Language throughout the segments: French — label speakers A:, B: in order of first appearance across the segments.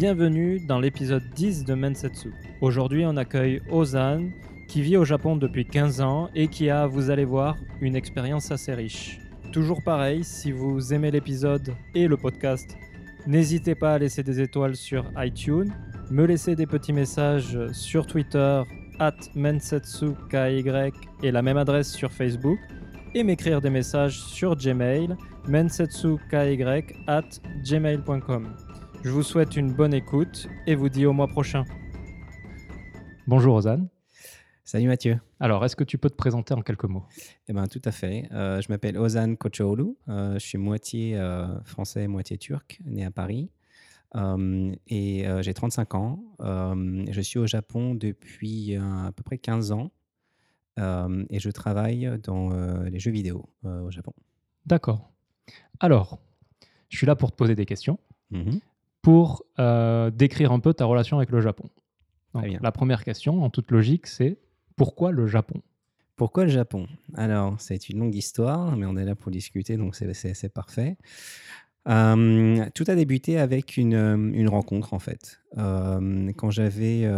A: bienvenue dans l'épisode 10 de Mensetsu. Aujourd'hui, on accueille Ozan, qui vit au Japon depuis 15 ans et qui a, vous allez voir, une expérience assez riche. Toujours pareil, si vous aimez l'épisode et le podcast, n'hésitez pas à laisser des étoiles sur iTunes, me laisser des petits messages sur Twitter, at mensetsuky et la même adresse sur Facebook, et m'écrire des messages sur Gmail, mensetsuky at gmail.com. Je vous souhaite une bonne écoute et vous dis au mois prochain. Bonjour Ozan.
B: Salut Mathieu.
A: Alors, est-ce que tu peux te présenter en quelques mots?
B: Eh bien, tout à fait. Euh, je m'appelle Ozan Kochoğlu. Euh, je suis moitié euh, français, moitié turc, né à Paris. et j'ai 35 ans. je suis au Japon depuis à peu près 15 ans. et je travaille dans les jeux vidéo au Japon.
A: D'accord. Alors, je suis là pour te poser des questions.
B: Mhm
A: pour euh, décrire un peu ta relation avec le Japon. la première question, en toute logique, c'est pourquoi le Japon?
B: Pourquoi le Japon? Alors, c'est une longue histoire, mais on est là pour discuter, donc c'est parfait. Euh, tout a débuté avec une, une rencontre, en fait. Euh, quand j'avais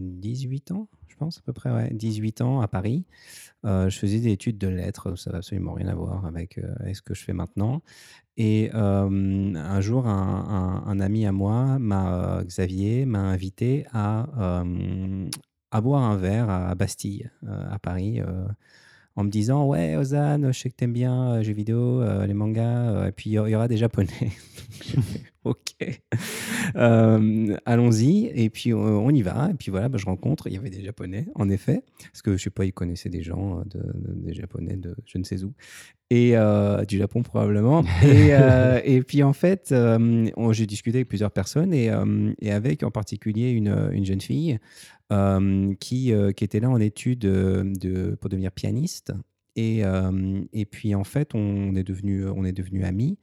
B: 18 ans, à peu près, ouais, 18 ans à Paris, je faisais des études de lettres, ça n'a absolument rien à voir avec, avec, ce que je fais maintenant. Et un jour, un, ami à moi, Xavier, m'a invité à, boire un verre à Bastille, à Paris, en me disant Ouais, Ozan, je sais que t'aimes bien les jeux vidéo, les mangas, et puis il y, aura des japonais. ok, allons-y, et puis on y va. Et puis voilà, bah, je rencontre, il y avait des japonais, en effet, parce que je sais pas, ils connaissaient des gens, des japonais de je ne sais où et euh, du Japon probablement. Et, euh, et, puis en fait, euh, j'ai discuté avec plusieurs personnes et, et avec en particulier une, une jeune fille qui, qui, était là en études de, pour devenir pianiste. Et, et puis en fait, on est devenu, on est devenu amis.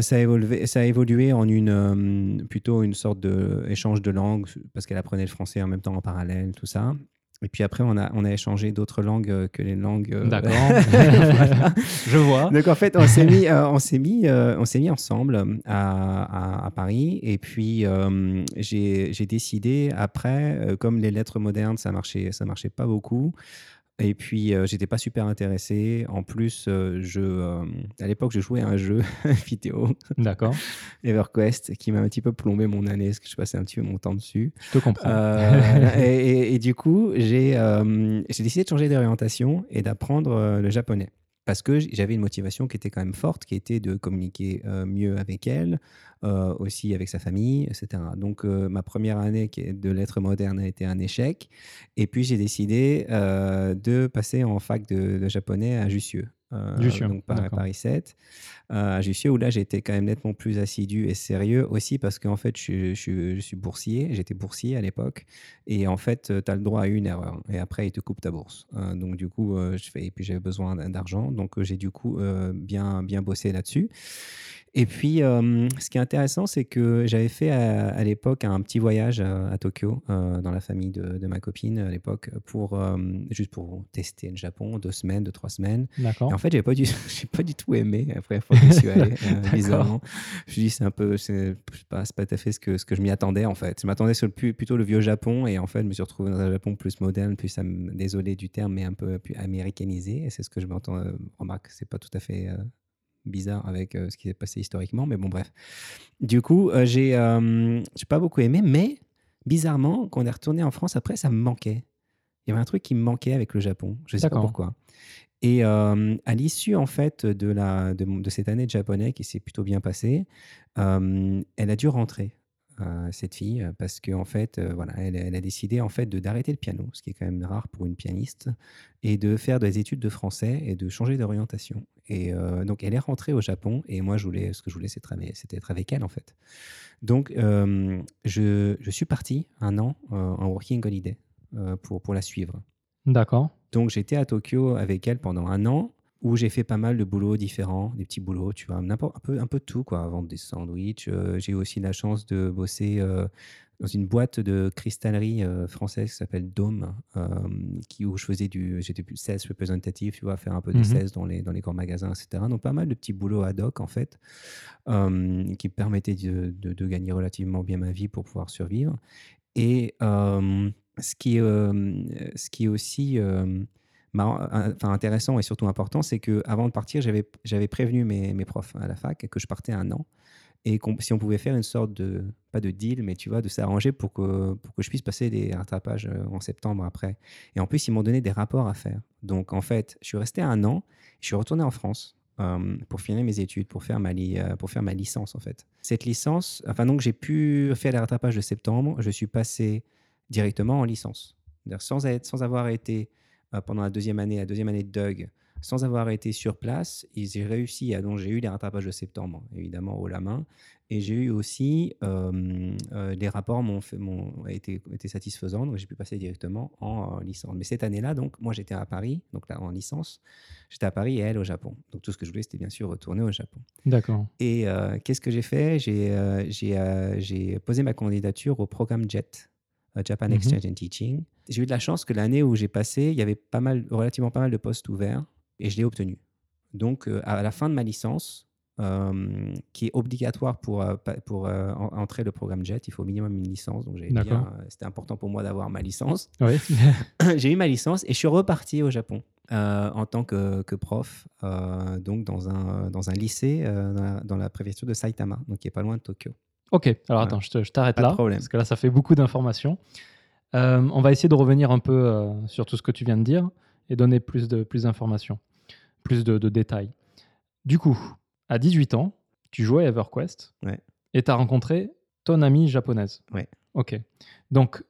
B: Ça, a évolué, ça a évolué en une, plutôt une sorte d'échange de langue, parce qu'elle apprenait le français en même temps en parallèle, tout ça. Et puis après, on a, on a échangé d'autres langues euh, que les langues. Euh,
A: D'accord. Je vois.
B: Donc en fait, on s'est mis, euh, on s'est mis, on s'est mis ensemble à, à, Paris. Et puis j'ai décidé après, comme les lettres modernes, ça marchait, ça marchait pas beaucoup. Et puis, euh, j'étais pas super intéressé. En plus, euh, je, euh, à l'époque, je jouais à un jeu vidéo.
A: D'accord.
B: EverQuest, qui m'a un petit peu plombé mon année, parce que je passais un petit peu mon temps dessus.
A: Je te comprends.
B: et, et, du coup, j'ai décidé de changer d'orientation et d'apprendre le japonais parce que j'avais une motivation qui était quand même forte, qui était de communiquer euh, mieux avec elle, euh, aussi avec sa famille, etc. Donc euh, ma première année de lettres modernes a été un échec, et puis j'ai décidé de passer en fac de, japonais à Jussieu.
A: Jussieu,
B: donc à Paris 7, à Jussieu, où là j'étais quand même nettement plus assidu et sérieux aussi parce qu'en fait je, je, suis boursier, j'étais boursier à l'époque, et en fait tu as le droit à une erreur, et après ils te coupent ta bourse. donc du coup, je fais, et puis j'avais besoin d'argent, donc j'ai du coup bien, bien bossé là-dessus. Et puis, ce qui est intéressant, c'est que j'avais fait à, l'époque un petit voyage à, Tokyo dans la famille de, ma copine à l'époque pour juste pour tester le Japon, deux semaines, deux trois semaines.
A: D'accord.
B: Et en fait, j'ai pas du, j'ai pas du tout aimé la première fois que je suis allé. euh, bizarrement, je me suis dit c'est un peu, c'est pas, pas tout à fait ce que ce que je m'y attendais en fait. Je m'attendais sur le, plutôt le vieux Japon et en fait, je me suis retrouvé dans un Japon plus moderne, plus désolé du terme, mais un peu plus américanisé. Et c'est ce que je m'entends remarque, c'est pas tout à fait bizarre avec euh, ce qui s'est passé historiquement, mais bon, bref. Du coup, euh, j'ai euh, j'ai pas beaucoup aimé, mais bizarrement, quand on est retourné en France après, ça me manquait. Il y avait un truc qui me manquait avec le Japon. Je sais pas pourquoi. Et à l'issue en fait de, la, de, de, cette année de japonais qui s'est plutôt bien passée, elle a dû rentrer cette fille parce qu'en en fait, voilà, elle, a décidé en fait de d'arrêter le piano, ce qui est quand même rare pour une pianiste, et de faire des études de français et de changer d'orientation. Et donc, elle est rentrée au Japon et moi, je voulais, ce que je voulais, c'était être avec elle en fait. Donc, je, je, suis parti un an en working holiday pour, pour la suivre.
A: D'accord.
B: Donc, j'étais à Tokyo avec elle pendant un an où j'ai fait pas mal de boulots différents, des petits boulots, tu vois, un peu, un peu de tout, quoi, vendre des sandwichs. Euh, j'ai eu aussi la chance de bosser euh, dans une boîte de cristallerie euh, française qui s'appelle Dome, euh, qui, où je faisais du, j'étais plus sales représentatif, tu vois, faire un peu de
A: Mhm.
B: sales dans les, dans les grands magasins, etc. Donc pas mal de petits boulots ad hoc, en fait, euh, qui me permettaient de, de- de gagner relativement bien ma vie pour pouvoir survivre. Et ce, qui, est, ce qui est aussi enfin, intéressant et surtout important, c'est que avant de partir, j'avais j'avais prévenu mes, mes profs à la fac que je partais un an et si on pouvait faire une sorte de, pas de deal, mais tu vois, de s'arranger pour que, pour que je puisse passer des rattrapages euh, en septembre après. Et en plus, ils m'ont donné des rapports à faire. Donc, en fait, je suis resté un an, je suis retourné en France euh, pour finir mes études, pour faire ma, euh, pour faire ma licence, en fait. Cette licence, enfin, donc, j'ai pu faire les rattrapages de septembre, je suis passé directement en licence. Sans, être, sans avoir été pendant la deuxième année, la deuxième année de Doug, sans avoir été sur place, j'ai réussi à donc j'ai eu les rattrapages de septembre évidemment haut la main et j'ai eu aussi euh, euh, les rapports m'ont été, été satisfaisants donc j'ai pu passer directement en, euh, licence. Mais cette année-là donc moi j'étais à Paris donc là en licence j'étais à Paris et elle au Japon donc tout ce que je voulais c'était bien sûr retourner au Japon.
A: D'accord.
B: Et euh, qu'est-ce que j'ai fait? J'ai euh, j'ai, posé ma candidature au programme JET, Japan
A: Mhm.
B: Exchange and Teaching. J'ai eu de la chance que l'année où j'ai passé, il y avait pas mal, relativement pas mal de postes ouverts et je l'ai obtenu. Donc, euh, à la fin de ma licence, euh, qui est obligatoire pour, euh, pour euh, en- entrer le programme JET, il faut au minimum une licence. Donc, c'était important pour moi d'avoir ma licence.
A: Oui.
B: j'ai eu ma licence et je suis reparti au Japon euh, en tant que, que prof, donc dans un, dans un lycée dans, la, dans la préfecture de Saitama, donc qui est pas loin de Tokyo.
A: ok, alors attends, je te- je t'arrête là,
B: problème.
A: parce que là, ça fait beaucoup d'informations. On va essayer de revenir un peu sur tout ce que tu viens de dire et donner plus d'informations, plus de, de détails. Du coup, à 18 ans, tu jouais à EverQuest
B: Ouais.
A: et tu as rencontré ton amie japonaise.
B: Ouais.
A: Ok. Donc,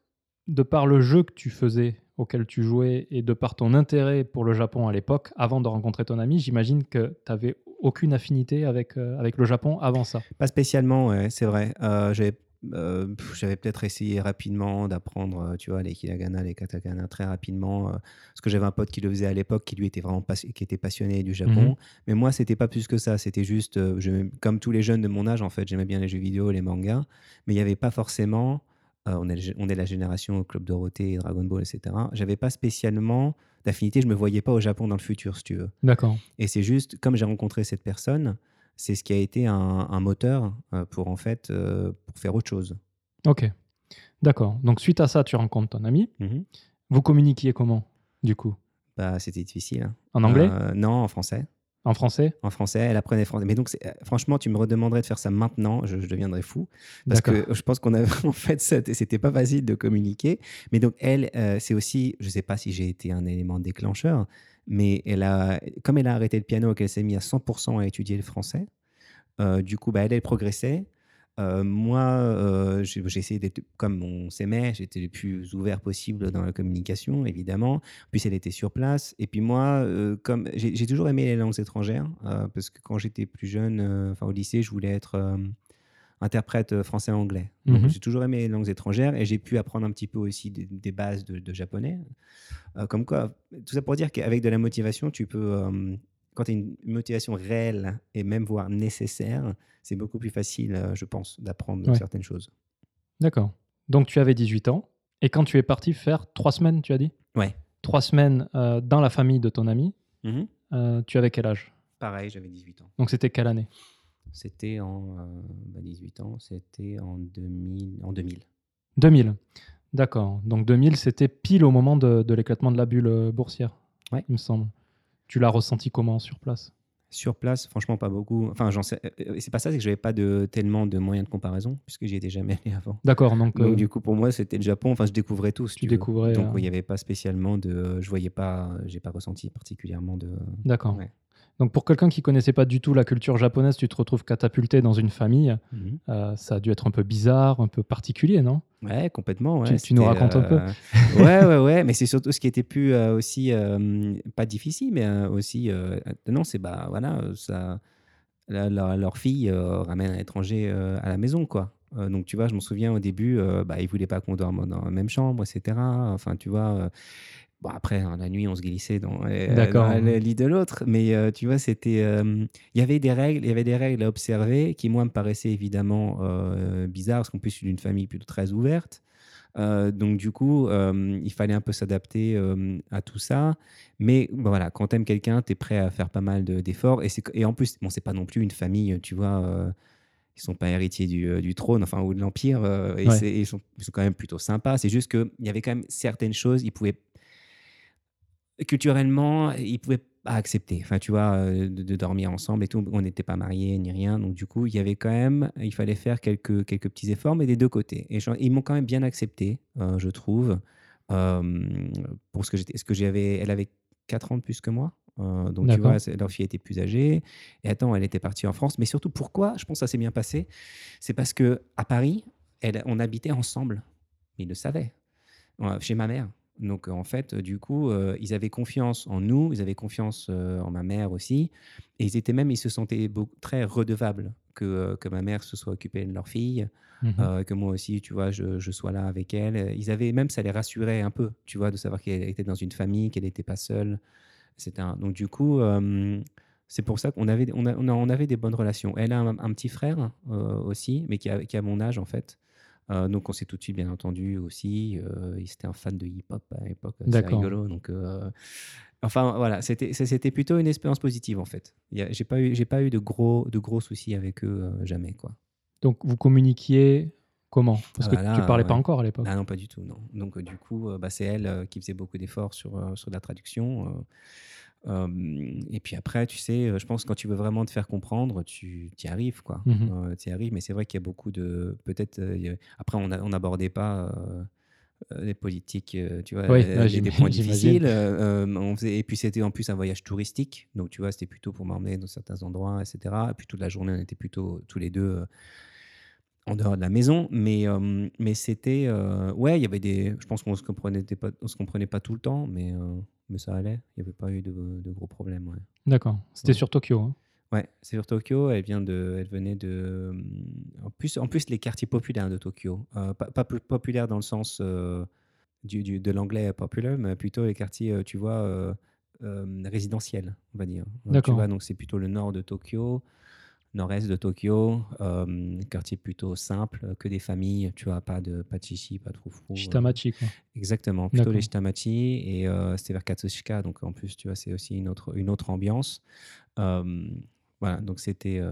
A: de par le jeu que tu faisais, auquel tu jouais, et de par ton intérêt pour le Japon à l'époque, avant de rencontrer ton amie, j'imagine que tu n'avais aucune affinité avec, euh, avec le Japon avant ça.
B: Pas spécialement, ouais, c'est vrai. Euh, j'avais euh, j'avais peut-être essayé rapidement d'apprendre, euh, tu vois, les hiragana, les katakana très rapidement, euh, parce que j'avais un pote qui le faisait à l'époque, qui lui était vraiment qui était passionné du Japon.
A: Mhm.
B: Mais moi, c'était pas plus que ça. C'était juste, je- comme tous les jeunes de mon âge, en fait, j'aimais bien les jeux vidéo, les mangas, mais il n'y avait pas forcément. euh, on, est, on est la génération Club Dorothée, Dragon Ball, etc. J'avais pas spécialement d'affinité. Je me voyais pas au Japon dans le futur, si tu veux.
A: D'accord.
B: Et c'est juste, comme j'ai rencontré cette personne, c'est ce qui a été un, un moteur euh, pour en fait euh, pour faire autre chose.
A: Ok. D'accord. Donc, suite à ça, tu rencontres ton ami.
B: Mhm.
A: Vous communiquiez comment, du coup?
B: Bah, c'était difficile.
A: En anglais?
B: Euh, Non, en français.
A: En français?
B: En français, elle apprenait français. Mais donc, euh, franchement, tu me redemanderais de faire ça maintenant, je, je deviendrais fou. Parce que je pense qu'on a en fait, c'était c'était pas facile de communiquer. Mais donc, elle, euh, c'est aussi, je sais pas si j'ai été un élément déclencheur, mais elle a, comme elle a arrêté le piano et qu'elle s'est mise à 100% à étudier le français, euh, du coup, bah, elle, elle progressait. Euh, moi, euh, j'ai essayé d'être, comme on s'aimait, j'étais le plus ouvert possible dans la communication, évidemment. En plus, elle était sur place. Et puis moi, euh, comme j'ai toujours aimé les langues étrangères, parce que quand j'étais plus jeune, enfin au lycée, je voulais être interprète français-anglais. Donc,
A: Mhm.
B: J'ai toujours aimé les langues étrangères et j'ai pu apprendre un petit peu aussi des, des bases de, de japonais. Comme quoi, tout ça pour dire qu'avec de la motivation, tu peux, quand tu as une motivation réelle et même voire nécessaire, c'est beaucoup plus facile, euh, je pense, d'apprendre
A: Ouais.
B: certaines choses.
A: D'accord. Donc, tu avais 18 ans. Et quand tu es parti faire trois semaines, tu as dit?
B: Ouais.
A: Trois semaines euh, dans la famille de ton ami,
B: Mhm.
A: euh, tu avais quel âge?
B: Pareil, j'avais 18 ans.
A: Donc, c'était quelle année?
B: C'était en euh, bah, 18 ans, c'était en 2000. En 2000.
A: 2000. D'accord. Donc, 2000, c'était pile au moment de, de l'éclatement de la bulle boursière,
B: Ouais.
A: il me semble. Tu l'as ressenti comment sur place?
B: Sur place, franchement, pas beaucoup. Enfin, j'en sais. euh, C'est pas ça, c'est que j'avais pas de, tellement de moyens de comparaison, puisque j'y étais jamais allé avant.
A: D'accord. Donc,
B: Donc,
A: euh,
B: du coup, pour moi, c'était le Japon. Enfin, je découvrais tout. si
A: Tu
B: veux.
A: découvrais,
B: Donc,
A: euh,
B: il n'y avait pas spécialement de. Je voyais pas. J'ai pas ressenti particulièrement de.
A: d'accord.
B: Ouais.
A: Donc, pour quelqu'un qui connaissait pas du tout la culture japonaise, tu te retrouves catapulté dans une famille.
B: Mhm.
A: Euh, ça a dû être un peu bizarre, un peu particulier, non?
B: Ouais, complètement.
A: Tu-
B: ouais,
A: tu nous racontes un peu?
B: Euh, Ouais, ouais, ouais. Mais c'est surtout ce qui était plus euh, aussi pas difficile, mais aussi non, c'est bah voilà, ça, la- la- leur fille ramène un étranger à la maison, quoi. Euh, donc tu vois, je me souviens au début, euh, bah ils voulaient pas qu'on dorme dans la même chambre, etc. Enfin, tu vois. Bon, après, hein, la nuit, on se glissait dans, euh, lit de l'autre. Mais euh, tu vois, c'était. euh, Il y avait des règles, il y avait des règles à observer qui, moi, me paraissaient évidemment euh, bizarres, parce qu'on plus, je suis d'une famille plutôt très ouverte. Donc, du coup, il fallait un peu s'adapter à tout ça. Mais bon, voilà, quand t'aimes quelqu'un, t'es prêt à faire pas mal de- d'efforts. Et, c'est- et en plus, bon, c'est pas non plus une famille, tu vois. ils sont pas héritiers du, du trône, enfin, ou de l'Empire. euh, et
A: Ouais.
B: ils, sont, ils sont quand même plutôt sympas. C'est juste qu'il y avait quand même certaines choses, ils pouvaient culturellement, ils pouvaient pas accepter. Enfin, tu vois, euh, de, de dormir ensemble et tout. On n'était pas mariés ni rien. Donc, du coup, il y avait quand même, il fallait faire quelques, quelques petits efforts, mais des deux côtés. Et ils m'ont quand même bien accepté, euh, je trouve. euh, pour ce que j'étais. Ce que j'avais. Elle avait 4 ans de plus que moi. Euh, donc, tu vois, leur fille était plus âgée. Et attends, elle était partie en France. Mais surtout, pourquoi Je pense que ça s'est bien passé. C'est parce que à Paris, elle, on habitait ensemble. Mais ils le savaient. Chez ma mère. Donc, en fait, du coup, euh, ils avaient confiance en nous, ils avaient confiance euh, en ma mère aussi. Et ils étaient même, ils se sentaient beau- très redevables que, euh, que ma mère se soit occupée de leur fille, euh, que moi aussi, tu vois, je, je sois là avec elle. Ils avaient, même, ça les rassurait un peu, tu vois, de savoir qu'elle était dans une famille, qu'elle n'était pas seule. Un- Donc, du coup, c'est pour ça qu'on avait, on a- on a- on avait des bonnes relations. Elle a un, un petit frère aussi, mais qui a, qui a mon âge, en fait. Euh, donc, on s'est tout de suite, bien entendu, aussi. Euh, il était un fan de hip-hop à l'époque. C'est rigolo. Donc, euh, enfin, voilà, c'était plutôt une expérience positive, en fait. J'ai pas, eu- j'ai pas eu de gros, de gros soucis avec eux, euh, jamais, quoi.
A: Donc, vous communiquiez comment? Parce
B: Ah
A: que
B: bah là,
A: tu parlais pas encore à l'époque.
B: Ah non, pas du tout, non. Donc, du coup, bah, c'est elle qui faisait beaucoup d'efforts sur, sur la traduction. Euh. Et puis après, tu sais, je pense que quand tu veux vraiment te faire comprendre, tu y arrives, quoi.
A: Mhm.
B: tu y arrives, mais c'est vrai qu'il y a beaucoup de... Peut-être... euh, Après, on n'abordait pas les politiques, tu vois,
A: Oui, ouais,
B: des- points difficiles. on faisait- et puis, c'était en plus un voyage touristique. Donc, tu vois, c'était plutôt pour m'emmener dans certains endroits, etc. Et puis, toute la journée, on était plutôt tous les deux... en dehors de la maison, mais, mais c'était. ouais, il y avait des. Je pense qu'on se comprenait pas, on se comprenait pas tout le temps, mais, mais ça allait. Il n'y avait pas eu de, de gros problèmes. Ouais,
A: D'accord. C'était
B: Ouais.
A: sur Tokyo. hein.
B: ouais c'est sur Tokyo. Elle, vient de, elle venait de. euh, En plus, en plus, les quartiers populaires de Tokyo. euh, pas, pas plus populaires dans le sens euh, du, du- de l'anglais populaire, mais plutôt les quartiers, euh, tu vois, euh, résidentiels, on va dire. Tu
A: D'accord.
B: vois, donc c'est plutôt le nord de Tokyo nord-est de Tokyo, euh, quartier plutôt simple, que des familles, tu vois, pas de, pas de chichi, pas de froufrou. euh,
A: Shitamachi, quoi.
B: exactement, plutôt les. Shitamachi, et euh, c'était vers Katsushika, donc en plus, tu vois, c'est aussi une autre, une autre ambiance. Euh, voilà, donc c'était,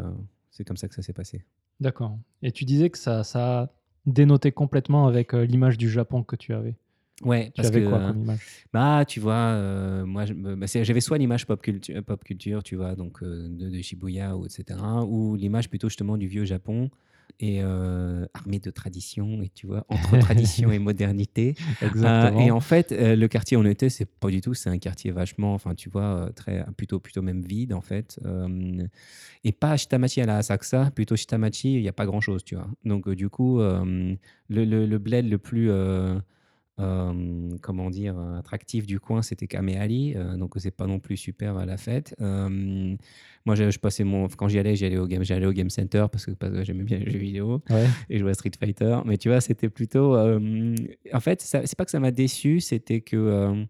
B: c'est comme ça que ça s'est passé.
A: D'accord. Et tu disais que ça, ça a dénoté complètement avec l'image du Japon que tu avais.
B: Ouais,
A: Tu
B: parce
A: avais
B: que,
A: quoi
B: euh,
A: comme image?
B: Bah, tu vois, euh, moi, me- bah, j'avais soit l'image pop culture, pop culture, tu vois, donc euh, de, de Shibuya, ou etc., ou l'image plutôt justement du vieux Japon et euh, armé de tradition, et tu vois, entre tradition et modernité. Euh,
A: Exactement.
B: et en fait, euh, le quartier où on était, c'est pas du tout, c'est un quartier vachement, enfin, tu vois, euh, très, plutôt, plutôt même vide, en fait. Euh, et pas Shitamachi à la Asakusa, plutôt Shitamachi, il n'y a pas grand chose, tu vois. Donc, euh, du coup, euh, le, le, le bled le plus. Euh, comment dire, attractif du coin, c'était Kameali, euh, donc c'est pas non plus super à la fête. Euh, moi, je, je passais mon, quand j'y allais, j'allais au game, j'allais au game center parce que, parce que j'aimais bien les jeux vidéo
A: Ouais.
B: et jouer à Street Fighter. Mais tu vois, c'était plutôt, en fait, c'est pas que ça m'a déçu, c'était que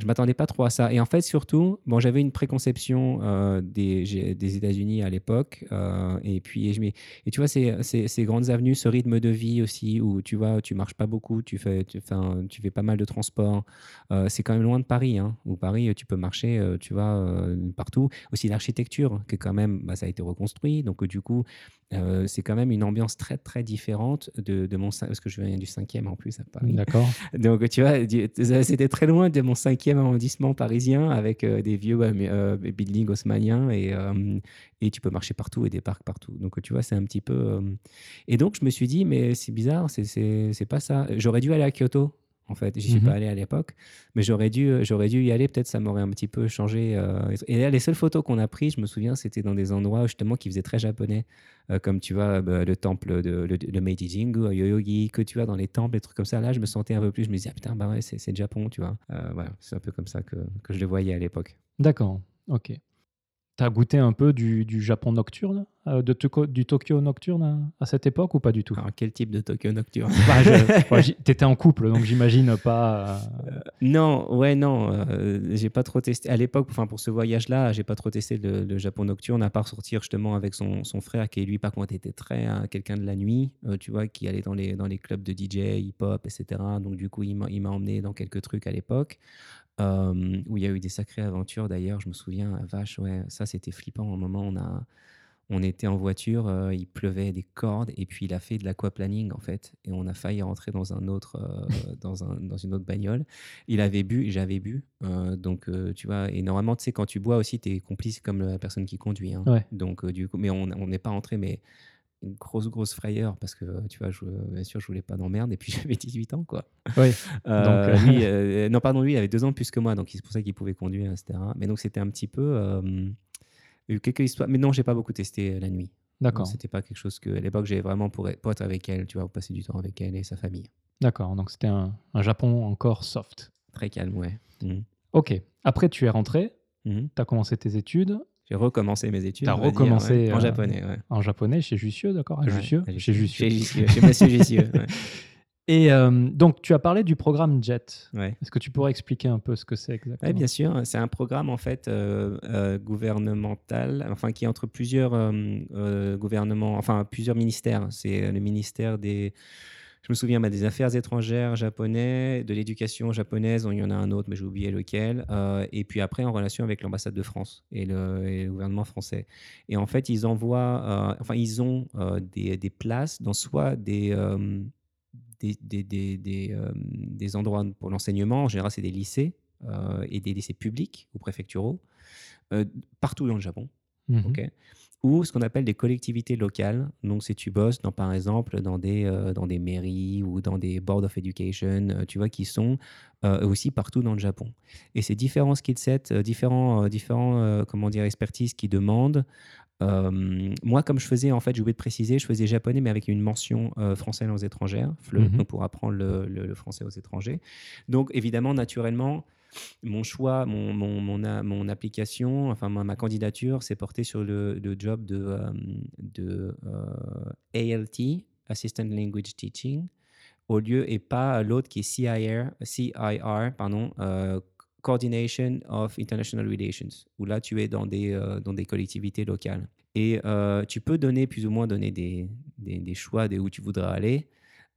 B: je m'attendais pas trop à ça. Et en fait, surtout, bon, j'avais une préconception euh, des, États-Unis à l'époque. euh, et puis, et tu vois, ces, grandes avenues, ce rythme de vie aussi, où tu vois, tu marches pas beaucoup, tu fais, tu, tu fais pas mal de transport. euh, c'est quand même loin de Paris. Hein, où Paris, tu peux marcher, tu vois, partout. Aussi l'architecture, qui quand même, bah, ça a été reconstruit. Donc, du coup, euh, c'est quand même une ambiance très, très différente de, de mon... Parce que je viens du cinquième en plus à Paris.
A: D'accord.
B: Donc, tu vois, c'était très loin de mon cinquième arrondissement parisien avec euh, des vieux euh, buildings haussmanniens et, et tu peux marcher partout et des parcs partout. Donc, tu vois, c'est un petit peu. Et donc, je me suis dit, mais c'est bizarre, c'est pas ça. J'aurais dû aller à Kyoto. En fait, j'y suis
A: Mhm.
B: pas allé à l'époque, mais j'aurais dû, euh, j'aurais dû y aller. Peut-être ça m'aurait un petit peu changé. euh, Et là, les seules photos qu'on a prises, je me souviens, c'était dans des endroits justement qui faisaient très japonais, euh, comme tu vois bah, le temple de le, le Meiji Jingu Yoyogi, que tu vois dans les temples, des trucs comme ça. Là, je me sentais un peu plus. Je me disais, ah, putain, bah ouais, c'est c'est le Japon, tu vois. Euh, voilà, c'est un peu comme ça que, que je le voyais à l'époque.
A: D'accord. Ok. As goûté un peu du, du Japon nocturne, euh, de du Tokyo nocturne à, à cette époque ou pas du tout?
B: Alors, quel type de Tokyo nocturne?
A: Bah, j'y- T'étais en couple, donc j'imagine pas. euh,
B: Non, ouais, non, euh, j'ai pas trop testé. À l'époque, enfin pour ce voyage-là, j'ai pas trop testé le, le Japon nocturne, à part sortir justement avec son, son frère, qui lui, par contre, était très hein, quelqu'un de la nuit, euh, tu vois, qui allait dans les, dans les clubs de DJ, hip-hop, etc. Donc du coup, il m'a emmené dans quelques trucs à l'époque, euh, où il y a eu des sacrées aventures. D'ailleurs, je me souviens, ah, vache, ouais, ça c'était flippant. Un moment, on a on était en voiture, euh, il pleuvait des cordes et puis il a fait de l'aquaplaning en fait et on a failli rentrer dans un autre euh, dans, un, dans une autre bagnole. Il avait bu, j'avais bu, euh, donc tu vois. Et normalement, tu sais, quand tu bois aussi, tu es complice comme la personne qui conduit. hein.
A: Ouais.
B: Donc du coup, mais on on n'est pas entré, mais une grosse grosse frayeur parce que tu vois, je, bien sûr, je voulais pas d'emmerde et puis j'avais 18 ans quoi.
A: Ouais.
B: Euh,
A: Donc, euh,
B: lui, euh, non, pardon, lui, il avait deux ans de plus que moi, donc c'est pour ça qu'il pouvait conduire, etc. Mais donc, c'était un petit peu. euh, quelques histoires, mais non, j'ai pas beaucoup testé la nuit.
A: D'accord.
B: C'était pas quelque chose que. À l'époque, j'ai vraiment pour être, pour être avec elle, tu vois, passer du temps avec elle et sa famille.
A: D'accord. Donc c'était un, un Japon encore soft.
B: Très calme, ouais. Mhm.
A: Ok. Après, tu es rentré,
B: Mhm.
A: tu as commencé tes études
B: J'ai recommencé mes études.
A: T'as
B: dire,
A: recommencé,
B: ouais, en
A: euh,
B: japonais, ouais.
A: en japonais chez Jussieu, d'accord? À Jussieu? Chez Jussieu.
B: Chez Jussieu. Chez Monsieur Jussieu.
A: Et euh, donc, tu as parlé du programme JET.
B: Ouais.
A: Est-ce que tu pourrais expliquer un peu ce que c'est exactement?
B: Oui, bien sûr. C'est un programme en fait euh, euh, gouvernemental, enfin qui est entre plusieurs gouvernements, enfin plusieurs ministères. C'est le ministère des, je me souviens, bah, des Affaires étrangères japonais, de l'éducation japonaise. Il y en a un autre, mais j'ai oublié lequel. euh, et puis après, en relation avec l'ambassade de France et le, et le gouvernement français. Et en fait, ils envoient, euh, enfin ils ont euh, des, des places dans soit des des, des, des, des, euh, des endroits pour l'enseignement. En général, c'est des lycées euh, et des lycées publics ou préfecturaux, euh, partout dans le Japon.
A: Mhm.
B: ok ou ce qu'on appelle des collectivités locales. Donc, si tu bosses, dans, par exemple, dans des, euh, dans des mairies ou dans des boards of education, euh, tu vois, qui sont euh, aussi partout dans le Japon. Et ces différents skill sets, différents, différents comment dire, expertises qui demandent. moi, comme je faisais, en fait, j'ai oublié de préciser, je faisais japonais, mais avec une mention euh, français langues étrangères, FLE,
A: Mhm.
B: donc pour apprendre le, le- le français aux étrangers. Donc, évidemment, naturellement, mon choix, mon, mon, mon, application, enfin ma, ma candidature s'est portée sur le, job de, euh, euh, ALT, Assistant Language Teaching, au lieu et pas l'autre qui est CIR, CIR pardon, euh, Coordination of International Relations, où là tu es dans des, dans des collectivités locales. Et tu peux donner, plus ou moins donner des, des, des choix de où tu voudras aller.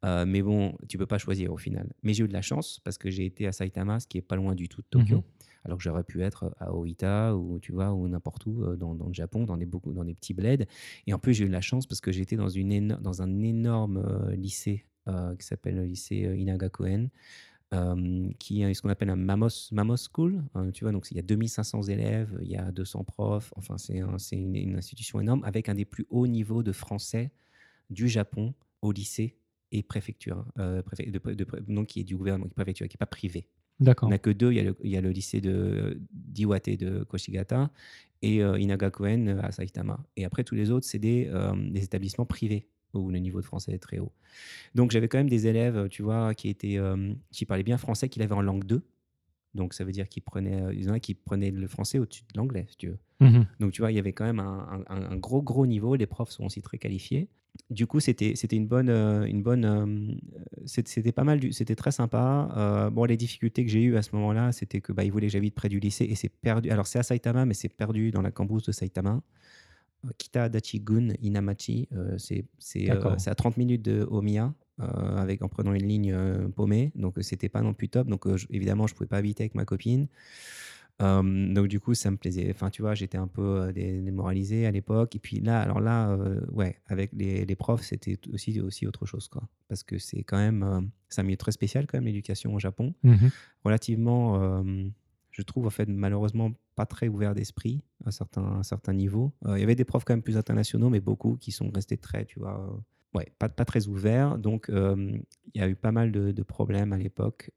B: Euh, mais bon, tu peux pas choisir au final. Mais j'ai eu de la chance parce que j'ai été à Saitama, ce qui est pas loin du tout de Tokyo.
A: Mhm.
B: Alors que j'aurais pu être à Oita ou tu vois ou n'importe où euh, dans, dans le Japon, dans des beaucoup dans des petits bleds. Et en plus j'ai eu de la chance parce que j'étais dans une éno- dans un énorme euh, lycée euh, qui s'appelle le lycée Inagakoen. euh, qui est ce qu'on appelle un Mamos, Mamos School, hein, tu vois, donc il y a 2500 élèves, il y a 200 profs, enfin c'est un- une institution énorme avec un des plus hauts niveaux de français du Japon au lycée et préfecture, euh, préfet- de, de- donc qui est du gouvernement, qui est préfecture, qui n'est pas privé.
A: D'accord.
B: On n'a que deux. Il y a le, il y a le lycée de d'Iwate de Koshigata et euh, Inagakoen euh, à Saitama. Et après, tous les autres, c'est des, euh, des établissements privés où le niveau de français est très haut. Donc, j'avais quand même des élèves, tu vois, qui, étaient, euh, qui parlaient bien français, qui l'avaient en langue 2. Donc, ça veut dire qu'ils prenaient, il y en a qui prenaient le français au-dessus de l'anglais, si tu veux.
A: Mhm.
B: Donc, tu vois, il y avait quand même un, un- un gros, gros niveau. Les profs sont aussi très qualifiés. Du coup, c'était c'était une bonne. euh, une bonne euh, c'est- c'était pas mal. C'était très sympa. Euh, bon, les difficultés que j'ai eues à ce moment-là, c'était que bah, ils voulaient que j'habite près du lycée et c'est perdu. Alors, c'est à Saitama, mais c'est perdu dans la cambrousse de Saitama. Euh, Kita Dachi-gun Inamachi, euh, c'est euh, à 30 minutes de Omiya, euh, avec, en prenant une ligne euh, paumée. Donc, euh, c'était pas non plus top. Donc, euh, je- évidemment, je pouvais pas habiter avec ma copine. Euh, donc du coup, ça me plaisait. Enfin, tu vois, j'étais un peu dé- démoralisé à l'époque. Et puis là, alors là, euh, ouais, avec les, les profs, c'était aussi aussi autre chose, quoi. Parce que c'est quand même, euh, c'est un milieu très spécial quand même l'éducation au Japon.
A: Mhm.
B: Relativement, je trouve en fait malheureusement pas très ouvert d'esprit à certains à certains niveaux. Il y avait des profs quand même plus internationaux, mais beaucoup qui sont restés très, tu vois. ouais, pas, pas très ouverts. Donc, il y a eu pas mal de, de problèmes à l'époque.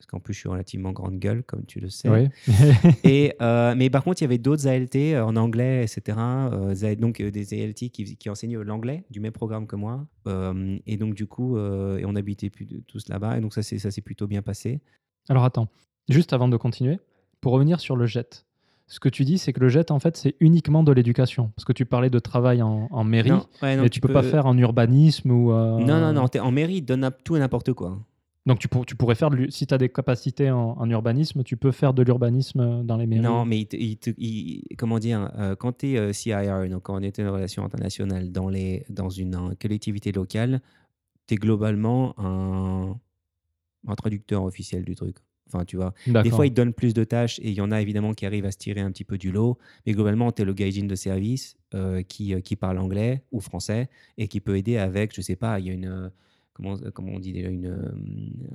B: Parce qu'en plus, je suis relativement grande gueule, comme tu le sais.
A: Oui.
B: Et, euh, mais par contre, il y avait d'autres ALT euh, en anglais, etc. euh, donc des ALT qui, qui enseignaient l'anglais du même programme que moi. Euh, et donc, du coup, et on habitait plus- tous là-bas. Et donc, ça s'est plutôt bien passé.
A: Alors attends, juste avant de continuer, pour revenir sur le jet, ce que tu dis, c'est que le jet, en fait, c'est uniquement de l'éducation. Parce que tu parlais de travail en, en mairie,
B: Non, ouais, non,
A: mais tu, peux pas faire en urbanisme ou.
B: Non, non, non. En mairie, ils donnent tout et n'importe quoi.
A: Donc tu, pour- tu pourrais faire, de si tu as des capacités en, en urbanisme, tu peux faire de l'urbanisme dans les mairies.
B: Non, mais il te- il te- il- comment dire, euh, quand tu es CIR, donc quand on était en relation internationale dans, les, dans une euh, collectivité locale, tu es globalement un, un traducteur officiel du truc. Enfin, tu vois. Des fois, ils donnent plus de tâches et il y en a évidemment qui arrivent à se tirer un petit peu du lot. Mais globalement, tu es le gaijin de service euh, qui, euh, qui parle anglais ou français et qui peut aider avec, je sais pas, il y a une. Euh, Comment, comment on dit déjà une, euh,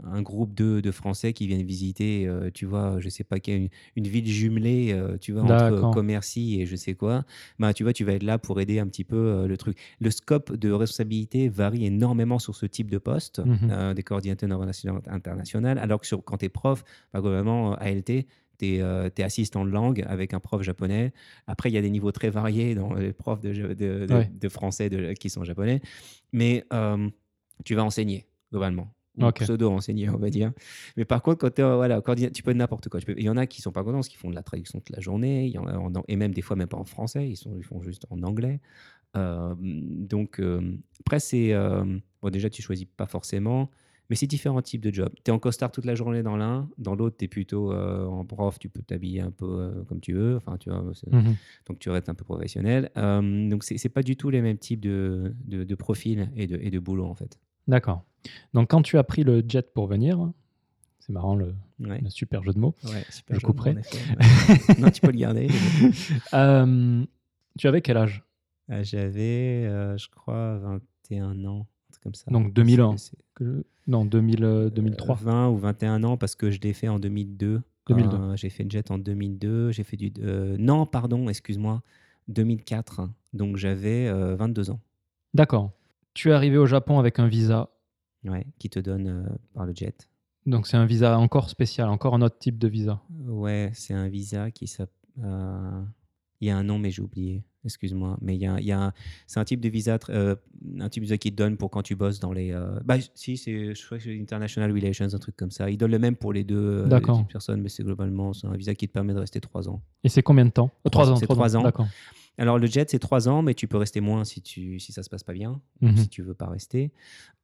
B: un groupe de, de Français qui viennent visiter, euh, tu vois, je sais pas, une, une ville jumelée, euh, tu vois, entre. Commercy et je sais quoi. Bah, tu vois, tu vas être là pour aider un petit peu euh, le truc. Le scope de responsabilité varie énormément sur ce type de poste,
A: Mhm.
B: euh, des coordinateurs internationaux- alors que sur, quand tu es prof, bah, globalement, euh, ALT, tu es, assistant de langue avec un prof japonais. Après, il y a des niveaux très variés dans les profs de, de, de-
A: Ouais.
B: de français qui sont japonais. Mais euh, tu vas enseigner, globalement. Ou
A: Ok.
B: pseudo-enseigner, on va dire. Mais par contre, quand tu voilà, tu peux n'importe quoi. Il y en a qui sont pas contents, parce qu'ils font de la traduction toute la journée. Il y en a en- et même des fois, même pas en français. Ils, sont, ils font juste en anglais. Euh, donc, euh, après, c'est. euh, bon, déjà, tu choisis pas forcément. Mais c'est différents types de jobs. Tu es en costard toute la journée dans l'un, dans l'autre, tu es plutôt euh, en prof, tu peux t'habiller un peu euh, comme tu veux. Enfin, tu vois,
A: Mhm.
B: donc tu restes un peu professionnel. Euh, donc, c'est pas du tout les mêmes types de, de, de profils et de, et de boulot, en fait.
A: D'accord. Donc quand tu as pris le jet pour venir, c'est marrant le,
B: Ouais.
A: le super jeu de mots,
B: Ouais, super
A: Je
B: jeu de
A: couperai.
B: mots, non, tu peux le garder.
A: Euh, tu avais quel âge?
B: Ah, J'avais, euh, je crois, 21 ans, comme ça.
A: Donc 2000 ans. Non, 2000, euh, 2003.
B: Euh, 20 ou 21 ans parce que je l'ai fait en 2002.
A: 2002.
B: Euh, j'ai fait le jet en 2002. J'ai fait du. euh, non, pardon, excuse-moi. 2004. Donc j'avais euh, 22 ans.
A: D'accord. Tu es arrivé au Japon avec un visa.
B: Ouais, qui te donne euh, par le jet.
A: Donc c'est un visa encore spécial, encore un autre type de visa.
B: Ouais, c'est un visa qui s'appelle. euh, Il y a un nom, mais j'ai oublié. Excuse-moi. Mais il y a, y c'est un type de visa, euh, un type de visa qui te donne pour quand tu bosses dans les. euh, Bah, si, c'est, je crois que c'est International Relations, un truc comme ça. Il donne le même pour les deux euh, personnes, mais c'est globalement c'est un visa qui te permet de rester trois ans.
A: Et c'est combien de temps?
B: Trois-
A: ans.
B: c'est
A: trois
B: ans.
A: D'accord.
B: Alors le jet c'est trois ans, mais tu peux rester moins si tu si ça se passe pas bien,
A: Mhm.
B: si tu veux pas rester.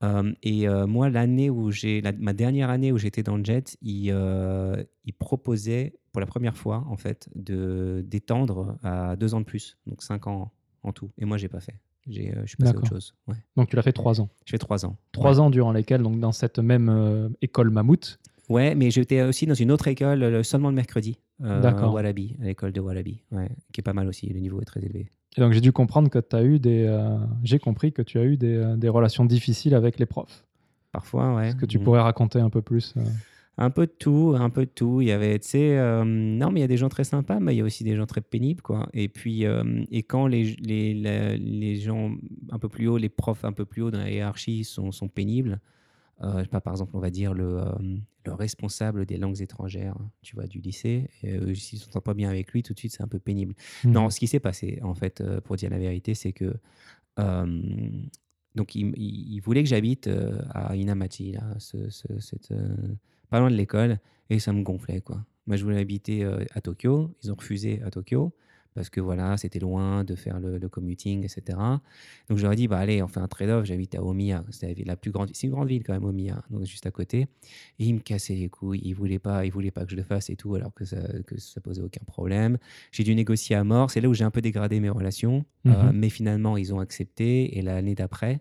B: Euh, et euh, moi l'année où j'ai la- ma dernière année où j'étais dans le jet, il, euh, il proposait pour la première fois en fait de d'étendre à deux ans de plus, donc cinq ans en tout. Et moi j'ai pas fait. J'ai euh, je suis passé à autre chose. Ouais.
A: Donc tu l'as fait trois ans.
B: Je fais trois ans.
A: Trois ans durant lesquels, donc dans cette même euh, école mammouth,
B: Ouais, mais j'étais aussi dans une autre école euh, seulement le mercredi. euh,
A: D'accord.
B: Wallaby, à l'école de Wallaby, ouais, qui est pas mal aussi. Le niveau est très élevé.
A: Et donc j'ai dû comprendre que tu as eu des. euh, j'ai compris que tu as eu des, des relations difficiles avec les profs.
B: Parfois, ouais.
A: Est-ce que tu
B: Mhm.
A: pourrais raconter un peu plus
B: Un peu de tout, un peu de tout. Il y avait, tu sais, euh, non, mais il y a des gens très sympas, mais il y a aussi des gens très pénibles, quoi. Et puis, euh, et quand les, les, la- les gens un peu plus haut, les profs un peu plus haut dans la hiérarchie sont, sont pénibles, euh, je sais pas, par exemple, on va dire le, le responsable des langues étrangères, tu vois, du lycée, s'ils ne s'entendent pas bien avec lui, tout de suite, c'est un peu pénible.
A: hmm.
B: Non, ce qui s'est passé, en fait, pour dire la vérité, c'est que. donc, il, il- il voulait que j'habite à Inamachi, là, ce- ce- cette, pas loin de l'école, et ça me gonflait, quoi. Moi, je voulais habiter euh, à Tokyo. Ils ont refusé à Tokyo parce que voilà, c'était loin de faire le, le commuting, etc. Donc, je leur ai dit, bah allez, on fait un trade-off. J'habite à Omiya. C'est la, plus grande. C'est une grande ville quand même, Omiya, donc juste à côté. Et ils me cassaient les couilles. Ils voulaient pas, ils voulaient pas que je le fasse et tout, alors que ça, que ça posait aucun problème. J'ai dû négocier à mort. C'est là où j'ai un peu dégradé mes relations. Euh,
A: Mhm.
B: mais finalement, ils ont accepté. Et l'année d'après,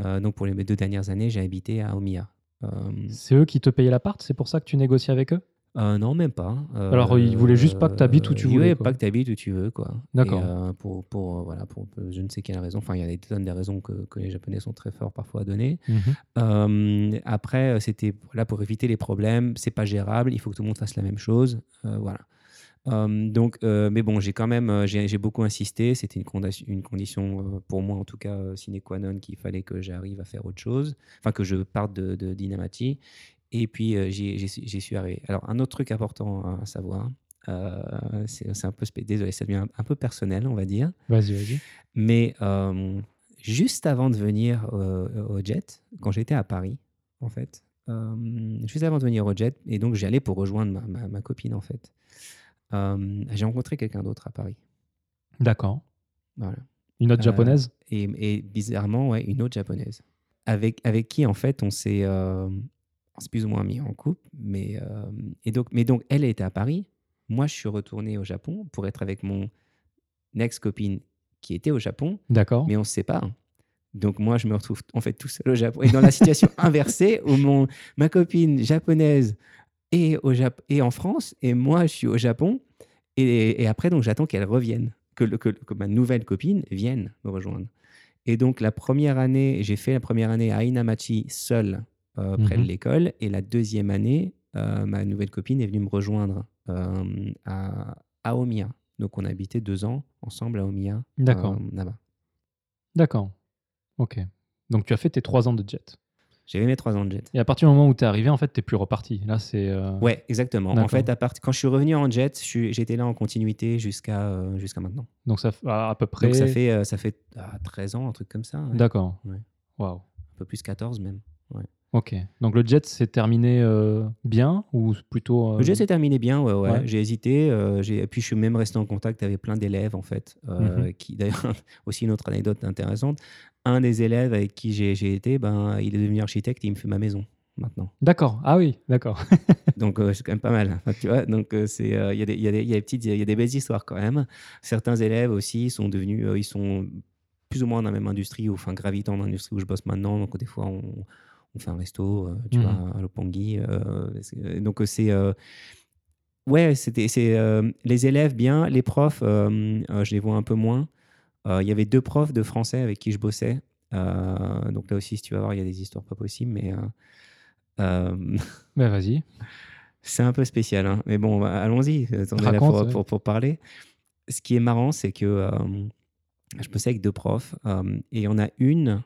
B: euh, donc pour les deux dernières années, j'ai habité à Omiya. Euh,
A: C'est eux qui te payaient l'appart C'est pour ça que tu négociais avec eux?
B: Euh, non, même pas. Euh,
A: Alors, ils voulaient juste pas que t'habites où tu
B: ils
A: voulais,
B: voulaient
A: quoi.
B: pas que tu habites où tu veux, quoi.
A: D'accord.
B: Euh, pour, pour, voilà, pour je ne sais quelle raison. Enfin, il y a des tonnes de raisons que, que les Japonais sont très forts parfois à donner.
A: Mhm.
B: Après, c'était là pour éviter les problèmes. C'est pas gérable. Il faut que tout le monde fasse la même chose. Voilà. Euh, donc, euh, mais bon, j'ai quand même, j'ai j'ai beaucoup insisté. C'était une, condition- une condition euh, pour moi, en tout cas, sine qua non, qu'il fallait que j'arrive à faire autre chose. Enfin, que je parte de, de Dynamati. Et puis, j'y j'y suis- j'y suis arrivé. Alors, un autre truc important à savoir, c'est c'est un peu, désolé, ça devient un, un peu personnel, on va dire.
A: Vas-y, vas-y.
B: Mais juste avant de venir au jet, quand j'étais à Paris, en fait, juste avant de venir au jet, et donc j'allais pour rejoindre ma, ma- ma copine, en fait, euh, j'ai rencontré quelqu'un d'autre à Paris.
A: D'accord.
B: Voilà.
A: Une autre
B: Euh,
A: japonaise?
B: Et, et bizarrement, ouais, une autre japonaise. Avec, avec qui, en fait, on s'est euh, plus ou moins mis en couple. Mais, euh, et donc, mais donc, elle était à Paris. Moi, je suis retourné au Japon pour être avec mon ex-copine qui était au Japon,
A: D'accord.
B: mais on se sépare. Donc, moi, je me retrouve en fait tout seul au Japon. Et dans la situation inversée, où mon, ma copine japonaise est, au Jap est en France et moi, je suis au Japon. Et, et après, donc, j'attends qu'elle revienne, que, le- que, que ma nouvelle copine vienne me rejoindre. Et donc, la première année, j'ai fait la première année à Inamachi seul euh, près de
A: Mhm.
B: l'école. Et la deuxième année, euh, ma nouvelle copine est venue me rejoindre euh, à, à Omiya. Donc, on a habité deux ans ensemble à Omiya.
A: D'accord. D'accord. Ok. Donc tu as fait tes trois ans de jet.
B: J'ai mes trois ans de jet.
A: Et à partir du moment où tu es arrivé, en fait, tu plus reparti. Là, c'est. euh,
B: Ouais, exactement. En fait, à part... quand je suis revenu en jet, j'étais là en continuité jusqu'à euh, jusqu'à maintenant.
A: Donc ça fait à, à peu près.
B: Donc, ça fait, euh, ça fait ah, 13 ans, un truc comme ça. ouais.
A: D'accord.
B: Ouais.
A: Waouh.
B: Un peu plus 14 même.
A: Ok. Donc le jet s'est terminé euh, bien ou plutôt. euh,
B: Le jet s'est terminé bien, ouais, ouais.
A: Ouais.
B: J'ai hésité. euh, j'ai- et puis, je suis même resté en contact avec plein d'élèves, en fait.
A: Mhm.
B: qui D'ailleurs, aussi une autre anecdote intéressante. Un des élèves avec qui j'ai j'ai été, ben, il est devenu architecte et il me fait ma maison maintenant.
A: D'accord. Ah oui, d'accord.
B: Donc, euh, c'est quand même pas mal. Enfin, tu vois, donc, euh, c'est, euh, il y, a des- il y, il y a des petites, il y a des belles histoires quand même. Certains élèves aussi sont devenus, ils sont plus ou moins dans la même industrie, ou enfin gravitant dans l'industrie où je bosse maintenant. Donc, des fois, on, on fait un resto, euh, tu
A: Mhm.
B: vois, à Lopangui. euh, donc, euh, c'est. ouais, c'était, c'est euh, les élèves bien, les profs, euh, euh, je les vois un peu moins. Il y avait deux profs de français avec qui je bossais. Donc là aussi, si tu vas voir, il y a des histoires pas possibles, mais.
A: Ben vas-y.
B: c'est un peu spécial, hein. mais bon, bah, allons-y. On est là
A: Raconte,
B: pour,
A: ouais.
B: pour, pour parler. Ce qui est marrant, c'est que je bossais avec deux profs et on a une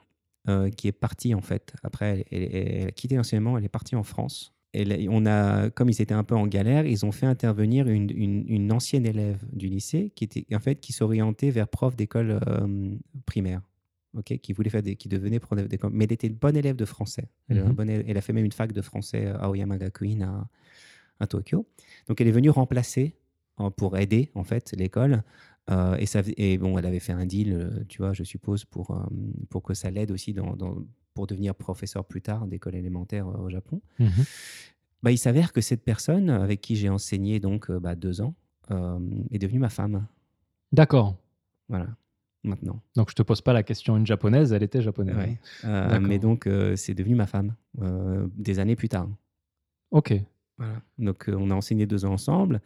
B: euh, qui est partie en fait. Après, elle, elle- elle a quitté l'enseignement, elle est partie en France. Et on a, comme ils étaient un peu en galère, ils ont fait intervenir une, une- une ancienne élève du lycée qui était en fait qui s'orientait vers prof d'école euh, primaire. Ok, qui voulait faire des, qui devenait prof d'école, mais elle était une bonne élève de français. Elle,
A: Mhm.
B: elle a fait même une fac de français à Oyama Gakuin à, à Tokyo. Donc elle est venue remplacer pour aider en fait l'école. Euh, et, ça, fais- et bon, elle avait fait un deal, euh, tu vois, je suppose, pour, euh, pour que ça l'aide aussi dans, dans- pour devenir professeur plus tard d'école élémentaire au Japon.
A: Mhm.
B: Bah, il s'avère que cette personne avec qui j'ai enseigné donc bah, deux ans euh, est devenue ma femme.
A: D'accord.
B: Voilà, maintenant.
A: Donc je te pose pas la question une japonaise, elle était japonaise.
B: Ouais. Euh,
A: D'accord.
B: mais donc, euh, c'est devenu ma femme des années plus tard.
A: Ok.
B: Voilà. Donc, on a enseigné deux ans ensemble.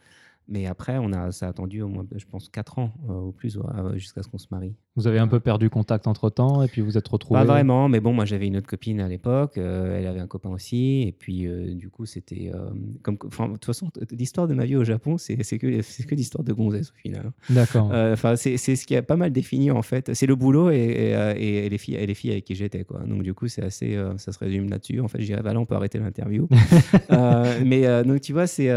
B: Mais après, on a, ça a attendu au moins, je pense, quatre ans euh, ou plus euh, jusqu'à ce qu'on se marie.
A: Vous avez un peu perdu contact entre temps et puis vous êtes retrouvés.
B: Pas vraiment, mais bon, moi j'avais une autre copine à l'époque, euh, elle avait un copain aussi, et puis euh, du coup c'était euh, comme, de toute façon l'histoire de ma vie au Japon, c'est que c'est que l'histoire de gonzesse au final.
A: D'accord.
B: Euh, Enfin, c'est c'est ce qui a pas mal défini en fait, c'est le boulot et, et, les filles et les filles avec qui j'étais quoi. Donc du coup c'est assez, ça se résume là-dessus. En fait, je dirais bah là on peut arrêter l'interview. Mais donc tu vois c'est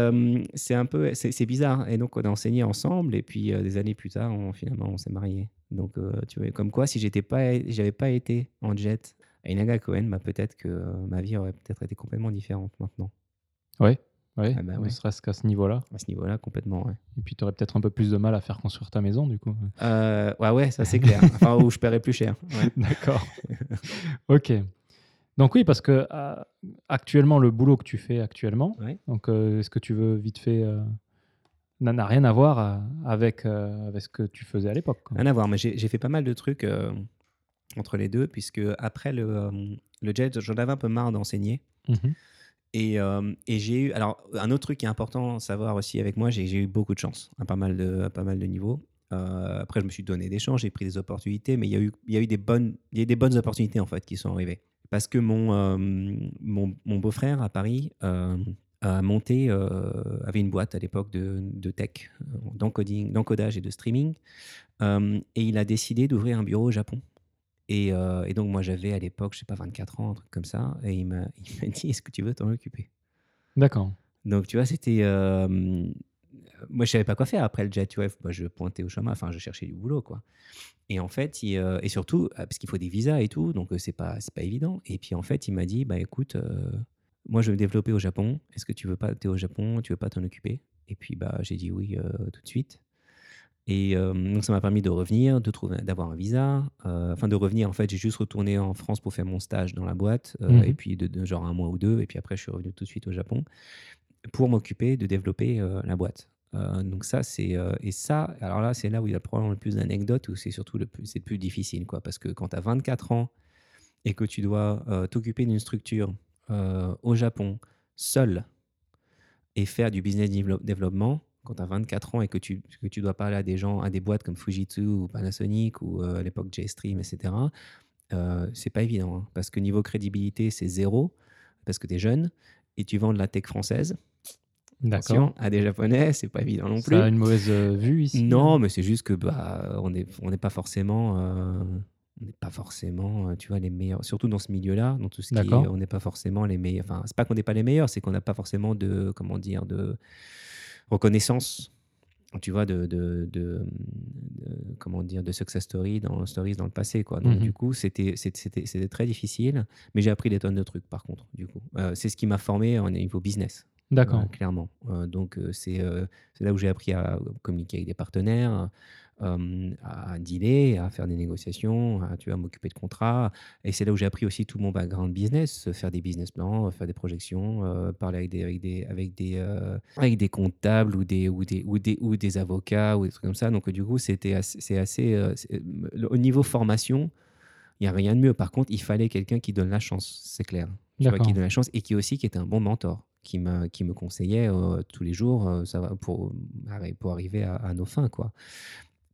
B: c'est un peu c'est c'est bizarre et donc on a enseigné ensemble et puis des années plus tard on, finalement on s'est mariés. Donc euh, tu vois comme quoi si j'étais pas j'avais pas été en jet à Inaga Cohen, bah, peut-être que euh, ma vie aurait peut-être été complètement différente maintenant
A: Oui. Oui.
B: Ah bah
A: ne
B: ouais.
A: serait-ce qu'à ce niveau-là.
B: à ce niveau-là complètement. Ouais.
A: Et puis tu aurais peut-être un peu plus de mal à faire construire ta maison du coup.
B: Euh, ouais ouais ça c'est clair. Enfin où je paierais plus cher. Ouais.
A: D'accord. ok. Donc oui, parce que euh, actuellement, le boulot que tu fais actuellement,
B: Ouais.
A: donc euh, est-ce que tu veux vite fait, euh, n'a rien à voir euh, avec, euh, avec ce que tu faisais à l'époque.
B: Rien à voir, mais j'ai fait pas mal de trucs euh, entre les deux, puisque après le, euh, le jet, j'en avais un peu marre d'enseigner.
A: Mhm.
B: Et, et j'ai eu. Alors, un autre truc qui est important à savoir aussi avec moi, j'ai eu beaucoup de chance à pas mal de, à pas mal de niveaux. Après, je me suis donné des chances, j'ai pris des opportunités, mais il y a eu, il y a eu des, bonnes, il y a eu des bonnes opportunités en fait qui sont arrivées. Parce que mon, mon, mon beau-frère à Paris a monté, euh, avait une boîte à l'époque de, de tech, euh, d'encodage et de streaming. Euh, et il a décidé d'ouvrir un bureau au Japon. Et, euh, et donc, moi, j'avais à l'époque, je sais pas, 24 ans, un truc comme ça. Et il m'a dit Est-ce que tu veux t'en occuper?
A: D'accord.
B: Donc, tu vois, c'était. moi, je savais pas quoi faire après le jet. Tu vois, moi, je pointais au chômage, enfin, je cherchais du boulot, quoi. Et en fait, il, et surtout, parce qu'il faut des visas et tout, donc c'est pas, pas évident. Et puis, en fait, il m'a dit Bah écoute, moi, je veux me développer au Japon. Est-ce que tu veux pas, t'es au Japon, tu veux pas t'en occuper? Et puis, bah, j'ai dit oui tout de suite. Et donc, ça m'a permis de revenir, de trouver, d'avoir un visa. enfin, de revenir, en fait, j'ai juste retourné en France pour faire mon stage dans la boîte.
A: Mmh
B: Et puis, de, genre un mois ou deux. Et puis après, je suis revenu tout de suite au Japon pour m'occuper de développer la boîte. donc ça, c'est et ça, alors là, c'est là où il y a probablement le plus d'anecdotes, où c'est surtout le plus, c'est le plus difficile, quoi, parce que quand tu as 24 ans et que tu dois t'occuper d'une structure au Japon seul et faire du business développement, quand tu as 24 ans et que tu, que tu dois parler à des gens, à des boîtes comme Fujitsu ou Panasonic ou à l'époque JStream, etc., euh, c'est pas évident. Hein, parce que niveau crédibilité, c'est zéro, parce que tu es jeune et tu vends de la tech française.
A: D'accord.
B: À des Japonais, c'est pas évident non plus.
A: Ça a une mauvaise vue ici
B: Non, mais c'est juste que bah, on n'est on pas forcément. On n'est pas forcément, tu vois, les meilleurs, surtout dans ce milieu-là, dans tout ce qui est, on n'est pas forcément les meilleurs. Enfin, c'est pas qu'on n'est pas les meilleurs, c'est qu'on n'a pas forcément de, comment dire, de, reconnaissance tu vois, de, de, de, comment dire, de success story dans, stories dans le passé. Quoi. Donc,
A: Mhm.
B: du coup, c'était c'était très difficile, mais j'ai appris des tonnes de trucs, par contre, du coup. Euh, c'est ce qui m'a formé au niveau business.
A: D'accord.
B: Euh, clairement. Euh, donc, euh, c'est euh, c'est là où j'ai appris à communiquer avec des partenaires, euh, à dealer, à faire des négociations, à, tu vois, m'occuper de contrats. Et c'est là où j'ai appris aussi tout mon background business, faire des business plans, faire des projections, euh, parler avec des, avec des, avec des, euh, avec des comptables ou des, ou, des, ou, des, ou des avocats ou des trucs comme ça. Donc, du coup, c'était assez, c'est assez. euh, au niveau formation, il n'y a rien de mieux. Par contre, il fallait quelqu'un qui donne la chance, c'est clair. Tu vois, qui donne la chance et qui aussi qui était un bon mentor, qui me, qui me conseillait euh, tous les jours euh, ça va, pour, pour arriver à, à nos fins. Quoi.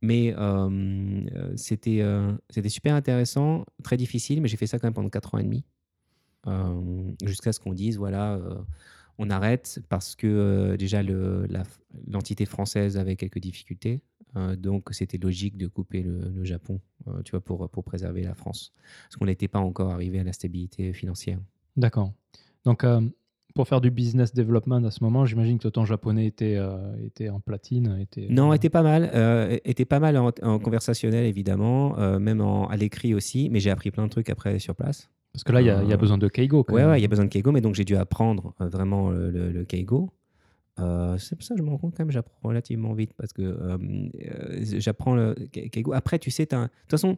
B: Mais euh, c'était super intéressant, très difficile, mais j'ai fait ça quand même pendant 4 ans et demi, jusqu'à ce qu'on dise, voilà, on arrête parce que déjà l'entité française avait quelques difficultés. euh, donc c'était logique de couper le, Japon, euh, tu vois, pour, pour préserver la France. Parce qu'on n'était pas encore arrivé à la stabilité financière.
A: D'accord. Donc, pour faire du business development à ce moment, j'imagine que ton japonais était, euh, était en platine. Était,
B: Non,
A: euh,
B: était pas mal. euh, était pas mal en, en conversationnel, évidemment, euh, même en- à l'écrit aussi. Mais j'ai appris plein de trucs après sur place.
A: Parce que là, il y, a- il y a besoin de Keigo.
B: Ouais, il y a besoin de Keigo, mais donc j'ai dû apprendre vraiment le, le- le Keigo. C'est pour ça que je me rends compte quand même, j'apprends relativement vite parce que j'apprends le Ke- Keigo. Après, tu sais, de toute façon,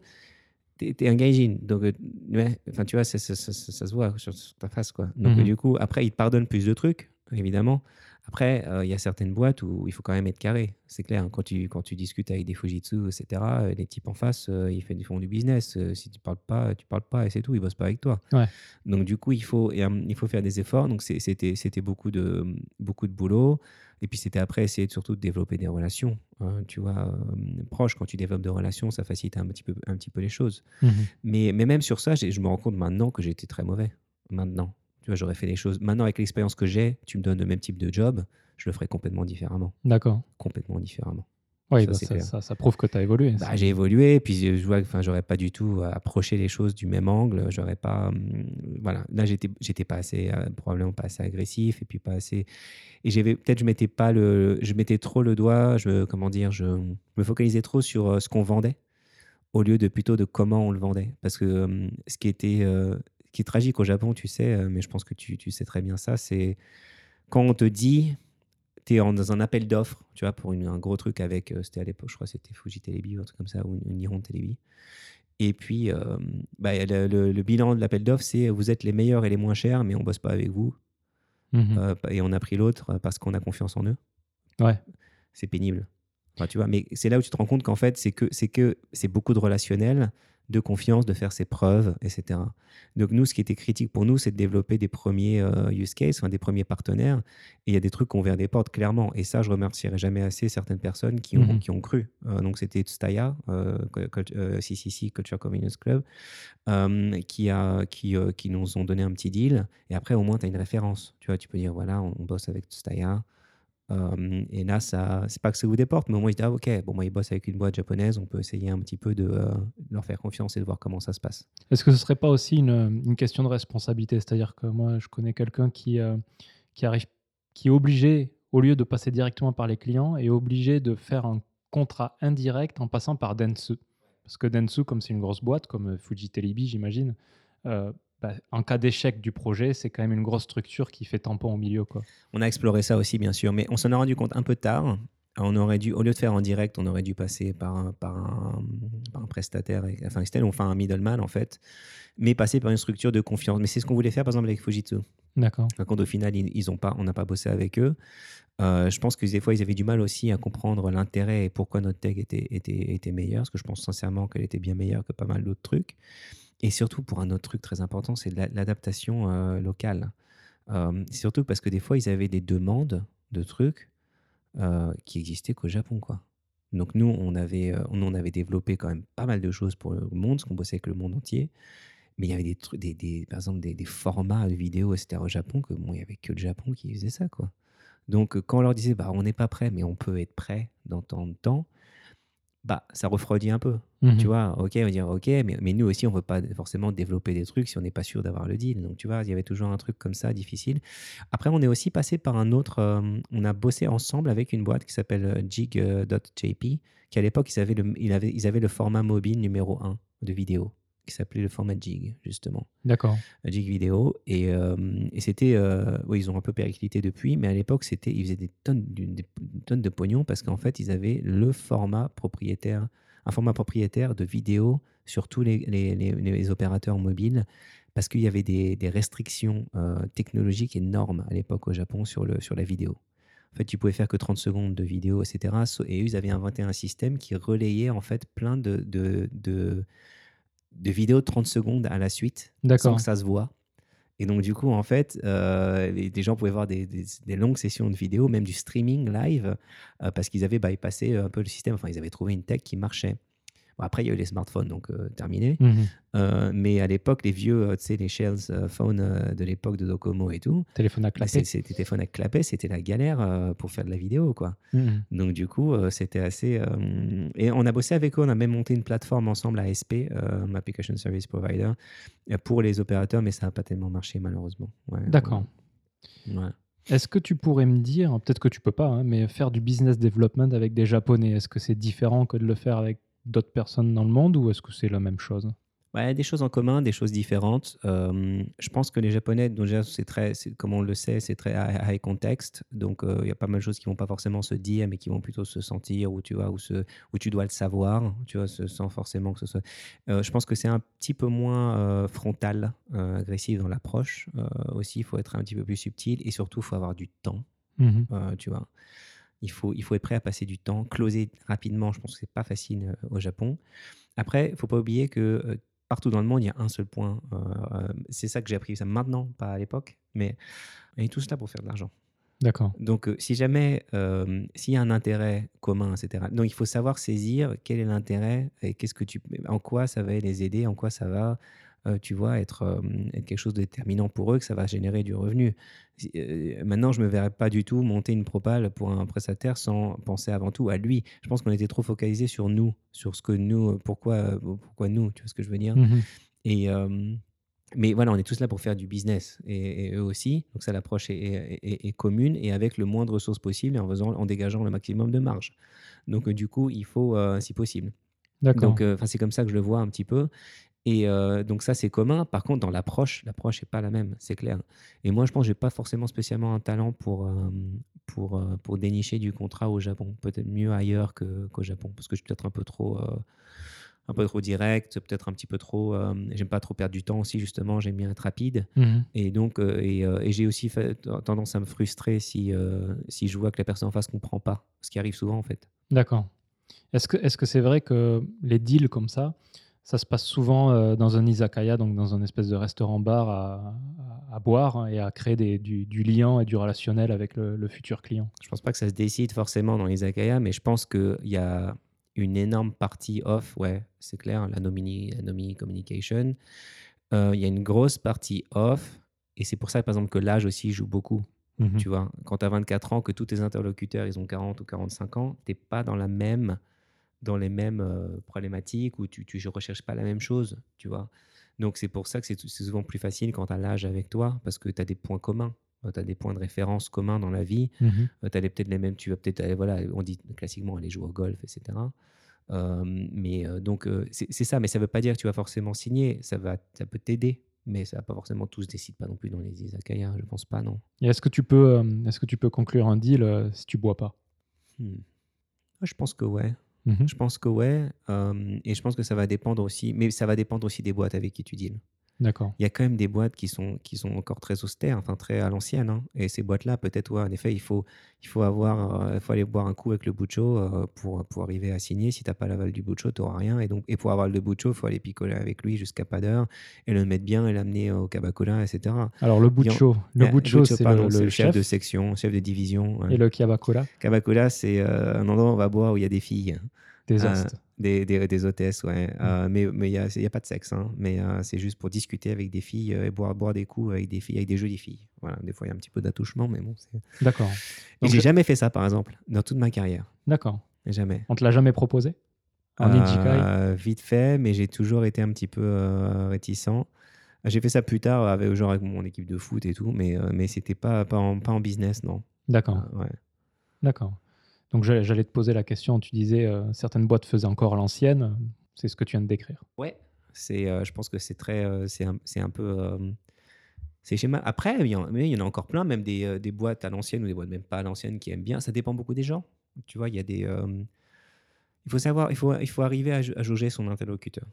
B: t'es es un gaijin, donc euh, ouais, enfin, tu vois, ça, ça- ça- ça- ça se voit sur, ta face, quoi. Donc,
A: Mhm.
B: du coup, après, ils te pardonnent plus de trucs, évidemment. Après, euh, il y a certaines boîtes où il faut quand même être carré, c'est clair. hein. Quand tu, quand tu discutes avec des Fujitsu, etc., euh, les types en face, euh, ils, font, ils font du business. Euh, si tu parles pas, tu parles pas et c'est tout, ils bossent pas avec toi.
A: Ouais.
B: Donc, du coup, il faut, et, il faut faire des efforts. Donc, c'était c'était beaucoup de, beaucoup de boulot. Et puis, c'était après essayer de, surtout de développer des relations, hein, tu vois, proches. Quand tu développes des relations, ça facilite un petit peu, un petit peu les choses.
A: Mhm.
B: Mais, mais même sur ça, je me rends compte maintenant que j'étais très mauvais. Maintenant. Tu vois, j'aurais fait les choses. Maintenant, avec l'expérience que j'ai, tu me donnes le même type de job, je le ferai complètement différemment.
A: D'accord.
B: Complètement différemment.
A: Oui,
B: Ça,
A: bah, ça, ça- ça prouve que tu as évolué.
B: Bah, j'ai évolué, puis je vois que j'aurais pas du tout approché les choses du même angle. J'aurais pas. hum, voilà, là, j'étais j'étais pas assez, euh, probablement pas assez agressif, et puis pas assez. Et j'avais peut-être je mettais pas le, je mettais trop le doigt. Je comment dire, je me focalisais trop sur euh, ce qu'on vendait au lieu de plutôt de comment on le vendait. Parce que hum, ce qui était, euh, qui est tragique au Japon, tu sais, euh, mais je pense que tu, tu sais très bien ça, c'est quand on te dit tu es dans un appel d'offres, tu vois, pour une- un gros truc avec, euh, c'était à l'époque, je crois c'était Fuji Telebi ou un truc comme ça, ou une Nihon Telebi. Et puis, euh, bah, le, le- le bilan de l'appel d'offres, c'est vous êtes les meilleurs et les moins chers, mais on bosse pas avec vous.
A: Mhm.
B: Euh, et on a pris l'autre parce qu'on a confiance en eux.
A: Ouais.
B: C'est pénible. Enfin, tu vois, mais c'est là où tu te rends compte qu'en fait, c'est que c'est que c'est beaucoup de relationnel, de confiance, de faire ses preuves, etc. Donc nous, ce qui était critique pour nous, c'est de développer des premiers euh, use cases, enfin, des premiers partenaires. Et il y a des trucs qu'on ouvert des portes clairement. Et ça, je remercierai jamais assez certaines personnes qui ont,
A: Mhm.
B: qui ont cru. Euh, donc c'était Tsutaya, euh, CCC Culture Convenience Club, qui, a, qui, qui nous ont donné un petit deal. Et après, au moins, tu as une référence. Tu vois, tu peux dire, voilà, on, bosse avec Tsutaya. Euh, et là, ça, c'est pas que ça ouvre des portes, mais au moins, ils disent, ah, ok, bon, moi, ils bossent avec une boîte japonaise, on peut essayer un petit peu de euh, leur faire confiance et de voir comment ça se passe.
A: Est-ce que ce serait pas aussi une, une question de responsabilité? C'est-à-dire que moi, je connais quelqu'un qui, euh, qui, arrive, qui est obligé, au lieu de passer directement par les clients, est obligé de faire un contrat indirect en passant par Dentsu. Parce que Dentsu, comme c'est une grosse boîte, comme Fuji Telebi, j'imagine, euh, bah, en cas d'échec du projet, c'est quand même une grosse structure qui fait tampon au milieu. Quoi.
B: On a exploré ça aussi, bien sûr, mais on s'en a rendu compte un peu tard. On aurait dû, au lieu de faire en direct, on aurait dû passer par un, par un, par un prestataire, enfin externe, enfin un middleman en fait, mais passer par une structure de confiance. Mais c'est ce qu'on voulait faire par exemple avec Fujitsu.
A: D'accord.
B: Par contre, au final, ils, ont pas, on n'a pas bossé avec eux. Euh, je pense que des fois, ils avaient du mal aussi à comprendre l'intérêt et pourquoi notre tech était, était, était meilleure, parce que je pense sincèrement qu'elle était bien meilleure que pas mal d'autres trucs. Et surtout, pour un autre truc très important, c'est l'adaptation euh, locale. Euh, surtout parce que des fois, ils avaient des demandes de trucs euh, qui existaient qu'au Japon. Quoi. Donc nous, on avait, on avait développé quand même pas mal de choses pour le monde, parce qu'on bossait avec le monde entier. Mais il y avait des trucs, des, par exemple des, formats de vidéos, etc. au Japon, que bon, il n'y avait que le Japon qui faisait ça. Quoi. Donc quand on leur disait, bah, on n'est pas prêt, mais on peut être prêt dans tant de temps, bah, ça refroidit un peu.
A: Mhm.
B: Tu vois, ok, on va dire ok, mais, mais nous aussi, on ne veut pas forcément développer des trucs si on n'est pas sûr d'avoir le deal. Donc, tu vois, il y avait toujours un truc comme ça, difficile. Après, on est aussi passé par un autre. euh, on a bossé ensemble avec une boîte qui s'appelle euh, jig.jp, qui à l'époque, ils, avaient le- ils, avaient, ils avaient le format mobile numéro 1 de vidéo, qui s'appelait le format jig, justement.
A: D'accord.
B: Jig Vidéo. Et, euh, et c'était. euh, oui, ils ont un peu périclité depuis, mais à l'époque, c'était, ils faisaient des tonnes, des, des tonnes de pognon parce qu'en fait, ils avaient le format propriétaire, un format propriétaire de vidéo sur tous les, les, les- les opérateurs mobiles parce qu'il y avait des, des restrictions euh, technologiques énormes à l'époque au Japon sur, le, sur la vidéo. En fait, tu pouvais faire que 30 secondes de vidéo, etc. Et eux, ils avaient inventé un système qui relayait en fait plein de, de, de, de vidéos de 30 secondes à la suite sans que ça se voit. Et donc, du coup, en fait, euh, les- des gens pouvaient voir des, des- des longues sessions de vidéos, même du streaming live, euh, parce qu'ils avaient bypassé un peu le système. Enfin, ils avaient trouvé une tech qui marchait. Bon, après, il y a eu les smartphones, donc euh, terminé.
A: Mhm.
B: Euh, mais à l'époque, les vieux, euh, tu sais, les shells euh, phones de l'époque de Docomo et tout,
A: Téléphone à
B: bah,
A: clapper.
B: c'est- c'était téléphone à clapet, c'était la galère pour faire de la vidéo, quoi.
A: Mhm.
B: Donc du coup, c'était assez... et on a bossé avec eux, on a même monté une plateforme ensemble à ASP, Application Service Provider, pour les opérateurs, mais ça n'a pas tellement marché malheureusement. Ouais,
A: D'accord.
B: ouais. Ouais.
A: Est-ce que tu pourrais me dire, peut-être que tu peux pas, hein, mais faire du business development avec des Japonais, est-ce que c'est différent que de le faire avec d'autres personnes dans le monde ou est-ce que c'est la même chose?
B: Ouais, des choses en commun, des choses différentes. Euh, je pense que les Japonais, déjà, c'est très, c'est- comme on le sait, c'est très high context. Donc, euh, il y a pas mal de choses qui vont pas forcément se dire, mais qui vont plutôt se sentir, ou tu vois, ou se, où tu dois le savoir, tu vois, sans forcément que ce soit. Euh, je pense que c'est un petit peu moins frontal, agressif dans l'approche. Aussi, il faut être un petit peu plus subtil, et surtout, il faut avoir du temps. Euh, tu vois. Il faut, il faut être prêt à passer du temps, closer rapidement. Je pense que c'est pas facile euh, au Japon. Après, il faut pas oublier que euh, partout dans le monde, il y a un seul point. euh, c'est ça que j'ai appris ça maintenant, pas à l'époque, mais on est tous là pour faire de l'argent.
A: D'accord.
B: Donc, euh, si jamais, euh, s'il y a un intérêt commun, etc. Donc, il faut savoir saisir quel est l'intérêt et qu'est-ce que tu, en quoi ça va les aider, en quoi ça va, tu vois, être, euh, être quelque chose de déterminant pour eux, que ça va générer du revenu. Euh, maintenant, je me verrais pas du tout monter une propale pour un prestataire sans penser avant tout à lui. Je pense qu'on était trop focalisé sur nous, sur ce que nous, pourquoi, euh, pourquoi nous, tu vois ce que je veux dire?
A: Mhm.
B: Et, euh, mais voilà, on est tous là pour faire du business et, et eux aussi. Donc ça, l'approche est, est- est- est commune et avec le moins de ressources possible et en, faisant, en dégageant le maximum de marge. Donc euh, du coup, il faut, euh, si possible.
A: D'accord.
B: Donc euh, c'est comme ça que je le vois un petit peu. Et euh, donc ça, c'est commun. Par contre, dans l'approche, l'approche n'est pas la même, c'est clair. Et moi, je pense que j'ai pas forcément spécialement un talent pour, euh, pour, euh, pour dénicher du contrat au Japon. Peut-être mieux ailleurs qu'au Japon, parce que je suis peut-être un peu trop... un peu trop direct, peut-être un petit peu trop. j'aime pas trop perdre du temps aussi, justement. J'aime bien être rapide.
A: Mhm.
B: Et donc, et, et j'ai aussi fait, tendance à me frustrer si, si je vois que la personne en face comprend pas. Ce qui arrive souvent, en fait.
A: D'accord. Est-ce que est-ce que c'est vrai que les deals comme ça, ça se passe souvent euh, dans un izakaya, donc dans un espèce de restaurant-bar à, à- à boire hein, et à créer des- du, du lien et du relationnel avec le, le futur client
B: Je pense pas que ça se décide forcément dans les akaya, mais je pense qu'il y a une énorme partie off, ouais, c'est clair, la nomini, la communication. Euh, Il y a une grosse partie off, et c'est pour ça, par exemple, que l'âge aussi joue beaucoup.
A: Mhm.
B: Tu vois, quand tu as 24 ans, que tous tes interlocuteurs, ils ont 40 ou 45 ans, tu pas dans la même dans les mêmes euh, problématiques ou tu ne recherches pas la même chose, tu vois. Donc c'est pour ça que c'est souvent plus facile quand tu as l'âge avec toi, parce que tu as des points communs, tu as des points de référence communs dans la vie,
A: Mhm.
B: tu as peut-être les mêmes, tu vas peut-être, aller- voilà, on dit classiquement aller jouer au golf, etc. Euh, mais euh, donc euh, c'est ça, mais ça veut pas dire que tu vas forcément signer, ça, va, ça peut t'aider Mais ça va pas forcément tous décident pas non plus dans les izakaya, je pense pas, non.
A: Est-ce que tu peux, euh, est-ce que tu peux conclure un deal euh, si tu bois pas?
B: Hmm. Je pense que ouais.
A: Mhm.
B: Je pense que ouais. et je pense que ça va dépendre aussi. Mais ça va dépendre aussi des boîtes avec qui tu deals.
A: D'accord.
B: Il y a quand même des boîtes qui sont, qui sont encore très austères, enfin très à l'ancienne. hein. Et ces boîtes-là, peut-être, ouais, en effet, il faut, il faut, avoir, euh, il faut aller boire un coup avec le bucho euh, pour, pour arriver à signer. Si tu n'as pas l'aval du bucho, tu n'auras rien. Et, donc, et pour avoir le bucho, il faut aller picoler avec lui jusqu'à pas d'heure et le mettre bien et l'amener au kabakola, etc.
A: Alors le bucho, le
B: Ah,
A: bucho, c'est le, le
B: chef, de section, chef de division. ouais.
A: et le kiabakola,
B: Kabakola, c'est euh, un endroit où on va boire où il y a des filles.
A: Des
B: Euh,
A: hostes.
B: Des, des, des hôtesses, ouais.
A: Mm.
B: Euh, mais il n'y a, y a pas de sexe, hein. mais euh, c'est juste pour discuter avec des filles euh, et boire, boire des coups avec des filles, avec des jolies filles. Voilà, des fois il y a un petit peu d'attouchement, mais bon.
A: D'accord.
B: Et j'ai jamais fait ça, par exemple, dans toute ma carrière.
A: D'accord.
B: Jamais.
A: On te l'a jamais proposé? En Ijikai
B: Vite fait, mais j'ai toujours été un petit peu réticent. J'ai fait ça plus tard, avec, genre avec mon équipe de foot et tout, mais, mais c'était pas, pas, en, pas en business, non.
A: D'accord.
B: Ouais.
A: D'accord. Donc j'allais te poser la question, tu disais euh, certaines boîtes faisaient encore l'ancienne, c'est ce que tu viens de décrire.
B: Ouais, c'est, euh, je pense que c'est très, euh, c'est un, un peu, euh, c'est schéma. Après, il y, en, il y en a encore plein, même des, boîtes à l'ancienne ou des boîtes même pas à l'ancienne qui aiment bien. Ça dépend beaucoup des gens. Tu vois, il y a des, il faut savoir, il faut, il faut arriver à, à jauger son interlocuteur.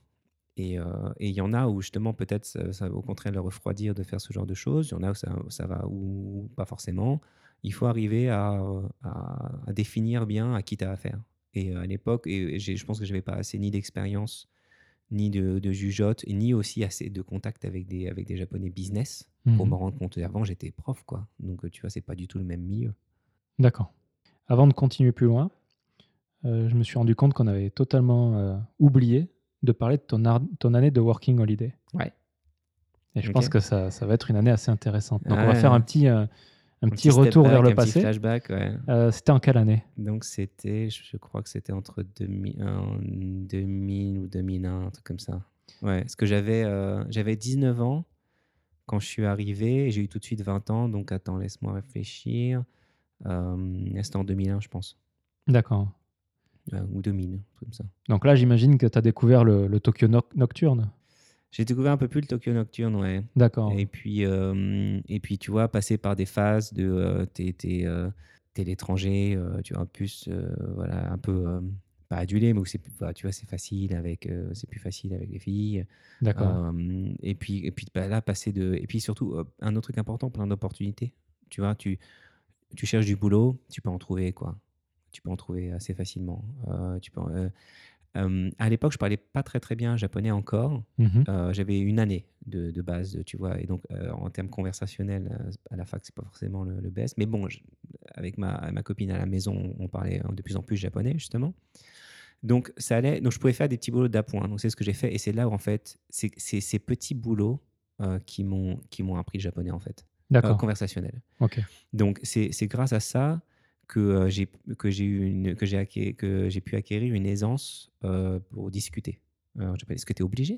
B: Et et il y en a où justement peut-être ça, va au contraire leur refroidir de faire ce genre de choses. Il y en a où ça va ou pas forcément. Il faut arriver à, à, à définir bien à qui tu as affaire. Et euh, à l'époque, et je pense que je n'avais pas assez ni d'expérience ni de, de jugeote, ni aussi assez de contact avec des, avec des japonais business pour
A: Mhm.
B: me rendre compte. Avant, j'étais prof, quoi. Donc, euh, tu vois, c'est pas du tout le même milieu.
A: D'accord. Avant de continuer plus loin, euh, je me suis rendu compte qu'on avait totalement euh, oublié de parler de ton, ar- ton année de Working Holiday.
B: Ouais.
A: Et je pense que ça, ça va être une année assez intéressante. Donc on va
B: Ouais.
A: faire un petit, euh, un petit retour
B: back,
A: vers le
B: un petit
A: passé.
B: flashback, ouais.
A: Euh, C'était en quelle année?
B: Donc, c'était, je crois que c'était entre 2000, en 2000 ou 2001, un truc comme ça. Ouais, parce que j'avais euh, j'avais 19 ans quand je suis arrivé, et j'ai eu tout de suite 20 ans. Donc, attends, laisse-moi réfléchir. Euh, c'était en 2001, je pense.
A: D'accord.
B: Ou 2000, un truc comme ça.
A: Donc là, j'imagine que tu as découvert le, le Tokyo Noc- Nocturne.
B: J'ai découvert un peu plus le Tokyo Nocturne, ouais.
A: D'accord.
B: Et puis, euh, et puis, tu vois, passer par des phases de euh, t'es, t'es, euh, t'es l'étranger, euh, tu vois, plus, euh, voilà, un peu, euh, pas adulé, mais où c'est plus, bah, tu vois, c'est facile avec, c'est plus facile avec les filles.
A: D'accord.
B: Et puis, et puis bah, là, passer de, et puis surtout, un autre truc important, plein d'opportunités. Tu vois, tu, tu cherches du boulot, tu peux en trouver, quoi. Tu peux en trouver assez facilement. Tu peux, euh, à l'époque, je parlais pas très très bien japonais encore.
A: Mhm.
B: Euh, j'avais une année de, de base, tu vois, et donc euh, en termes conversationnels, euh, à la fac, c'est pas forcément le, le best. Mais bon, je- avec ma, ma copine à la maison, on parlait de plus en plus japonais, justement. Donc, ça allait. Donc, je pouvais faire des petits boulots d'appoint. Donc, c'est ce que j'ai fait. Et c'est là où, en fait, c'est ces petits boulots qui m'ont qui m'ont appris le japonais, en fait,
A: D'accord.
B: conversationnel.
A: ok.
B: Donc, c'est c'est grâce à ça que euh, j'ai que j'ai eu une que j'ai que j'ai pu acquérir une aisance euh, pour discuter. Alors, japonais. Est-ce que tu es obligé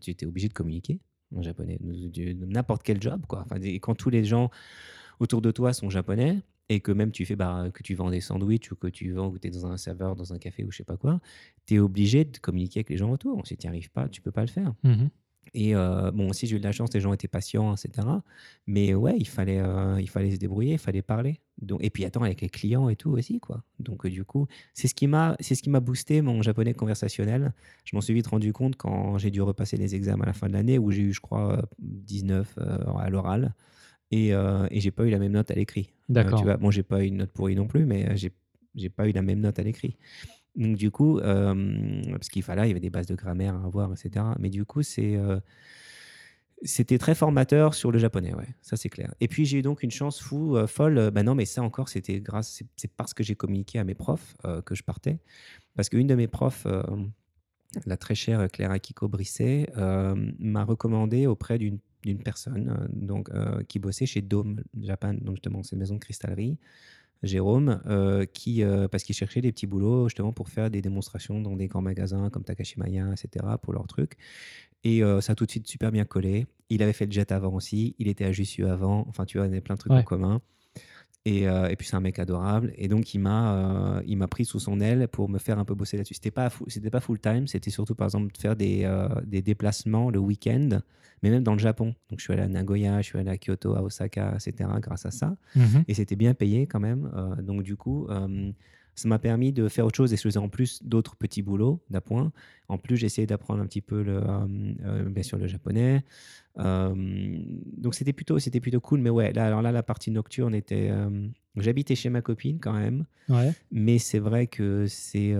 B: tu étais obligé de communiquer en japonais, n'importe quel job, quoi. Enfin, quand tous les gens autour de toi sont japonais et que même tu fais bah, que tu vends des sandwichs ou que tu vends ou tu es dans un serveur, dans un café ou je sais pas quoi, tu es obligé de communiquer avec les gens autour. Si tu n'y arrives pas, tu peux pas le faire.
A: Mhm.
B: Et euh, bon, aussi, j'ai eu de la chance, les gens étaient patients, etc. Mais ouais, il fallait, euh, il fallait se débrouiller, il fallait parler. Donc, et puis, attends, avec les clients et tout aussi, quoi. Donc, euh, du coup, c'est ce qui m'a boosté mon japonais conversationnel. Je m'en suis vite rendu compte quand j'ai dû repasser les examens à la fin de l'année, où j'ai eu, je crois, euh, 19 euh, à l'oral. Et, et j'ai pas eu la même note à l'écrit.
A: D'accord.
B: bon, j'ai pas eu une note pourrie non plus, mais j'ai pas eu la même note à l'écrit. Donc du coup, parce qu'il fallait, il y avait des bases de grammaire à avoir, etc. Mais du coup, c'était très formateur sur le japonais, ça c'est clair. Et puis j'ai eu donc une chance fou, folle. bah non, mais ça encore, c'était grâce, c'est- parce que j'ai communiqué à mes profs que je partais. Parce qu'une de mes profs, la très chère Claire Akiko Brisset, m'a recommandé auprès d'une personne donc, qui bossait chez Dome Japan, donc justement, c'est une maison de cristallerie. Jérôme, euh, qui, euh, parce qu'il cherchait des petits boulots justement pour faire des démonstrations dans des grands magasins comme Takashimaya, etc., pour leurs trucs. Et euh, ça a tout de suite super bien collé. Il avait fait le jet avant aussi, il était à Jussieu avant, enfin tu vois, il y avait plein de trucs
A: Ouais.
B: en commun. Et, euh, et puis c'est un mec adorable. Et donc il m'a euh, il m'a pris sous son aile pour me faire un peu bosser là-dessus. C'était pas c'était pas full time, c'était surtout par exemple de faire des, euh, des déplacements le week-end, mais même dans le Japon. Donc je suis allé à Nagoya, je suis allé à Kyoto, à Osaka, etc. Grâce à ça.
A: Mhm.
B: Et c'était bien payé quand même. Donc du coup, ça m'a permis de faire autre chose et je faisais en plus d'autres petits boulots d'appoint. En plus, j'ai essayé d'apprendre un petit peu le, euh, euh, bien sûr le japonais. Euh, donc c'était plutôt, c'était plutôt cool. Mais ouais, là, alors là, la partie nocturne était. euh, J'habitais chez ma copine quand même,
A: Ouais.
B: mais c'est vrai que c'est.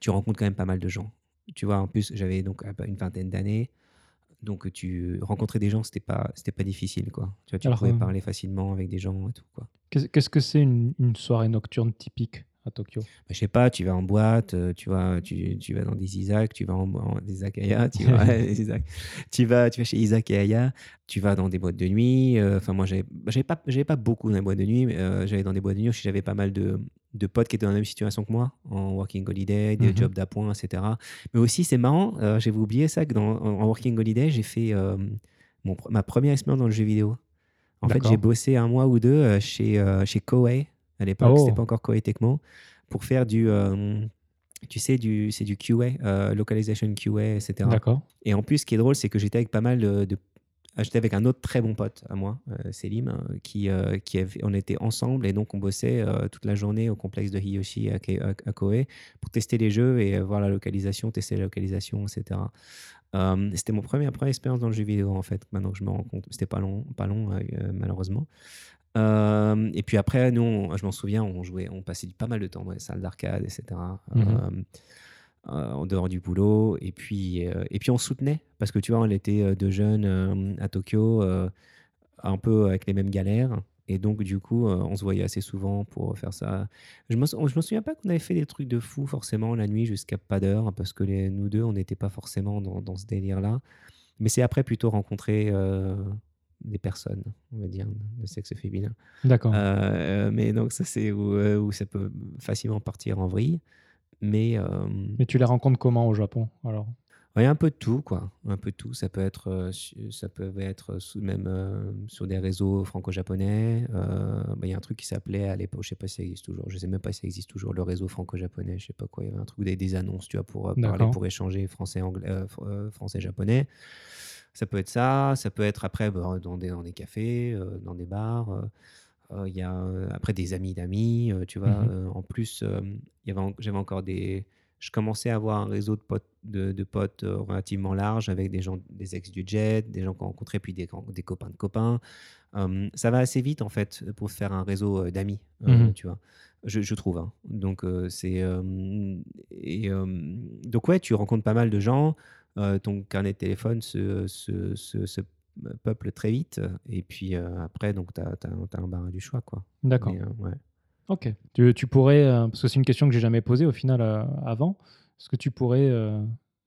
B: tu rencontres quand même pas mal de gens. Tu vois, en plus, j'avais donc à peu- une vingtaine d'années. Donc, tu rencontrer des gens, c'était pas, c'était pas difficile, quoi. Tu vois, tu
A: Alors,
B: pouvais
A: euh,
B: parler facilement avec des gens et tout, quoi.
A: Qu'est- Qu'est-ce que c'est une, une soirée nocturne typique? À Tokyo
B: Bah, je sais pas, tu vas en boîte, euh, tu vas, tu, tu vas dans des Isaac, tu vas en, en- des Izakaya, tu vas, Isaac. tu vas, tu vas chez Isaac et Aya, tu vas dans des boîtes de nuit. euh, Enfin, moi, j'avais pas, pas beaucoup dans les boîtes de nuit, mais euh, j'allais dans des boîtes de nuit. J'avais pas mal de, de potes qui étaient dans la même situation que moi, en working holiday, des
A: Mhm.
B: jobs d'appoint, etc. Mais aussi, c'est marrant, euh, j'avais oublié ça, que dans, en, en working holiday, j'ai fait euh, mon, ma première expérience dans le jeu vidéo. En fait, j'ai bossé un mois ou deux euh, chez, euh, chez Koei. À l'époque,
A: Oh.
B: c'était pas encore Koei Tecmo pour faire du, euh, tu sais, du, c'est du QA, euh, localization QA, etc.
A: D'accord.
B: Et en plus, ce qui est drôle, c'est que j'étais avec pas mal de, de- ah, j'étais avec un autre très bon pote à moi, euh, Selim, euh, qui, euh, qui avait- on était ensemble et donc on bossait euh, toute la journée au complexe de Hiyoshi à, à- à Koei pour tester les jeux et euh, voir la localisation, tester la localisation, etc. C'était mon premier, première expérience dans le jeu vidéo en fait. Maintenant que je me rends compte, c'était pas long, pas long malheureusement. Euh, et puis après, nous, on- je m'en souviens, on jouait, on passait pas mal de temps dans les salles d'arcade, etc.
A: Mhm.
B: Euh, euh, en dehors du boulot. Et puis, et puis on soutenait, parce que tu vois, on était deux jeunes à Tokyo, un peu avec les mêmes galères. Et donc, du coup, euh, on se voyait assez souvent pour faire ça. Je me, je me souviens pas qu'on avait fait des trucs de fou forcément la nuit jusqu'à pas d'heure, parce que les, nous deux, on n'était pas forcément dans, dans ce délire-là. Mais c'est après plutôt rencontrer euh, des personnes, on va dire, de sexe féminin.
A: D'accord.
B: Euh, mais donc, ça, c'est où, euh, où ça peut facilement partir en vrille. Mais. euh,
A: Mais tu les rencontres comment au Japon alors?
B: Ouais, un peu de tout, quoi. Un peu de tout. Ça peut être, euh, ça peut être sous, même euh, sur des réseaux franco-japonais. Euh, bah, Il y a un truc qui s'appelait à l'époque, je sais pas si ça existe toujours. Je sais même pas si ça existe toujours le réseau franco-japonais. Je sais pas quoi. Il y avait un truc des, des annonces, tu vois, pour euh, parler, pour échanger français, anglais, euh, fr- euh, français-japonais. Ça peut être ça. Ça peut être après bah, dans des dans des cafés, euh, dans des bars. euh, euh, Il y a après des amis d'amis, tu vois. Euh, en plus, j'avais encore des. Je commençais à avoir un réseau de potes, de, de potes relativement large avec des gens, des ex du jet, des gens qu'on rencontrait, puis des, des copains de copains. Ça va assez vite en fait pour faire un réseau d'amis,
A: Mhm.
B: tu vois. Je, je trouve. hein. Donc euh, c'est euh, et euh, donc ouais, tu rencontres pas mal de gens. Euh, ton carnet de téléphone se, se, se- se peuple très vite. Et puis euh, après, donc tu as, un barrage du choix, quoi.
A: D'accord.
B: Euh, ouais.
A: Ok. Tu, tu pourrais, euh, parce que c'est une question que j'ai jamais posée au final avant, est-ce que tu pourrais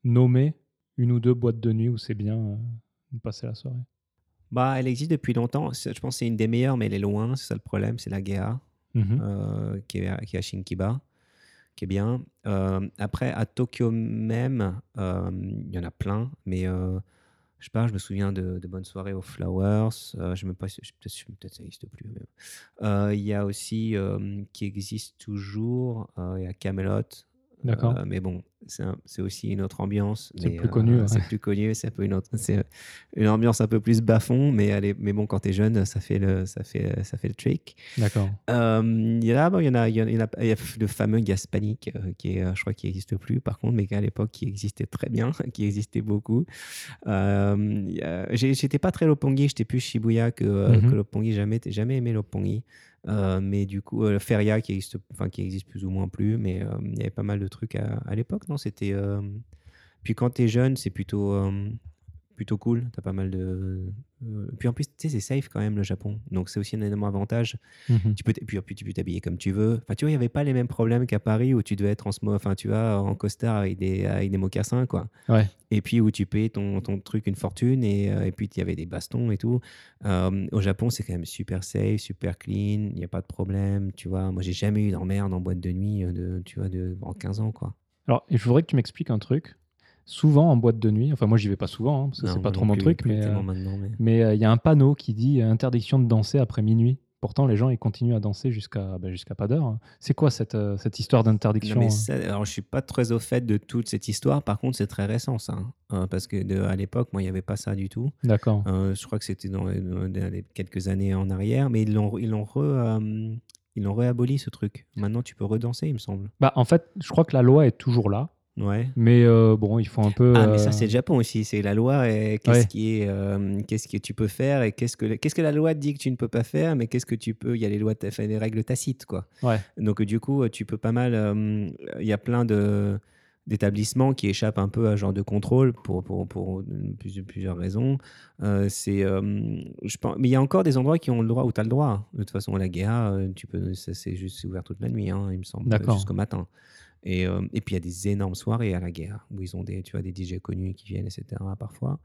A: nommer une ou deux boîtes de nuit où c'est bien de passer la soirée?
B: Bah, elle existe depuis longtemps. Je pense que c'est une des meilleures, mais elle est loin. C'est ça le problème. C'est la Gea,
A: Mhm.
B: euh, qui, est à, qui est à Shinkiba, bien. Euh, après, à Tokyo même, euh, il y en a plein, mais euh, je sais pas, je me souviens de, de bonnes soirées aux Flowers. Euh, je me pas, si- je- peut-être peut-être ça n'existe plus. Il y a aussi qui existe toujours. Il y a Camelot.
A: D'accord.
B: Euh, mais bon, c'est aussi une autre ambiance.
A: C'est plus connu,
B: euh,
A: ouais.
B: C'est plus connu. C'est un peu une autre. C'est une ambiance un peu plus bas-fond, mais elle est- mais bon, quand t'es jeune, ça fait le, ça fait, ça fait le trick.
A: D'accord.
B: Euh, Il y en a, bon, il y en a, il y en a, il y en a- il y a le fameux Gaspanic, euh, qui est, euh, je crois, qui n'existe plus, par contre, mais qu'à l'époque, qui existait très bien, qui existait beaucoup. Euh, J'étais pas très Lopongi, j'étais plus Shibuya que, euh, que Lopongi. Jamais, jamais aimé Lopongi. Euh, mais du coup, euh, Feria qui existe, enfin, qui existe plus ou moins plus, mais euh, il y avait pas mal de trucs à, l'époque, non? C'était. euh, Puis quand t'es jeune, c'est plutôt. Plutôt cool, t'as pas mal de... euh, Puis en plus, tu sais, c'est safe quand même le Japon, donc c'est aussi un énorme avantage
A: Mhm.
B: tu peux t- puis, puis tu peux t'habiller comme tu veux. Enfin, tu vois, il n'y avait pas les mêmes problèmes qu'à Paris où tu devais être en, enfin, tu vois, en costard avec des, avec des mocassins, quoi.
A: Ouais.
B: Et puis où tu payes ton, ton truc une fortune et, euh, et puis il y avait des bastons et tout. Euh, au Japon, c'est quand même super safe, super clean, il n'y a pas de problème, tu vois. Moi, j'ai jamais eu d'emmerde en boîte de nuit de, tu vois, de, en 15 ans, quoi.
A: Alors, il faudrait que tu m'expliques un truc. Souvent en boîte de nuit, enfin moi j'y vais pas souvent hein, parce que c'est pas trop mon
B: plus,
A: truc,
B: plus
A: mais euh,
B: mais...
A: euh, il y a un panneau qui dit euh, interdiction de danser après minuit. Pourtant, les gens, ils continuent à danser jusqu'à bah, jusqu'à pas d'heure. C'est quoi cette, euh, cette histoire d'interdiction hein?
B: alors, je suis pas très au fait de toute cette histoire. Par contre, c'est très récent, ça. hein. Parce que de- à l'époque, moi, il n'y avait pas ça du tout.
A: D'accord.
B: Je crois que c'était dans, les- dans les quelques années en arrière. Mais ils l'ont ils l'ont re, ils l'ont réaboli, ce truc. Maintenant, tu peux redanser, il me semble.
A: Bah, en fait, je crois que la loi est toujours là.
B: Ouais.
A: Mais euh, bon, il faut un peu.
B: Ah, mais ça,
A: euh,
B: c'est le Japon aussi. C'est la loi qu'est-ce
A: Ouais.
B: qui est, euh, qu'est-ce que tu peux faire et qu'est-ce que, qu'est-ce que la loi dit que tu ne peux pas faire, mais qu'est-ce que tu peux. Il y a les lois, enfin, les règles tacites, quoi.
A: Ouais.
B: Donc, du coup, tu peux pas mal. euh, Il y a plein de d'établissements qui échappent un peu à ce genre de contrôle pour, pour, pour plusieurs, raisons. C'est, je pense, mais il y a encore des endroits qui ont le droit, où tu as le droit. De toute façon, la guerre, tu peux, ça, c'est juste ouvert toute la nuit, hein, il me semble, jusqu'au matin. Et, euh, et puis il y a des énormes soirées à la guerre où ils ont des, tu vois, des DJ connus qui viennent, etc. Parfois.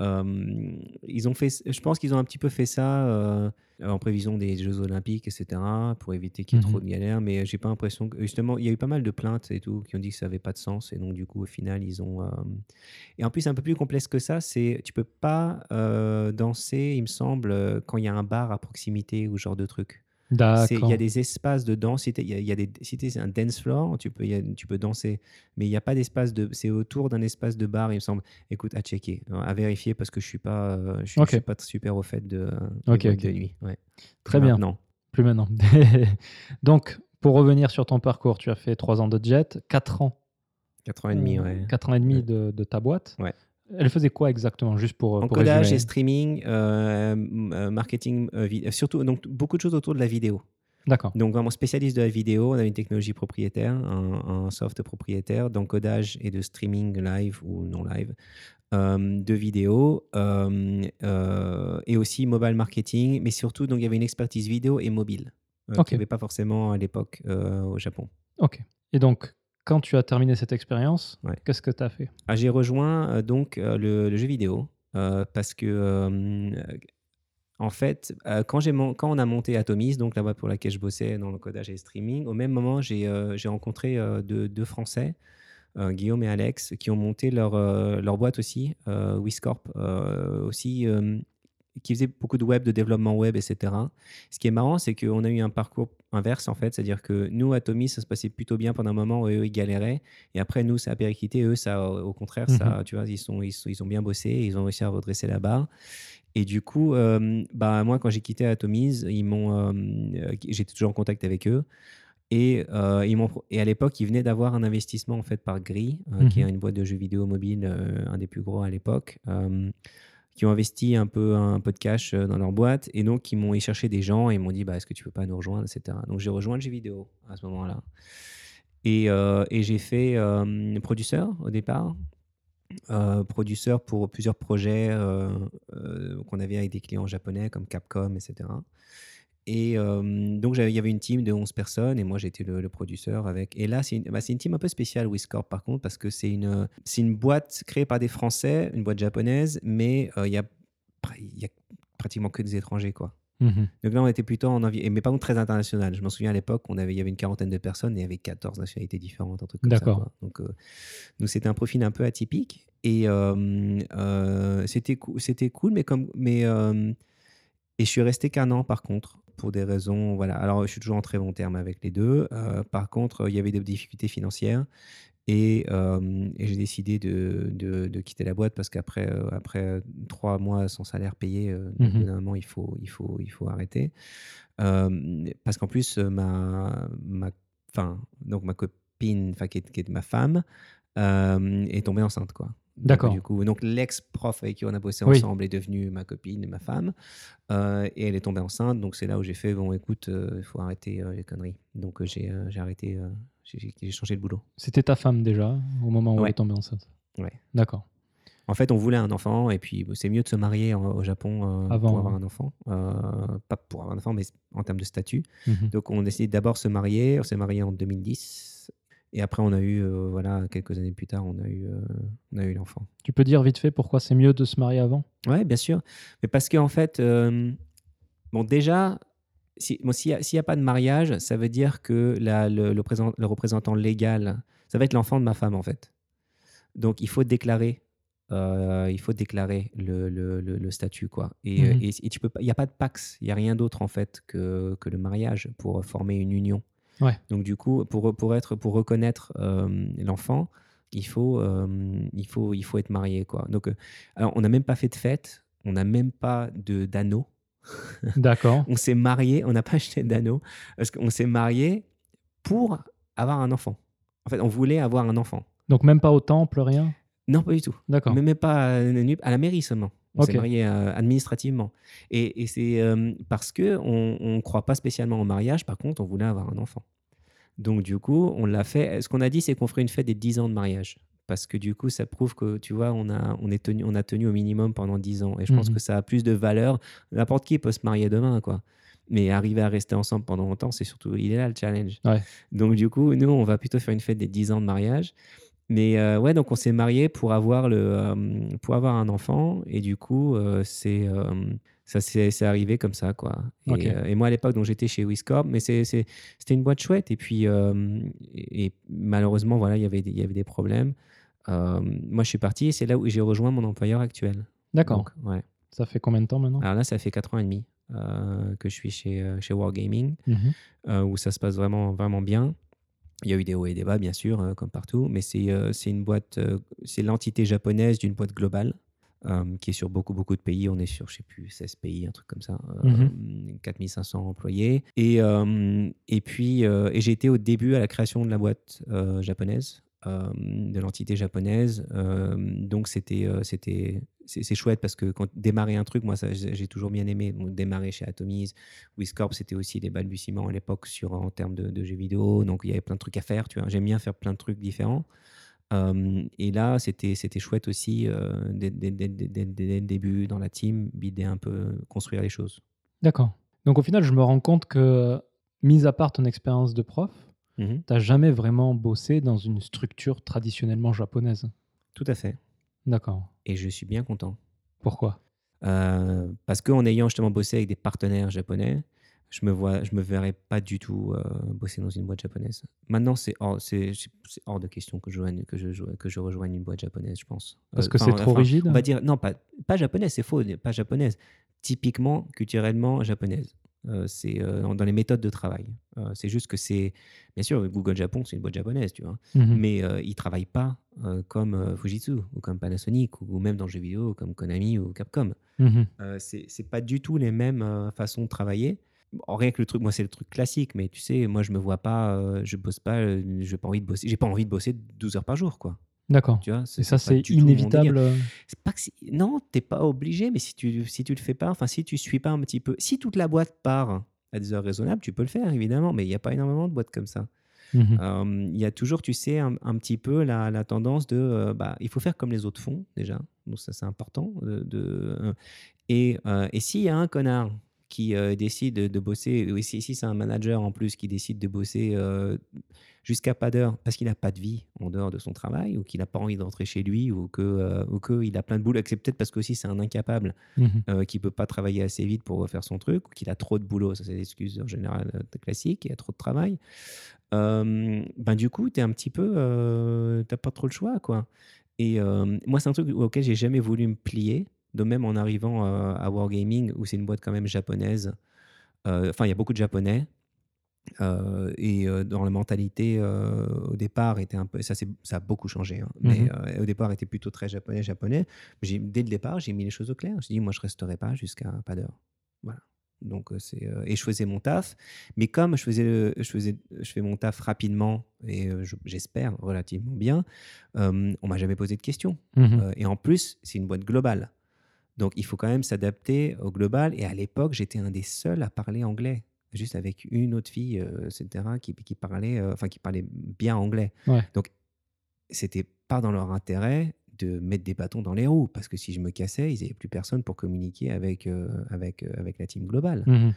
B: Euh, ils ont fait, je pense qu'ils ont un petit peu fait ça euh, en prévision des Jeux Olympiques, etc. pour éviter qu'il y ait
A: Mhm.
B: trop de galères. Mais j'ai pas l'impression que justement, il y a eu pas mal de plaintes et tout qui ont dit que ça avait pas de sens. Et donc du coup, au final, ils ont. euh, Et en plus, un peu plus complexe que ça, c'est tu peux pas euh, danser, il me semble, euh, quand il y a un bar à proximité ou ce genre de truc. Il y a des espaces de danse. Si il y a, y a des, si t'es un dance floor, tu peux, il y a- tu peux danser. Mais il n'y a pas d'espace de. C'est autour d'un espace de bar, il me semble. Écoute, à checker, à vérifier parce que je suis pas, je suis, je
A: Ok.
B: suis pas super au fait de, de nuit. Ouais.
A: Très bien.
B: Non.
A: Plus maintenant. Donc, pour revenir sur ton parcours, tu as fait 3 ans de jet, 4 ans.
B: 4 ans et demi, ouais.
A: 4 ans et demi de ta boîte.
B: Ouais.
A: Elle faisait quoi exactement Juste pour,
B: Encodage et streaming, euh, euh, marketing, euh, surtout donc beaucoup de choses autour de la vidéo.
A: D'accord.
B: Donc vraiment spécialiste de la vidéo, on avait une technologie propriétaire, un, un soft propriétaire d'encodage et de streaming live ou non live euh, de vidéo et aussi mobile marketing, mais surtout donc il y avait une expertise vidéo et mobile euh,
A: Ok.
B: qu'il n'y avait pas forcément à l'époque au Japon.
A: Ok. Et donc, quand tu as terminé cette expérience,
B: Ouais.
A: qu'est-ce que tu as fait?
B: Ah, J'ai rejoint euh, donc euh, le, le jeu vidéo euh, parce que en fait, euh, quand, on a monté Atomis, donc la boîte pour laquelle je bossais dans le codage et le streaming, au même moment, j'ai euh, rencontré euh, deux, deux Français, Guillaume et Alex, qui ont monté leur, leur boîte aussi, Wiscorp, aussi, qui faisait beaucoup de web, de développement web, etc. Ce qui est marrant, c'est qu'on a eu un parcours inverse, en fait, c'est-à-dire que nous, Atomis, ça se passait plutôt bien pendant un moment où eux, ils galéraient, et après, nous, ça a périclité, eux, ça, au contraire, ça, tu vois, ils, sont, ils, sont- ils ont bien bossé, ils ont réussi à redresser la barre. Et du coup, euh, bah, moi, quand j'ai quitté Atomise, ils m'ont, euh, euh, j'étais toujours en contact avec eux. Et, euh, ils m'ont, et à l'époque, ils venaient d'avoir un investissement en fait par Gris, qui est
A: Mhm.
B: une boîte de jeux vidéo mobile, un des plus gros à l'époque, qui ont investi un peu, un peu de cash euh, dans leur boîte. Et donc, ils m'ont cherchaient des gens et ils m'ont dit bah, Est-ce que tu peux pas nous rejoindre etc. Donc, j'ai rejoint le jeu vidéo à ce moment-là. Et, euh, et j'ai fait euh, producteur au départ euh, producteur pour plusieurs projets euh, qu'on avait avec des clients japonais comme Capcom, etc. Et euh, donc, il y avait une team de 11 personnes et moi, j'étais le, le producteur avec. Et là, c'est une, bah, une team un peu spéciale, Wiscorp, par contre, parce que c'est une, boîte créée par des Français, une boîte japonaise, mais euh, il y, a, pr- il y a pratiquement que des étrangers, quoi.
A: Mhm.
B: Donc là, on était plutôt en envie, mais pas contre très international. Je m'en souviens à l'époque, on avait, il y avait une quarantaine de personnes et il y avait 14 nationalités différentes, un truc comme ça. Quoi. Donc, euh, donc c'était un profil un peu atypique et euh, euh, c'était c'était cool, mais comme mais euh, et je suis resté qu'un an par contre pour des raisons voilà. Alors je suis toujours en très bon terme avec les deux. Euh, par contre, il y avait des difficultés financières. Et, euh, et j'ai décidé de, de- de quitter la boîte parce qu'après euh, après trois mois sans salaire payé, bout d'un moment, il faut, il faut, il faut arrêter. Parce qu'en plus, ma, ma, enfin, donc ma copine, qui est, qui est ma femme, est tombée enceinte. Quoi.
A: D'accord.
B: Du coup, donc l'ex-prof avec qui on a bossé
A: Oui.
B: ensemble est devenue ma copine, ma femme. Euh, et elle est tombée enceinte. Donc c'est là où j'ai fait, bon, écoute, euh, il faut arrêter euh, les conneries. Donc j'ai arrêté, j'ai- changé de boulot.
A: C'était ta femme déjà, au moment où
B: Ouais.
A: elle est tombée enceinte
B: Ouais.
A: D'accord.
B: En fait, on voulait un enfant, et puis c'est mieux de se marier en- au Japon euh,
A: Avant,
B: pour avoir un enfant. Euh, pas pour avoir un enfant, mais en termes de statut.
A: Mhm.
B: Donc, on a décidé d'abord de se marier. On s'est marié en 2010. Et après, on a eu, euh, voilà, quelques années plus tard, on a eu, euh, on a eu l'enfant.
A: Tu peux dire vite fait pourquoi c'est mieux de se marier avant?
B: Ouais, bien sûr. Mais parce qu'en fait, euh, bon, déjà, bon, s'il n'y a, pas de mariage, ça veut dire que la- le, le présent- le représentant légal, ça va être l'enfant de ma femme, en fait. Donc, il faut déclarer il faut déclarer le, statut, quoi. Et,
A: Mhm.
B: et, et tu peux il n'y a pas de pax, il n'y a rien d'autre en fait que, que le mariage pour former une union.
A: Ouais.
B: Donc du coup, pour, pour être, pour reconnaître euh, l'enfant, il faut, euh, il faut, il faut être marié, quoi. Donc, euh, alors, on n'a même pas fait de fête, on n'a même pas de d'anneau.
A: D'accord.
B: On s'est marié, on n'a pas acheté d'anneau parce qu'on s'est marié pour avoir un enfant. En fait, on voulait avoir un enfant.
A: Donc même pas au temple, rien?
B: Non, pas du tout.
A: D'accord.
B: Même pas à la mairie seulement. On
A: Ok.
B: s'est marié euh, administrativement. Et, et c'est euh, parce que on ne croit pas spécialement au mariage. Par contre, on voulait avoir un enfant. Donc, du coup, on l'a fait. Ce qu'on a dit, c'est qu'on ferait une fête des 10 ans de mariage. Parce que du coup, ça prouve que, tu vois, on a, on est tenu, on a tenu au minimum pendant 10 ans. Et je pense
A: Mhm.
B: que ça a plus de valeur. N'importe qui peut se marier demain, quoi. Mais arriver à rester ensemble pendant longtemps, c'est surtout, il est là le challenge.
A: Ouais.
B: Donc, du coup, nous, on va plutôt faire une fête des 10 ans de mariage. Mais euh, ouais, donc on s'est marié pour avoir, le, euh, pour avoir un enfant. Et du coup, euh, c'est ça c'est arrivé comme ça, quoi. Et, moi, à l'époque, donc j'étais chez Wiscorp, mais c'était une boîte chouette. Et puis, et, et malheureusement, voilà, il y avait des- il y avait des problèmes. Moi, je suis parti et c'est là où j'ai rejoint mon employeur actuel.
A: D'accord.
B: Ouais.
A: Ça fait combien de temps maintenant?
B: Alors là, ça fait 4 ans et demi que je suis chez, chez Wargaming euh, où ça se passe vraiment, vraiment bien. Il y a eu des hauts et des bas, bien sûr, euh, comme partout, mais c'est euh, c'est une boîte, euh, c'est l'entité japonaise d'une boîte globale euh, qui est sur beaucoup, beaucoup de pays. On est sur, je sais plus, 16 pays, un truc comme ça, euh, 4500 employés. Et, et puis, et j'ai été au début à la création de la boîte japonaise. de l'entité japonaise donc c'était c'était c'est chouette parce que quand démarrer un truc moi j'ai toujours bien aimé démarrer chez Atomize Wiscorp, c'était aussi des balbutiements à l'époque sur en termes de, de jeux vidéo. Donc il y avait plein de trucs à faire. Tu vois, j'aime bien faire plein de trucs différents. Euh, et là, c'était c'était chouette aussi euh, dès, dès- dès- dès- dès- dès le début dans la team, bider un peu, construire les choses.
A: D'accord. Donc au final, je me rends compte que, mis à part ton expérience de prof,
B: Mhm.
A: t'as jamais vraiment bossé dans une structure traditionnellement japonaise.
B: Tout à fait.
A: D'accord.
B: Et je suis bien content.
A: Pourquoi?
B: Euh, parce qu'en ayant justement bossé avec des partenaires japonais, je me vois, je me verrais pas du tout euh, bosser dans une boîte japonaise. Maintenant, c'est hors, c'est, c'est hors de question que je, joigne- que, je, jo- que je rejoigne une boîte japonaise, je pense.
A: Parce
B: Euh,
A: que
B: enfin,
A: c'est trop
B: enfin,
A: rigide
B: On va dire, non, pas, pas japonaise, c'est faux, pas japonaise. Typiquement, culturellement japonaise. Euh, c'est euh, dans, les méthodes de travail. Euh, c'est juste que c'est, bien sûr, Google Japon, c'est une boîte japonaise, tu vois
A: Mhm.
B: mais ils travaillent pas comme Fujitsu ou comme Panasonic ou, même dans le jeu vidéo comme Konami ou Capcom.
A: Mhm.
B: Euh, c'est pas du tout les mêmes façons de travailler. Bon, rien que le truc, moi c'est le truc classique, mais tu sais, moi je me vois pas, euh, je bosse pas, euh, j'ai pas envie de bosser, j'ai pas envie de bosser 12 heures par jour, quoi.
A: D'accord.
B: Tu vois,
A: Et ça, c'est inévitable. euh,
B: pas que non, t'es pas obligé, mais si tu si tu le fais pas, enfin si tu suis pas un petit peu, si toute la boîte part à des heures raisonnables, tu peux le faire évidemment, mais il y a pas énormément de boîtes comme ça. Euh, il y a toujours, tu sais, un, un petit peu la, la tendance de, euh, bah, il faut faire comme les autres font déjà. Donc ça, c'est important. De, de- euh, et et s'il y a un connard qui euh, décide de, bosser, si, si c'est un manager en plus qui décide de bosser euh, jusqu'à pas d'heure parce qu'il n'a pas de vie en dehors de son travail ou qu'il n'a pas envie de rentrer chez lui ou que euh, ou qu'il a plein de boulot, c'est peut-être parce qu'aussi c'est un incapable euh, qui peut pas travailler assez vite pour faire son truc, ou qu'il a trop de boulot, ça c'est l'excuse en général classique, il a trop de travail, ben du coup, tu es un petit peu, t'as pas trop le choix, quoi. Et moi, c'est un truc auquel j'ai jamais voulu me plier, de même en arrivant euh, à Wargaming, où c'est une boîte quand même japonaise. Euh, Enfin, il y a beaucoup de japonais. euh, et euh, dans la mentalité, euh, au départ, était un peu, ça, a beaucoup changé. hein, mais
A: Mhm.
B: au départ, était plutôt très japonais, japonais. Dès le départ, j'ai mis les choses au clair. J'ai dit, moi, je resterai pas jusqu'à pas d'heure. Voilà. Donc, c'est, et je faisais mon taf. Mais comme je faisais, je faisais, je fais mon taf rapidement et je- j'espère relativement bien, on m'a jamais posé de questions.
A: Mhm.
B: Et en plus, c'est une boîte globale. Donc, il faut quand même s'adapter au global. Et à l'époque, j'étais un des seuls à parler anglais, juste avec une autre fille, euh, etc., qui, qui parlait, euh, enfin, qui parlait bien anglais.
A: Ouais.
B: Donc, c'était pas dans leur intérêt de mettre des bâtons dans les roues, parce que si je me cassais, ils n'avaient plus personne pour communiquer avec, euh, avec, euh, avec la team globale.
A: Mhm.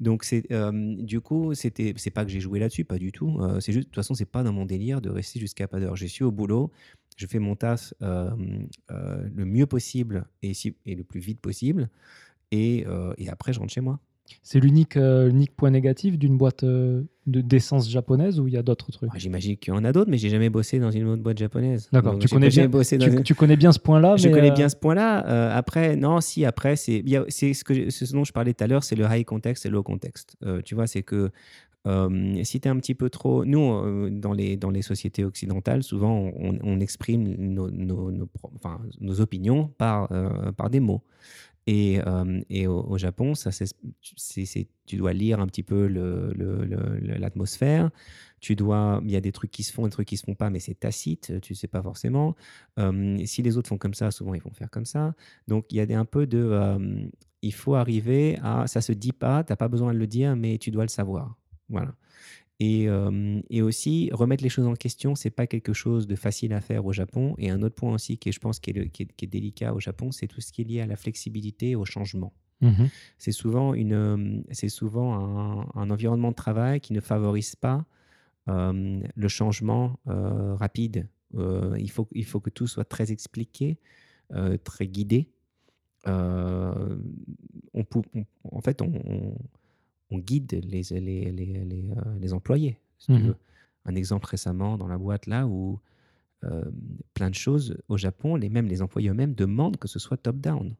B: Donc, c'est, euh, du coup, c'était, c'est pas que j'ai joué là-dessus, pas du tout. Euh, c'est juste, de toute façon, c'est pas dans mon délire de rester jusqu'à pas d'heure. Je suis au boulot, je fais mon taf le mieux possible et, si- et le plus vite possible, et, et après, je rentre chez moi.
A: C'est l'unique euh, unique point négatif d'une boîte euh, de d'essence japonaise ou il y a d'autres trucs?
B: Ah, J'imagine qu'il y en a d'autres, mais j'ai jamais bossé dans une autre boîte japonaise.
A: D'accord, tu connais bien-
B: bossé
A: tu,
B: une-
A: tu connais bien ce point-là
B: Je
A: mais,
B: connais
A: euh,
B: bien ce point-là. Après, non, si, après, c'est ce, que ce dont je parlais tout à l'heure, c'est le high context et le low context. Tu vois, c'est que euh, si tu es un petit peu trop. Nous, euh, dans, les, dans les sociétés occidentales, souvent, on, on exprime nos, nos, nos pro- enfin, nos opinions par, euh, par des mots. Et, euh, au, Japon, ça, tu dois lire un petit peu l'atmosphère. Tu dois, il y a des trucs qui se font, des trucs qui se font pas, mais c'est tacite, tu sais pas forcément. Euh, si les autres font comme ça, souvent ils vont faire comme ça. Donc il y a un peu de, euh, il faut arriver à, ça se dit pas, t'as pas besoin de le dire, mais tu dois le savoir. Voilà. Et, euh, et aussi, remettre les choses en question, c'est pas quelque chose de facile à faire au Japon. Et un autre point aussi qui est, je pense, qui est, le- qui est- qui est délicat au Japon, c'est tout ce qui est lié à la flexibilité et au changement.
A: mhm.
B: C'est souvent, une, c'est souvent un, un environnement de travail qui ne favorise pas euh, le changement euh, rapide. Il, faut, il faut que tout soit très expliqué, très guidé. On on- en fait, on, on- on guide les, les, les, les, euh, les employés. si tu veux. Un exemple récemment dans la boîte là où euh, plein de choses au Japon, les mêmes les employés eux-mêmes demandent que ce soit top-down,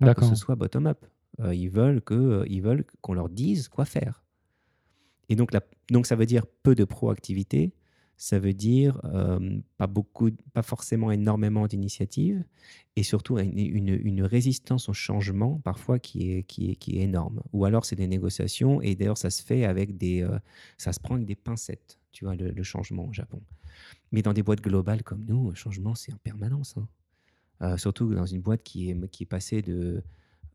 B: pas que ce soit bottom-up. Euh, ils veulent que ils veulent qu'on leur dise quoi faire. Et donc, la- donc ça veut dire peu de proactivité, ça veut dire pas beaucoup, pas forcément énormément d'initiatives, et surtout une, résistance au changement parfois qui est, qui est, qui est énorme. Ou alors c'est des négociations, et d'ailleurs ça se fait avec des, ça se prend avec des pincettes, tu vois, le, changement au Japon. Mais dans des boîtes globales comme nous, le changement c'est en permanence. hein. Surtout dans une boîte qui est, qui est passée de,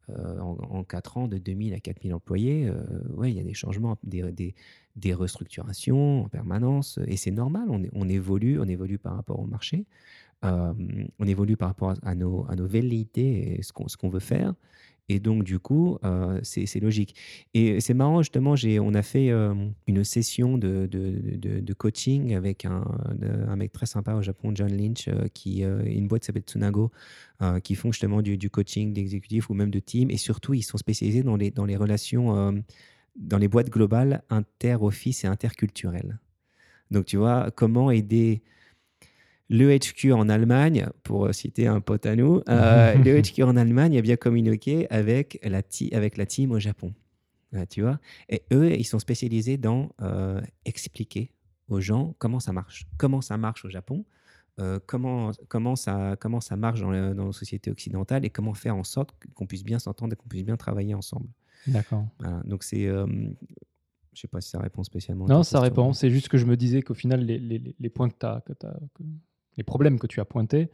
B: euh, en, en 4 ans de 2000 à 4000 employés, euh, ouais, il y a des changements, des, des, restructurations en permanence, et c'est normal, on, évolue, on évolue par rapport au marché, euh, on évolue par rapport à nos, à nos velléités et ce qu'on veut faire, et donc du coup, euh, c'est logique. Et c'est marrant, justement, on a fait euh, une session de, coaching avec un, un mec très sympa au Japon, John Lynch, euh, qui euh, une boîte s'appelle Tsunago, qui font justement du, coaching d'exécutifs ou même de team. Et surtout, ils sont spécialisés dans les, dans les relations, dans les boîtes globales inter-office et interculturelles. Donc, tu vois, comment aider le HQ en Allemagne, pour citer un pote à nous, euh, le HQ en Allemagne a bien communiqué avec la, avec la team au Japon. Euh, tu vois? Et eux, ils sont spécialisés dans euh, expliquer aux gens comment ça marche. Comment ça marche au Japon euh, comment, comment, ça, comment ça marche dans, le- dans nos sociétés occidentales et comment faire en sorte qu'on puisse bien s'entendre et qu'on puisse bien travailler ensemble.
A: D'accord.
B: Voilà. Donc, c'est. euh, je sais pas si ça répond spécialement.
A: Non, ça répond. C'est juste que je me disais qu'au final, les, les- les points que tu as, que que- les problèmes que tu as pointés,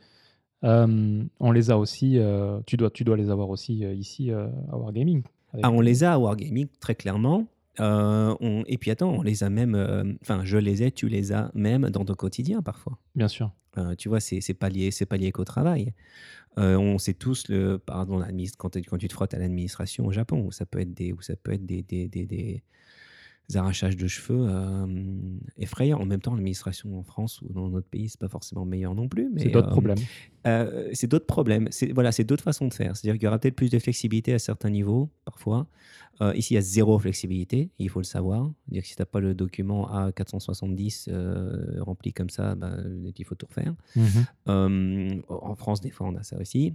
A: euh, on les a aussi, euh, tu, dois, tu dois les avoir aussi euh, ici à Wargaming. Avec-
B: Ah, on les a à Wargaming, très clairement. On- et puis attends, on les a même. Enfin, je les ai, tu les as même dans ton quotidien parfois.
A: Bien sûr.
B: Tu vois, c'est pas lié, c'est pas lié qu'au travail. On sait tous le, pardon, quand, tu- quand tu te frottes à l'administration au Japon, où ça peut être des, où ça peut être des, des, des- des arrachages de cheveux euh, effrayants. En même temps, l'administration en France ou dans notre pays, c'est pas forcément meilleur non plus.
A: C'est d'autres
B: euh,
A: problèmes.
B: euh, c'est d'autres problèmes. C'est voilà, c'est d'autres façons de faire. C'est-à-dire qu'il y aura peut-être plus de flexibilité à certains niveaux, parfois. Ici, il y a zéro flexibilité, il faut le savoir. C'est-à-dire que si tu n'as pas le document A470 euh, rempli comme ça, ben, il faut tout refaire.
A: Mhm.
B: En France, des fois, on a ça aussi.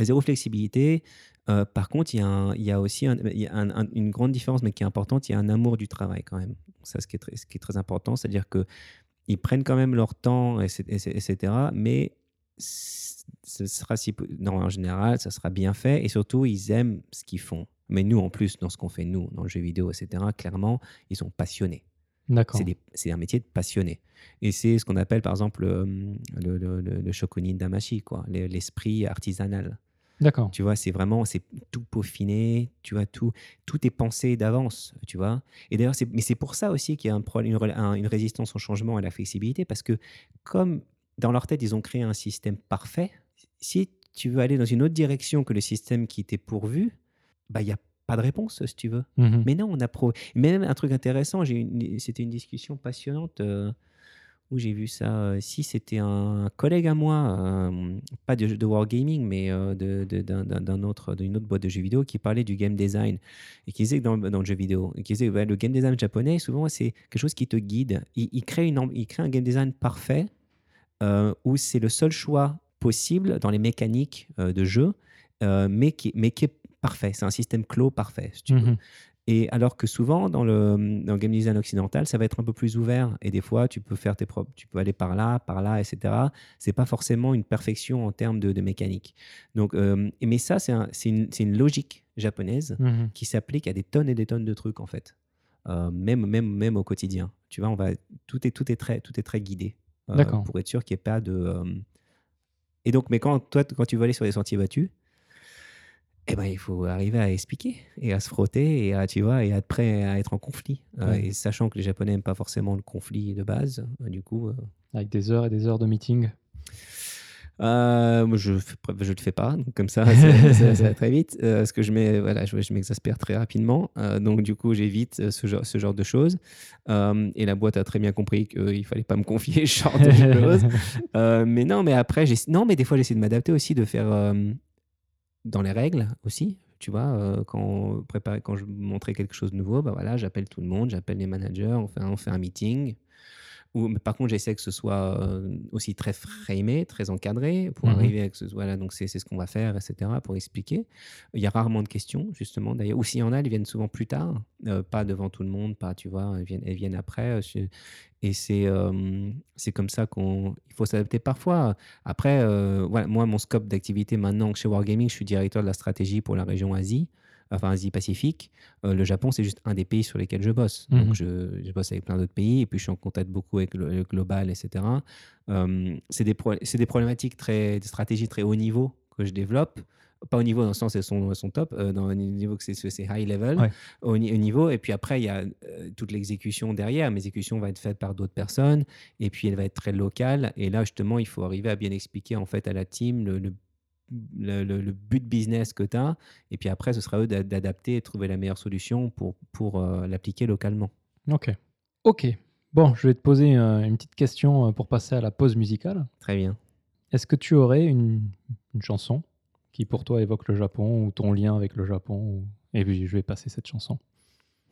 B: Zéro flexibilité. Euh, par contre, il y a, un- il y a aussi un- il y a un- un- une grande différence, mais qui est importante. Il y a un amour du travail quand même. Ça, ce qui est très, ce qui est très important, c'est-à-dire que ils prennent quand même leur temps, etc. Mais ce sera si, peu- non, en général, ça sera bien fait, et surtout, ils aiment ce qu'ils font. Mais nous, en plus, dans ce qu'on fait nous, dans le jeu vidéo, etc. Clairement, ils sont passionnés.
A: D'accord.
B: C'est un métier de passionné. Et c'est ce qu'on appelle, par exemple, le, le, le, le- le shokunin damashi, l'esprit artisanal.
A: D'accord.
B: Tu vois, c'est vraiment, c'est tout peaufiné, tu vois, tout, tout est pensé d'avance, tu vois. Et d'ailleurs, c'est, mais c'est pour ça aussi qu'il y a un, une, rela- un- une résistance au changement et à la flexibilité, parce que comme dans leur tête, ils ont créé un système parfait, si tu veux aller dans une autre direction que le système qui t'est pourvu, bah, il n'y a pas de réponse, si tu veux.
A: Mhm.
B: Mais non, on a pro. Même un truc intéressant, une- c'était une discussion passionnante euh, où j'ai vu ça euh, Si, c'était un collègue à moi, euh, pas de, de Wargaming, mais euh, de- de- d'un d'un autre, d'une autre boîte de jeux vidéo qui parlait du game design et qui disait que dans, le- dans le jeu vidéo, et qui disait ouais, le game design japonais, souvent, c'est quelque chose qui te guide. Il, il crée, une, il crée un game design parfait euh, où c'est le seul choix possible dans les mécaniques de jeu, mais, qui, mais qui est parfait. C'est un système clos parfait, si tu veux.
A: Mhm.
B: Et alors que souvent, dans le, dans le game design occidental, ça va être un peu plus ouvert. Et des fois, tu peux faire tes propres, tu peux aller par là, par là, etc. C'est pas forcément une perfection en termes de, de mécanique. Donc, euh, mais ça, c'est un- une, une logique japonaise
A: Mhm.
B: qui s'applique à des tonnes et des tonnes de trucs en fait. Euh, même, même, même au quotidien. Tu vois, on va, tout, est, tout, est très, tout est très guidé. euh,
A: D'accord.
B: Pour être sûr qu'il n'y ait pas de. euh, Et donc, mais quand, toi, quand tu veux aller sur des sentiers battus, eh ben, il faut arriver à expliquer et à se frotter et à, tu vois, et à être prêt à être en conflit. Euh,
A: Ouais.
B: Et sachant que les Japonais n'aiment pas forcément le conflit de base, euh, du coup, euh,
A: Avec des heures et des heures de meeting.
B: Euh, moi, je ne le fais pas, donc comme ça, ça, ça- ça va très vite. Euh, parce que je m'ai- voilà, je, je m'exaspère très rapidement. Euh, donc, du coup, j'évite ce genre, ce genre de choses. Et la boîte a très bien compris qu'il fallait pas me confier ce genre de choses. Mais non, mais après, non, mais des fois, j'essaie de m'adapter aussi, de faire dans les règles aussi. Tu vois, euh, quand, on quand je montrais quelque chose de nouveau, bah voilà, j'appelle tout le monde, j'appelle les managers, on fait, on fait un meeting. Ou, mais par contre, j'essaie que ce soit euh, aussi très framé, très encadré pour
A: Mhm.
B: arriver à que ce, voilà, donc c'est ce qu'on va faire, etc. pour expliquer. Il y a rarement de questions, justement, d'ailleurs. Ou s'il y en a, elles viennent souvent plus tard, euh, pas devant tout le monde, pas, tu vois, elles viennent, elles viennent après. euh, Et c'est euh, c'est comme ça qu'on. Il faut s'adapter parfois. Après, euh, voilà, moi, mon scope d'activité maintenant chez Wargaming, je suis directeur de la stratégie pour la région Asie, enfin Asie-Pacifique. Euh, le Japon, c'est juste un des pays sur lesquels je bosse.
A: Mhm.
B: Donc, je, je bosse avec plein d'autres pays et puis je suis en contact beaucoup avec le, le global, etc. Euh, c'est des, pro- des problématiques très, des stratégies très haut niveau que je développe. Pas au niveau dans le sens elles sont, elles sont top, euh, dans le niveau que c'est, high level,
A: Ouais.
B: au, ni- au niveau. Et puis après, il y a euh, toute l'exécution derrière. Mais l'exécution va être faite par d'autres personnes et puis elle va être très locale. Et là, justement, il faut arriver à bien expliquer en fait à la team le, le, le- le- le but business que tu as. Et puis après, ce sera eux d'a- d'adapter et de trouver la meilleure solution pour, pour euh, l'appliquer localement.
A: Ok. Ok. Bon, je vais te poser euh, une petite question euh, pour passer à la pause musicale.
B: Très bien.
A: Est-ce que tu aurais une, une chanson qui pour toi évoque le Japon ou ton lien avec le Japon ou- Et puis je vais passer cette chanson.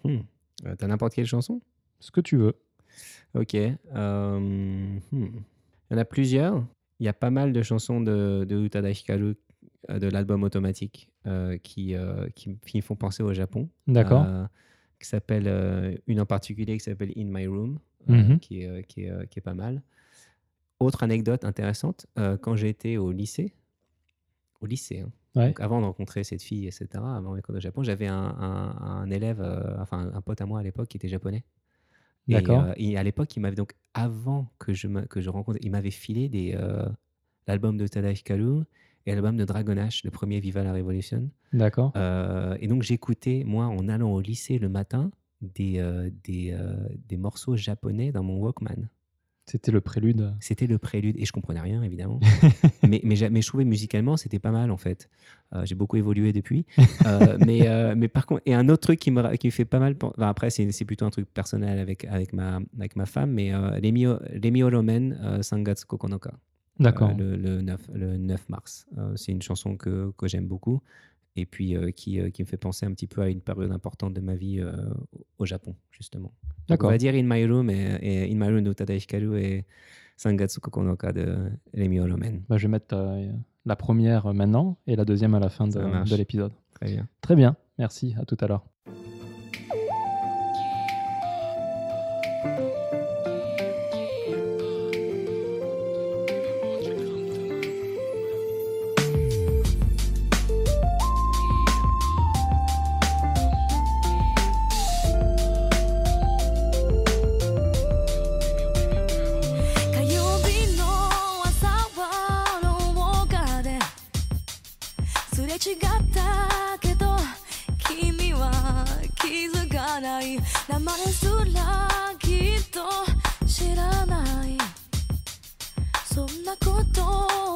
B: Hmm. Euh, T'as n'importe quelle chanson?
A: Ce que tu veux.
B: Ok. euh, hmm. Il y en a plusieurs. Il y a pas mal de chansons de, de Utada Hikaru, euh, de l'album Automatique, euh, qui, euh, qui, qui me font penser au Japon.
A: D'accord.
B: Euh, qui s'appelle, euh, une en particulier qui s'appelle In My Room,
A: Mhm.
B: qui, est, qui, est, qui est pas mal. Autre anecdote intéressante, quand j'étais au lycée, au lycée, hein,
A: Ouais.
B: donc avant de rencontrer cette fille, etc., avant mes cours de Japon, j'avais un, un- un élève, enfin un pote à moi à l'époque qui était japonais. Et,
A: D'accord.
B: euh, et à l'époque, il m'avait donc, avant que je, que je rencontre, il m'avait filé des, euh, l'album de Tada Hikaru et l'album de Dragon Ash, le premier Viva la Revolution.
A: D'accord.
B: Euh, et donc j'écoutais, moi, en allant au lycée le matin, des, euh, des, euh, des morceaux japonais dans mon Walkman.
A: C'était le prélude.
B: C'était le prélude, et je comprenais rien, évidemment. mais, mais, je trouvais musicalement, c'était pas mal, en fait. Euh, J'ai beaucoup évolué depuis. Euh, mais, euh, mais par contre, et un autre truc qui me, qui me fait pas mal... enfin, après, c'est plutôt un truc personnel avec, avec, ma, avec ma femme, mais Remi Oromen, euh, Sangatsu Kokonoka.
A: D'accord.
B: Le, le 9, le 9 mars. C'est une chanson que, que j'aime beaucoup et puis euh, qui, euh, qui me fait penser un petit peu à une période importante de ma vie euh, au Japon, justement. Donc, on
A: D'accord.
B: va dire In My Room et, et In My Room de Utada Hikaru et Sangatsu Kokonoka de Remi Oromen.
A: Bah, je vais mettre la première maintenant et la deuxième à la fin de, de l'épisode.
B: Très bien.
A: Très bien. Merci. À tout à l'heure.
C: 黙れすらきっと知らない。そんなこと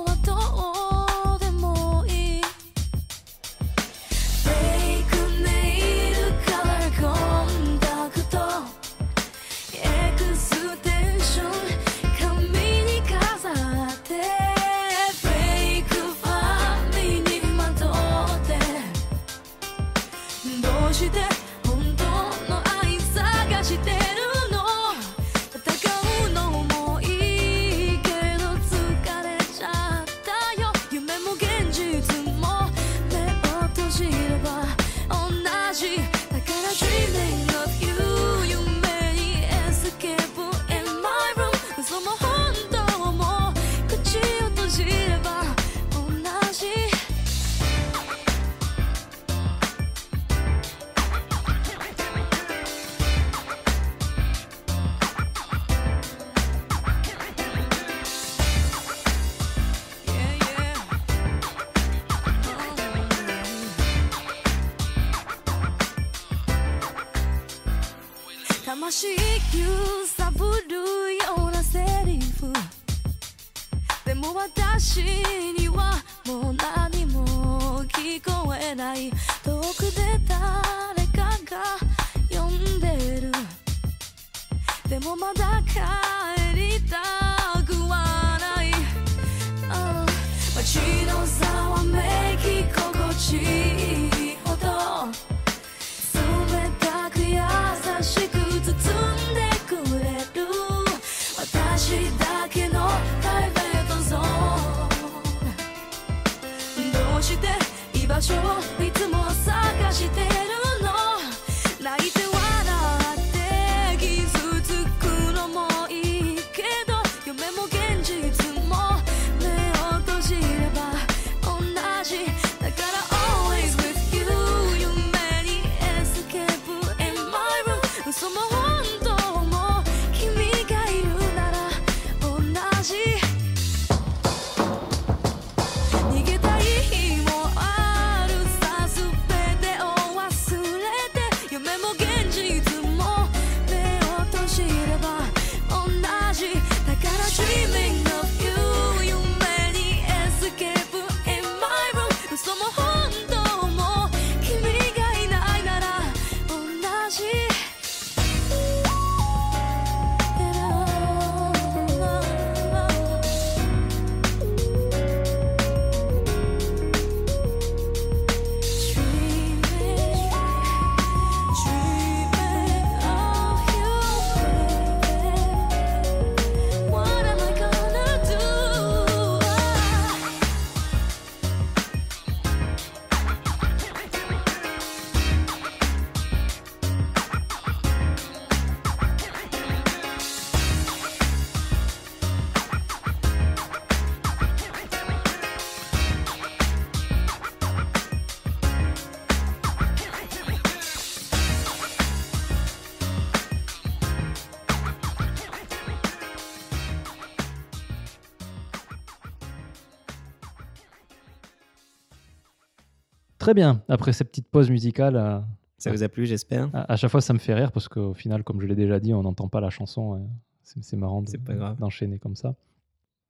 A: très bien. Après cette petite pause musicale, euh,
B: Ça vous a plu, j'espère
A: à, à chaque fois ça me fait rire parce qu'au final, comme je l'ai déjà dit, on n'entend pas la chanson. euh, c'est marrant de- d'enchaîner comme ça.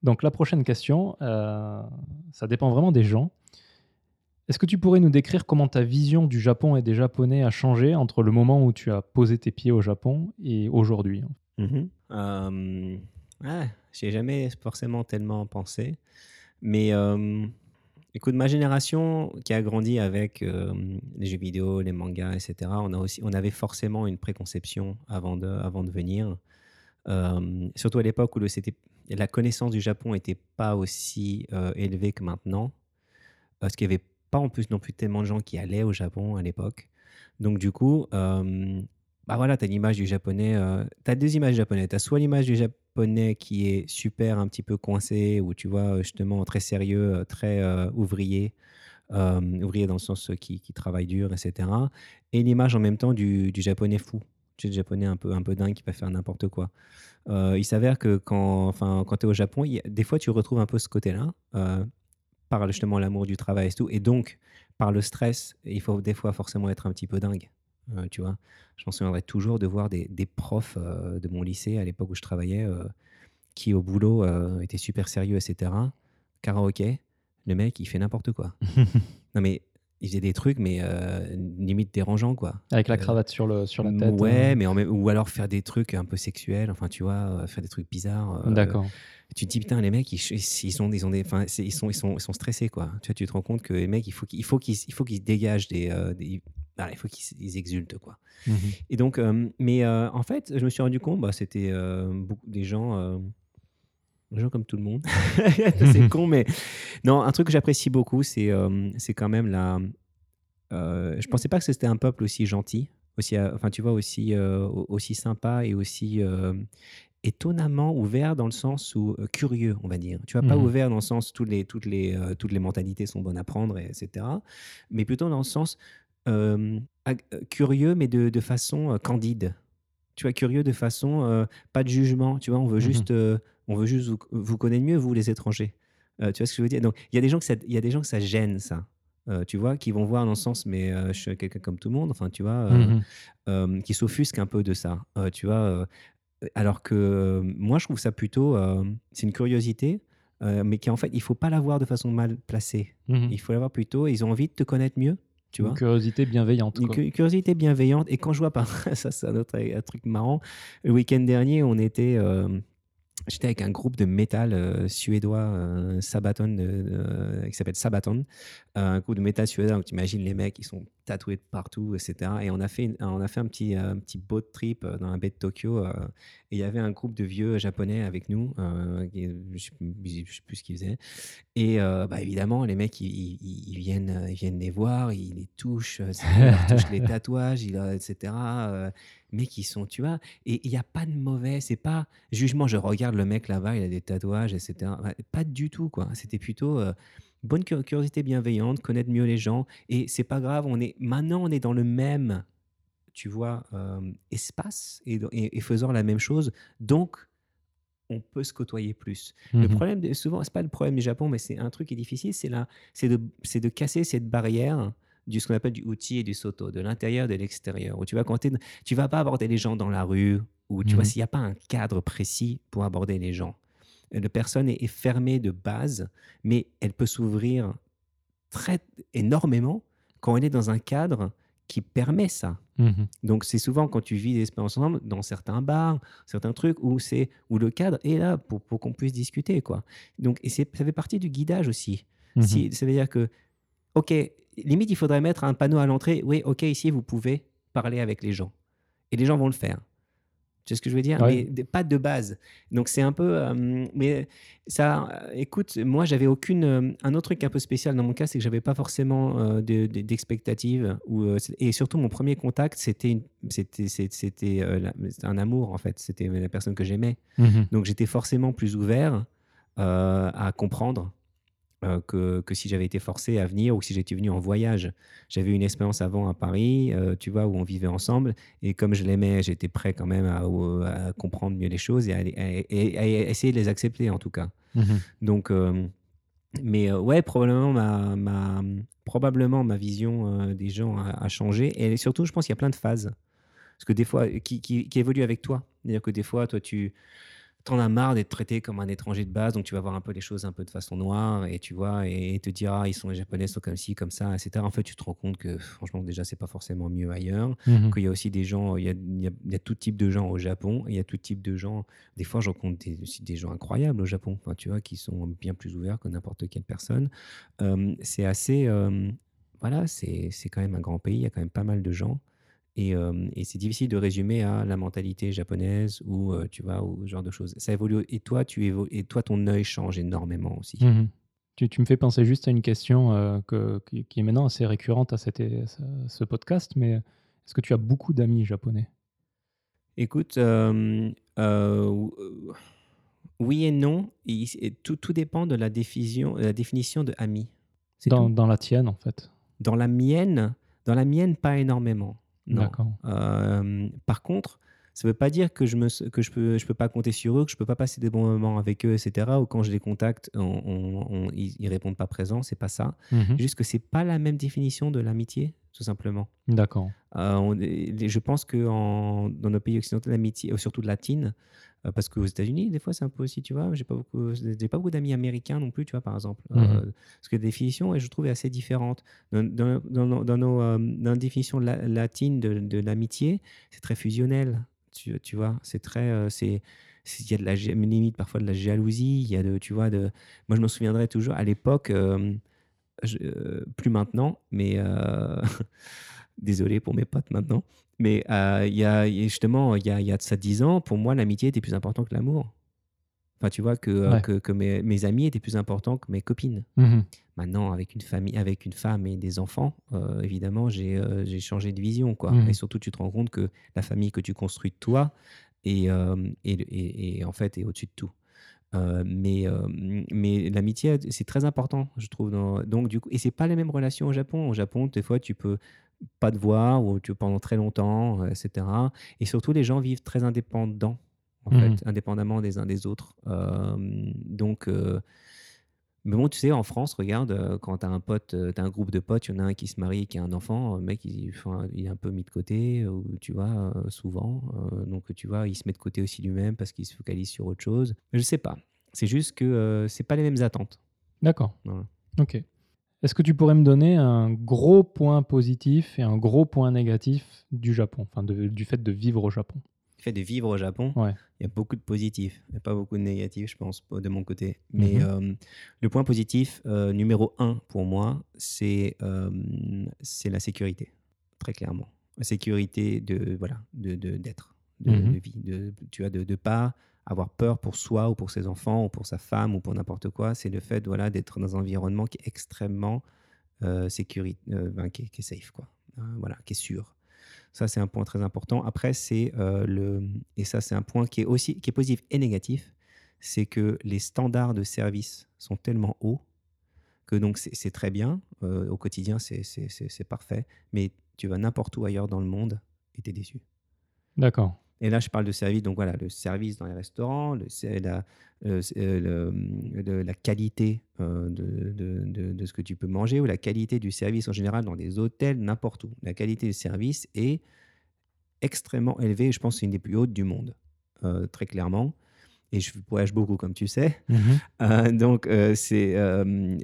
A: Donc la prochaine question, euh, ça dépend vraiment des gens. Est-ce que tu pourrais nous décrire comment ta vision du Japon et des Japonais a changé entre le moment où tu as posé tes pieds au Japon et aujourd'hui
B: Mhm. Euh, ah, j'y ai jamais forcément tellement pensé. Mais euh, écoute, ma génération qui a grandi avec euh, les jeux vidéo, les mangas, etc., on, a aussi, on avait forcément une préconception avant de, avant de venir. Euh, surtout à l'époque où la connaissance du Japon n'était pas aussi euh, élevée que maintenant. Parce qu'il n'y avait pas en plus non plus tellement de gens qui allaient au Japon à l'époque. Donc du coup, euh, bah voilà, tu as l'image du japonais. tu deux images japonaises. Tu as soit l'image du japonais qui est super, un petit peu coincé, ou tu vois, justement, très sérieux, euh, très euh, ouvrier. euh, ouvrier dans le sens euh, qui, qui travaille dur, etc. Et l'image en même temps du, du japonais fou. Tu sais, le japonais un peu, un peu dingue qui va faire n'importe quoi. Euh, il s'avère que quand, enfin, quand tu es au Japon, y des fois tu retrouves un peu ce côté-là, euh, par justement l'amour du travail et tout. Et donc, par le stress, il faut des fois forcément être un petit peu dingue. Euh, tu vois, je m'en souviendrai toujours de voir des, des profs euh, de mon lycée à l'époque où je travaillais euh, qui, au boulot, étaient super sérieux, etc. Karaoké, le mec, il fait n'importe quoi. non, mais il faisait des trucs, mais euh, limite dérangeants, quoi.
A: Avec la
B: Euh,
A: cravate sur, le, sur la tête
B: Ouais, mais en même, ou alors faire des trucs un peu sexuels, enfin, tu vois, faire des trucs bizarres. euh,
A: D'accord.
B: tu te dis putain les mecs ils, sont ils ont des enfin c'est- ils sont ils sont ils sont stressés quoi tu vois tu te rends compte que les mecs il faut qu'il il faut qu'ils qu'ils dégagent des, des- voilà, il faut qu'ils ils exultent quoi
A: Mhm.
B: et donc euh, mais euh, en fait je me suis rendu compte bah c'était euh, beaucoup des gens des gens comme tout le monde c'est con mais non un truc que j'apprécie beaucoup c'est c'est quand même la je pensais pas que c'était un peuple aussi gentil aussi enfin tu vois aussi au- aussi sympa et aussi étonnamment ouvert dans le sens où euh, curieux, on va dire. Tu vois, pas
A: Mhm.
B: ouvert dans le sens où toutes les, toutes, les, euh, toutes les mentalités sont bonnes à prendre, et- etc. Mais plutôt dans le sens euh, euh, curieux, mais de, de façon euh, candide. Tu vois, curieux de façon euh, pas de jugement. Tu vois, on veut
A: Mhm.
B: juste, on veut juste vous, vous connaître mieux, vous les étrangers. Tu vois ce que je veux dire? Donc, il y a des gens que ça, il y a des gens que ça gêne ça. tu vois, qui vont voir dans le sens, mais je suis quelqu'un comme tout le monde, enfin, tu vois, euh, qui s'offusquent un peu de ça, tu vois. alors que moi, je trouve ça plutôt, c'est une curiosité, mais qui en fait, il faut pas l'avoir de façon mal placée.
A: Mhm.
B: Il faut l'avoir plutôt, ils ont envie de te connaître mieux, tu vois.
A: Une curiosité bienveillante.
B: Une
A: quoi.
B: curiosité bienveillante. Et quand je vois, par ça, c'est un autre un truc marrant. Le week-end dernier, on était. euh, J'étais avec un groupe de métal euh, suédois, euh, Sabaton, de- qui s'appelle Sabaton, euh, un groupe de métal suédois. Donc, tu imagines les mecs, ils sont tatoués de partout, etc. Et on a fait, une- on a fait un, petit, euh, un petit boat trip euh, dans la baie de Tokyo. euh, et il y avait un groupe de vieux japonais avec nous. euh, qui- je ne sais, plus ce qu'ils faisaient. Et euh, bah, évidemment, les mecs, ils, ils- ils viennent, euh, ils viennent les voir, ils les touchent, euh, ils leur touchent les tatouages, etc. mais qui sont, tu vois, et il n'y a pas de mauvais, c'est pas jugement, je regarde le mec là-bas, il a des tatouages, etc. Pas du tout, quoi. C'était plutôt euh, bonne cu- curiosité bienveillante, connaître mieux les gens, et c'est pas grave, on est, maintenant on est dans le même, tu vois, euh, espace, et, et- et faisant la même chose, donc on peut se côtoyer plus. Le
A: Mhm.
B: problème, de- souvent, c'est pas le problème du Japon, mais c'est un truc qui est difficile, c'est là, c'est de, c'est de casser cette barrière du ce qu'on appelle du outil et du soto, de l'intérieur et de l'extérieur. Où tu vas t'es- tu vas pas aborder les gens dans la rue, ou tu vois
A: Mhm.
B: s'il n'y a pas un cadre précis pour aborder les gens. Euh, La personne est, est fermée de base, mais elle peut s'ouvrir très énormément quand elle est dans un cadre qui permet ça.
A: Mhm.
B: Donc c'est souvent quand tu vis des expériences ensemble dans certains bars, certains trucs où c'est où le cadre est là pour, pour qu'on puisse discuter quoi. Donc et ça fait partie du guidage aussi.
A: Mhm.
B: Si ça veut dire que OK, limite il faudrait mettre un panneau à l'entrée, oui, OK, ici vous pouvez parler avec les gens. Et les gens vont le faire. Tu sais ce que je veux dire?
A: Ouais.
B: Mais pas de base. Donc c'est un peu euh, mais ça euh, écoute, moi j'avais aucune euh, un autre truc un peu spécial dans mon cas, c'est que j'avais pas forcément euh, de- et surtout mon premier contact, c'était c'était un amour en fait, c'était la personne que j'aimais.
A: Mhm.
B: Donc j'étais forcément plus ouvert à comprendre euh, que, que si j'avais été forcé à venir ou si j'étais venu en voyage. J'avais eu une expérience avant à Paris, euh, tu vois, où on vivait ensemble. Et comme je l'aimais, j'étais prêt quand même à, à comprendre mieux les choses et à, essayer de les accepter en tout cas.
A: Mhm.
B: Donc, euh, mais ouais, probablement ma, ma, probablement ma vision des gens a, a changé. Et surtout, je pense qu'il y a plein de phases. Parce que des fois, qui, qui, qui évoluent avec toi. C'est-à-dire que des fois, toi, tu t'en as marre d'être traité comme un étranger de base, donc tu vas voir un peu les choses un peu de façon noire et tu vois, et te dire, ah, ils sont les Japonais, sont comme ci, comme ça, etc. En fait, tu te rends compte que franchement, déjà, c'est pas forcément mieux ailleurs
A: Mhm.
B: qu'il y a aussi des gens, il y a, il y a- il y a tout type de gens au Japon, il y a tout type de gens. Des fois, je rencontre des, des gens incroyables au Japon, enfin, tu vois, qui sont bien plus ouverts que n'importe quelle personne. Euh, c'est assez, euh, voilà, c'est c'est quand même un grand pays, il y a quand même pas mal de gens. Et, euh, et c'est difficile de résumer à la mentalité japonaise ou, euh, tu vois, ou ce genre de choses. Ça évolue. Et toi, tu évo- et toi ton œil change énormément aussi.
A: Mhm. Tu, tu me fais penser juste à une question euh, que- qui, est maintenant assez récurrente à, cette- à ce podcast, mais est-ce que tu as beaucoup d'amis japonais?
B: Écoute, oui et non. Et, et tout, tout dépend de la définition, la définition de ami.
A: Dans, dans la tienne, en fait.
B: Dans la mienne, dans la mienne, pas énormément. Non. Euh, par contre, ça ne veut pas dire que je que je peux je peux pas compter sur eux, que je peux pas passer des bons moments avec eux, etc. Ou quand je les contacte, on, on- on- ils, ils répondent pas présents. C'est pas ça.
A: Mhm.
B: Juste que c'est pas la même définition de l'amitié, tout simplement.
A: D'accord.
B: Euh, je pense que en- dans nos pays occidentaux, l'amitié, euh, surtout latine, euh, parce qu'aux États-Unis, des fois, c'est un peu aussi, tu vois, j'ai pas beaucoup, j'ai pas beaucoup d'amis américains non plus, tu vois, par exemple. Euh,
A: Mhm.
B: parce que la définition, et je trouve, est assez différente. Dans, dans, dans nos, dans nos, euh, dans la définition la- latine de, de l'amitié, c'est très fusionnel, tu, tu vois, c'est très, euh, c'est il y a de la limite parfois de la jalousie, il y a de, tu vois, de, moi je me souviendrai toujours à l'époque, euh, euh, plus maintenant, mais euh, désolé pour mes potes maintenant, mais euh, il y a justement, il y a, y a de ça 10 ans, pour moi, l'amitié était plus important que l'amour. Enfin, tu vois, que, euh, que, que mes, mes amis étaient plus importants que mes copines.
A: Mhm.
B: Maintenant, avec une famille, avec une femme et des enfants, euh, évidemment, j'ai euh, changé de vision, quoi.
A: Mhm.
B: Et surtout, tu te rends compte que la famille que tu construis toi est, euh, est- est- est, en fait est au-dessus de tout. Euh, mais euh, mais l'amitié, c'est très important, je trouve. dans- donc du coup, et c'est pas la même relation au Japon. Au Japon, des fois, tu peux pas te voir ou tu pendant très longtemps, euh, etc. Et surtout, les gens vivent très indépendants, en
A: Mhm.
B: fait, indépendamment des uns des autres. Euh, donc euh, Mais bon, tu sais, en France, regarde, euh, quand tu as un pote, tu un groupe de potes, il y en a un qui se marie, qui a un enfant, le mec, il, il est un peu mis de côté, tu vois, souvent. Donc, tu vois, il se met de côté aussi lui-même parce qu'il se focalise sur autre chose. Je sais pas. C'est juste que c'est pas les mêmes attentes.
A: D'accord.
B: Voilà.
A: Ok. Est-ce que tu pourrais me donner un gros point positif et un gros point négatif du Japon, enfin de- du fait de vivre au Japon?
B: Le fait de vivre au Japon,
A: Ouais.
B: il y a beaucoup de positifs, il n'y a pas beaucoup de négatifs, je pense, de mon côté. Mais
A: Mhm.
B: euh, le point positif euh, numéro un pour moi, c'est euh, c'est la sécurité, très clairement. La sécurité de voilà, de de- d'être, de,
A: Mhm.
B: de vie, de tu vois, de ne pas avoir peur pour soi ou pour ses enfants ou pour sa femme ou pour n'importe quoi. C'est le fait voilà d'être dans un environnement qui est extrêmement euh, euh, ben, qui, est, safe quoi, Euh, voilà, qui est sûr. Ça, c'est un point très important. Après, c'est euh, le. Et ça, c'est un point qui est aussi qui est positif et négatif. C'est que les standards de service sont tellement hauts que donc c'est très bien. euh, au quotidien, c'est parfait. Mais tu vas n'importe où ailleurs dans le monde et tu es déçu.
A: D'accord.
B: Et là, je parle de service, donc voilà, le service dans les restaurants, le, c'est la, euh, euh, le- le- la qualité euh, de, de- de- de ce que tu peux manger ou la qualité du service en général dans des hôtels, n'importe où. La qualité du service est extrêmement élevée, je pense que c'est une des plus hautes du monde, euh, très clairement. Et je voyage beaucoup, comme tu sais.
A: Mhm.
B: Euh, donc, c'est,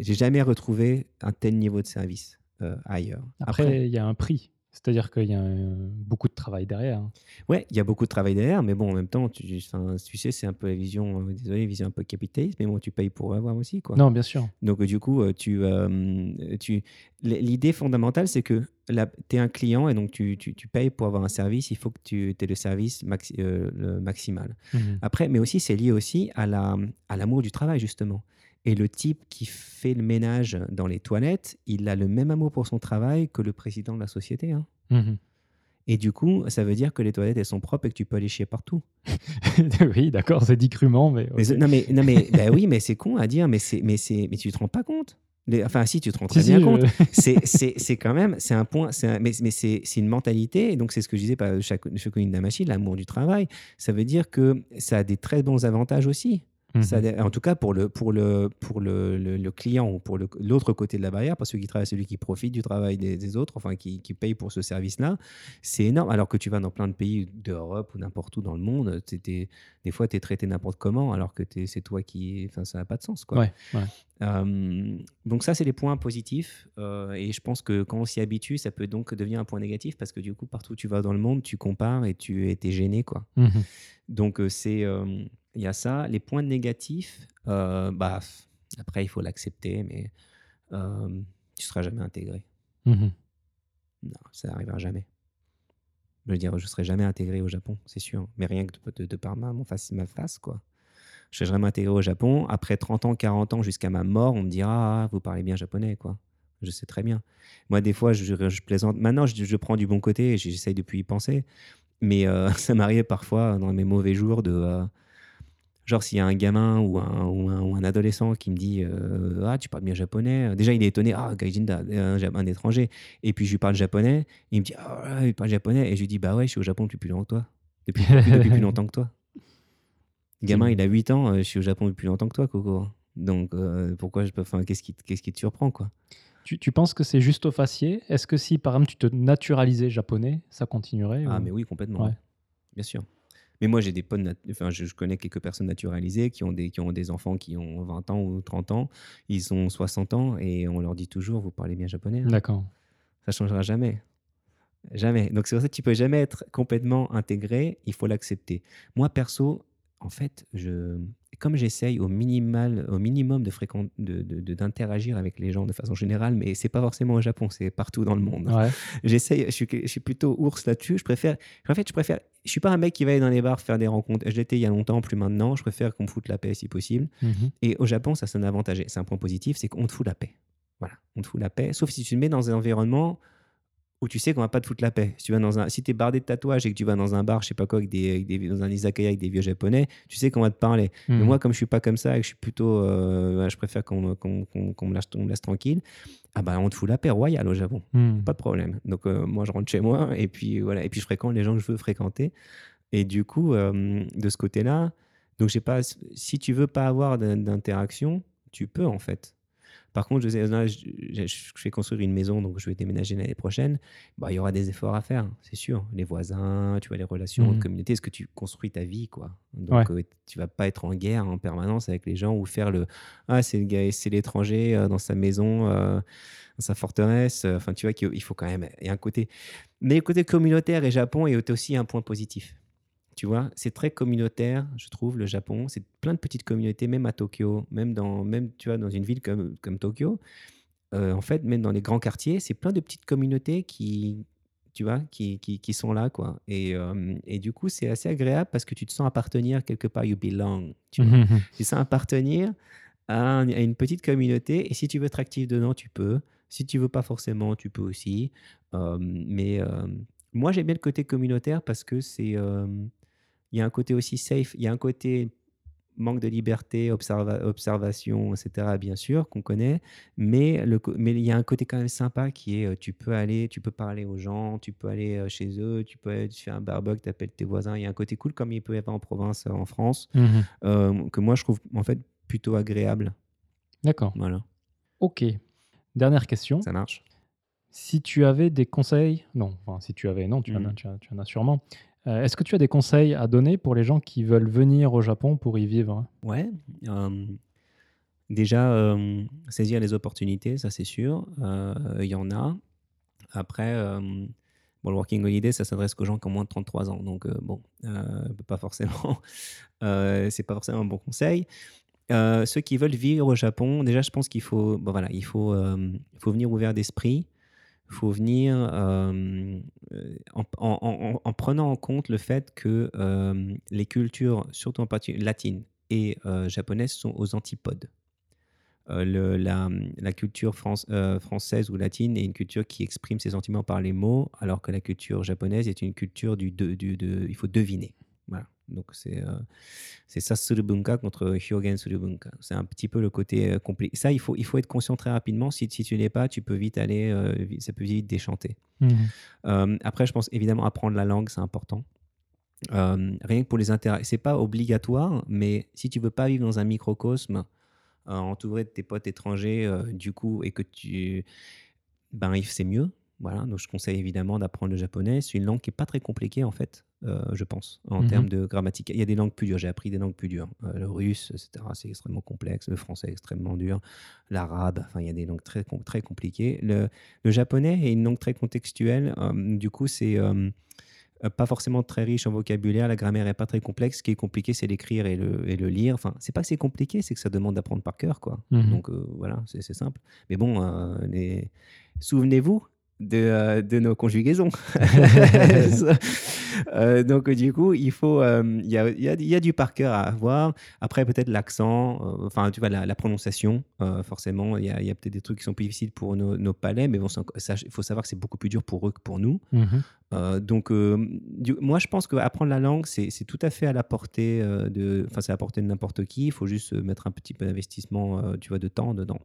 B: j'ai jamais retrouvé un tel niveau de service ailleurs.
A: Après, il y a un prix. C'est-à-dire qu'il y a euh, beaucoup de travail derrière. hein.
B: Ouais, il y a beaucoup de travail derrière, mais bon, en même temps, tu, enfin, tu sais, c'est un peu la vision, euh, désolé, vision un peu capitaliste, mais bon, tu payes pour avoir aussi, quoi.
A: Non, bien sûr.
B: Donc, euh, du coup, tu, euh, tu, l'idée fondamentale, c'est que tu es un client et donc tu, tu, tu payes pour avoir un service, il faut que tu aies le service maxi- euh, le maximal.
A: Mhm.
B: Après, mais aussi, c'est lié aussi à, la, à l'amour du travail, justement. Et le type qui fait le ménage dans les toilettes, il a le même amour pour son travail que le président de la société. hein.
A: Mhm.
B: Et du coup, ça veut dire que les toilettes, elles sont propres et que tu peux aller chier partout.
A: oui, d'accord, c'est dit crûment, mais.
B: Mais, non, mais, non, mais bah oui, mais c'est con à dire, mais, c'est, mais, c'est, mais tu te rends pas compte. Les- enfin, si, tu te rends très
A: Si,
B: bien
A: je-
B: compte. C'est, quand même, c'est un point, un- mais, mais c'est, c'est une mentalité, et donc c'est ce que je disais, pas chaque Shokunin Damashi, l'amour du travail, ça veut dire que ça a des très bons avantages aussi. Ça
A: Mhm.
B: en tout cas, pour le, pour le, pour le, le- le client ou pour l'autre côté de la barrière, parce que celui qui travaille, celui qui profite du travail des, des autres, enfin qui, qui paye pour ce service-là, c'est énorme. Alors que tu vas dans plein de pays d'Europe ou n'importe où dans le monde, t'es- des fois, tu es traité n'importe comment, alors que t'es- c'est toi qui. Enfin, ça n'a pas de sens. Quoi.
A: Ouais, ouais.
B: Euh, donc ça, c'est les points positifs. euh, et je pense que quand on s'y habitue, ça peut donc devenir un point négatif parce que du coup, partout où tu vas dans le monde, tu compares et tu es gêné. Quoi.
A: Mhm.
B: Donc euh, c'est, euh, il y a ça. Les points négatifs, euh, bah, après, il faut l'accepter, mais euh, tu seras jamais intégré.
A: Mhm.
B: Non, ça n'arrivera jamais. Je veux dire, je serai jamais intégré au Japon, c'est sûr. Mais rien que de, de- de par ma, mon face, ma face, quoi. Je serai jamais intégré au Japon. Après 30 ans, 40 ans, jusqu'à ma mort, on me dira, ah, vous parlez bien japonais, quoi. Je sais très bien. Moi, des fois, je, je plaisante. Maintenant, je, je prends du bon côté et j'essaye depuis y penser. Mais euh, ça m'arrive parfois, dans mes mauvais jours, de... euh, Genre, s'il y a un gamin ou un, ou un, ou un adolescent qui me dit euh, Ah, tu parles bien japonais. Déjà, il est étonné Ah, Gaijinda, un, étranger. Et puis, je lui parle japonais. Il me dit Ah, ouais, il parle japonais. Et je lui dis Bah ouais, je suis au Japon depuis plus longtemps que toi. Depuis, depuis- depuis plus longtemps que toi. Le gamin, il a 8 ans. euh, Je suis au Japon depuis plus longtemps que toi, Coco. Donc, euh, pourquoi je peux. Enfin, qu'est-ce qui, te- qu'est-ce qui te surprend, quoi?
A: Tu, tu penses que c'est juste au faciès Est-ce que si, par exemple, tu te naturalisais japonais, ça continuerait
B: Ah,
A: ou-
B: mais oui, complètement.
A: Ouais.
B: Bien sûr. Mais moi, j'ai des potes, enfin, je, je connais quelques personnes naturalisées qui ont, des, qui ont des enfants qui ont 20 ans ou 30 ans. Ils ont 60 ans et on leur dit toujours Vous parlez bien japonais. hein.
A: D'accord.
B: Ça changera jamais. Jamais. Donc, c'est pour ça que tu peux jamais être complètement intégré. Il faut l'accepter. Moi, perso, en fait, je, comme j'essaye au, minimal, au minimum de fréquent, de, d'interagir avec les gens de façon générale, mais c'est pas forcément au Japon, c'est partout dans le monde.
A: Ouais.
B: J'essaye, je suis, je suis plutôt ours là-dessus. Je préfère, en fait, je préfère, je suis pas un mec qui va aller dans les bars faire des rencontres. Je l'étais il y a longtemps, plus maintenant. Je préfère qu'on me foute la paix si possible.
A: Mhm.
B: Et au Japon, ça c'est un avantage. C'est un point positif, c'est qu'on te fout la paix. Voilà, on te fout la paix. Sauf si tu te mets dans un environnement où tu sais qu'on va pas te foutre la paix. Si tu vas dans un, si t'es bardé de tatouages et que tu vas dans un bar, je sais pas quoi, avec des, avec des- dans un izakaya avec des vieux japonais, tu sais qu'on va te parler. Mais
A: Mhm.
B: moi, comme je suis pas comme ça et que je suis plutôt, euh, ouais, je préfère qu'on me- qu'on qu'on- qu'on me, me laisse tranquille. Ah bah, on te fout la paix royale au Japon
A: Mhm.
B: pas de problème. Donc euh, moi je rentre chez moi et puis voilà et puis je fréquente les gens que je veux fréquenter. Et du coup euh, de ce côté-là, donc j'ai pas si tu veux pas avoir d'in- d'interaction, tu peux en fait. Par contre, je, sais, là, je, je- je fais construire une maison, donc je vais déménager l'année prochaine. Bah, il y aura des efforts à faire, c'est sûr. Les voisins, tu vois, les relations
A: Mhm.
B: de communauté, est-ce que tu construis ta vie, quoi? Donc, euh, tu vas pas être en guerre en permanence avec les gens ou faire le ah c'est le gars, c'est l'étranger euh, dans sa maison, euh, dans sa forteresse. Enfin, tu vois qu'il il faut quand même. Il y a un côté, mais le côté communautaire et Japon est aussi un point positif. Tu vois, c'est très communautaire, je trouve, le Japon. C'est plein de petites communautés, même à Tokyo, même dans, même, tu vois, dans une ville comme, comme Tokyo. Euh, en fait, même dans les grands quartiers, c'est plein de petites communautés qui, tu vois, qui, qui, qui sont là, quoi. Et, euh, et du coup, c'est assez agréable parce que tu te sens appartenir quelque part, you belong. Tu, vois. Tu sens appartenir à, un- à une petite communauté. Et si tu veux être actif dedans, tu peux. Si tu veux pas forcément, tu peux aussi. Euh, mais moi, j'aime bien le côté communautaire parce que c'est, il y a un côté aussi safe. Il y a un côté manque de liberté, observa- observation, etc. Bien sûr qu'on connaît, mais le, co- mais il y a un côté quand même sympa qui est, euh, tu peux aller, tu peux parler aux gens, tu peux aller euh, chez eux, tu peux aller, tu fais un barbecue, tu appelles tes voisins. Il y a un côté cool comme il peut y avoir en province, euh, en France, euh, que moi je trouve en fait plutôt agréable.
A: D'accord.
B: Voilà,
A: Ok. Dernière question.
B: ça marche.
A: Si tu avais des conseils, non, enfin, si tu avais, non, tu, en, as, tu, en as- tu en as sûrement. Euh, Est-ce que tu as des conseils à donner pour les gens qui veulent venir au Japon pour y vivre?
B: Ouais. euh, déjà, euh, saisir les opportunités, ça c'est sûr. Il y en a. Après, bon, le Working Holiday, ça s'adresse qu'aux gens qui ont moins de 33 ans. Donc, bon, pas forcément. c'est pas forcément un bon conseil. Ceux qui veulent vivre au Japon, déjà, je pense qu'il faut, bon, voilà, il faut, faut venir ouvert d'esprit. Il faut venir en, en- en- en prenant en compte le fait que les cultures, surtout en partie latines et euh, japonaises, sont aux antipodes. La, culture française ou latine est une culture qui exprime ses sentiments par les mots, alors que la culture japonaise est une culture du- de- il faut deviner. Voilà. Donc c'est euh, c'est sasuru bunka contre hyogen suru bunka. C'est un petit peu le côté euh, compliqué. Ça, il faut, il faut être conscient très rapidement. Si, si tu l'es pas, tu peux vite aller, euh, ça peut vite déchanter. Euh, après, je pense évidemment apprendre la langue, c'est important. Euh, rien que pour les intérêts, c'est pas obligatoire, mais si tu veux pas vivre dans un microcosme, euh, entouré de tes potes étrangers, euh, du coup, et que tu, ben, c'est mieux. Voilà, donc je conseille évidemment d'apprendre le japonais. C'est une langue qui est pas très compliquée en fait, euh, je pense, en
A: Mhm.
B: termes de grammatique. Il y a des langues plus dures. J'ai appris des langues plus dures. Euh, le russe, etc. C'est extrêmement complexe. Le français, extrêmement dur. L'arabe, enfin, il y a des langues très très compliquées. Le, le japonais est une langue très contextuelle. euh, du coup, c'est euh, euh, pas forcément très riche en vocabulaire. La grammaire est pas très complexe. Ce qui est compliqué, c'est l'écrire et le, et le lire. Enfin, c'est pas que c'est compliqué, c'est que ça demande d'apprendre par cœur, quoi.
A: Mhm.
B: Donc euh, voilà, c'est c'est simple. Mais bon, euh, les... souvenez-vous de, euh, de nos conjugaisons. Euh, donc du coup, il faut, euh, il y, a, il y a- il y a du par cœur à avoir. Après, peut-être l'accent, enfin, tu vois, la, la prononciation, forcément, il y a, il y a peut-être des trucs qui sont plus difficiles pour nos, nos palais, mais bon, il faut savoir que c'est beaucoup plus dur pour eux que pour nous.
A: Mhm.
B: Donc, du- moi, je pense qu'apprendre la langue, c'est tout à fait à la portée de, enfin, c'est à la portée de n'importe qui. Il faut juste mettre un petit peu d'investissement, tu vois, de temps dedans.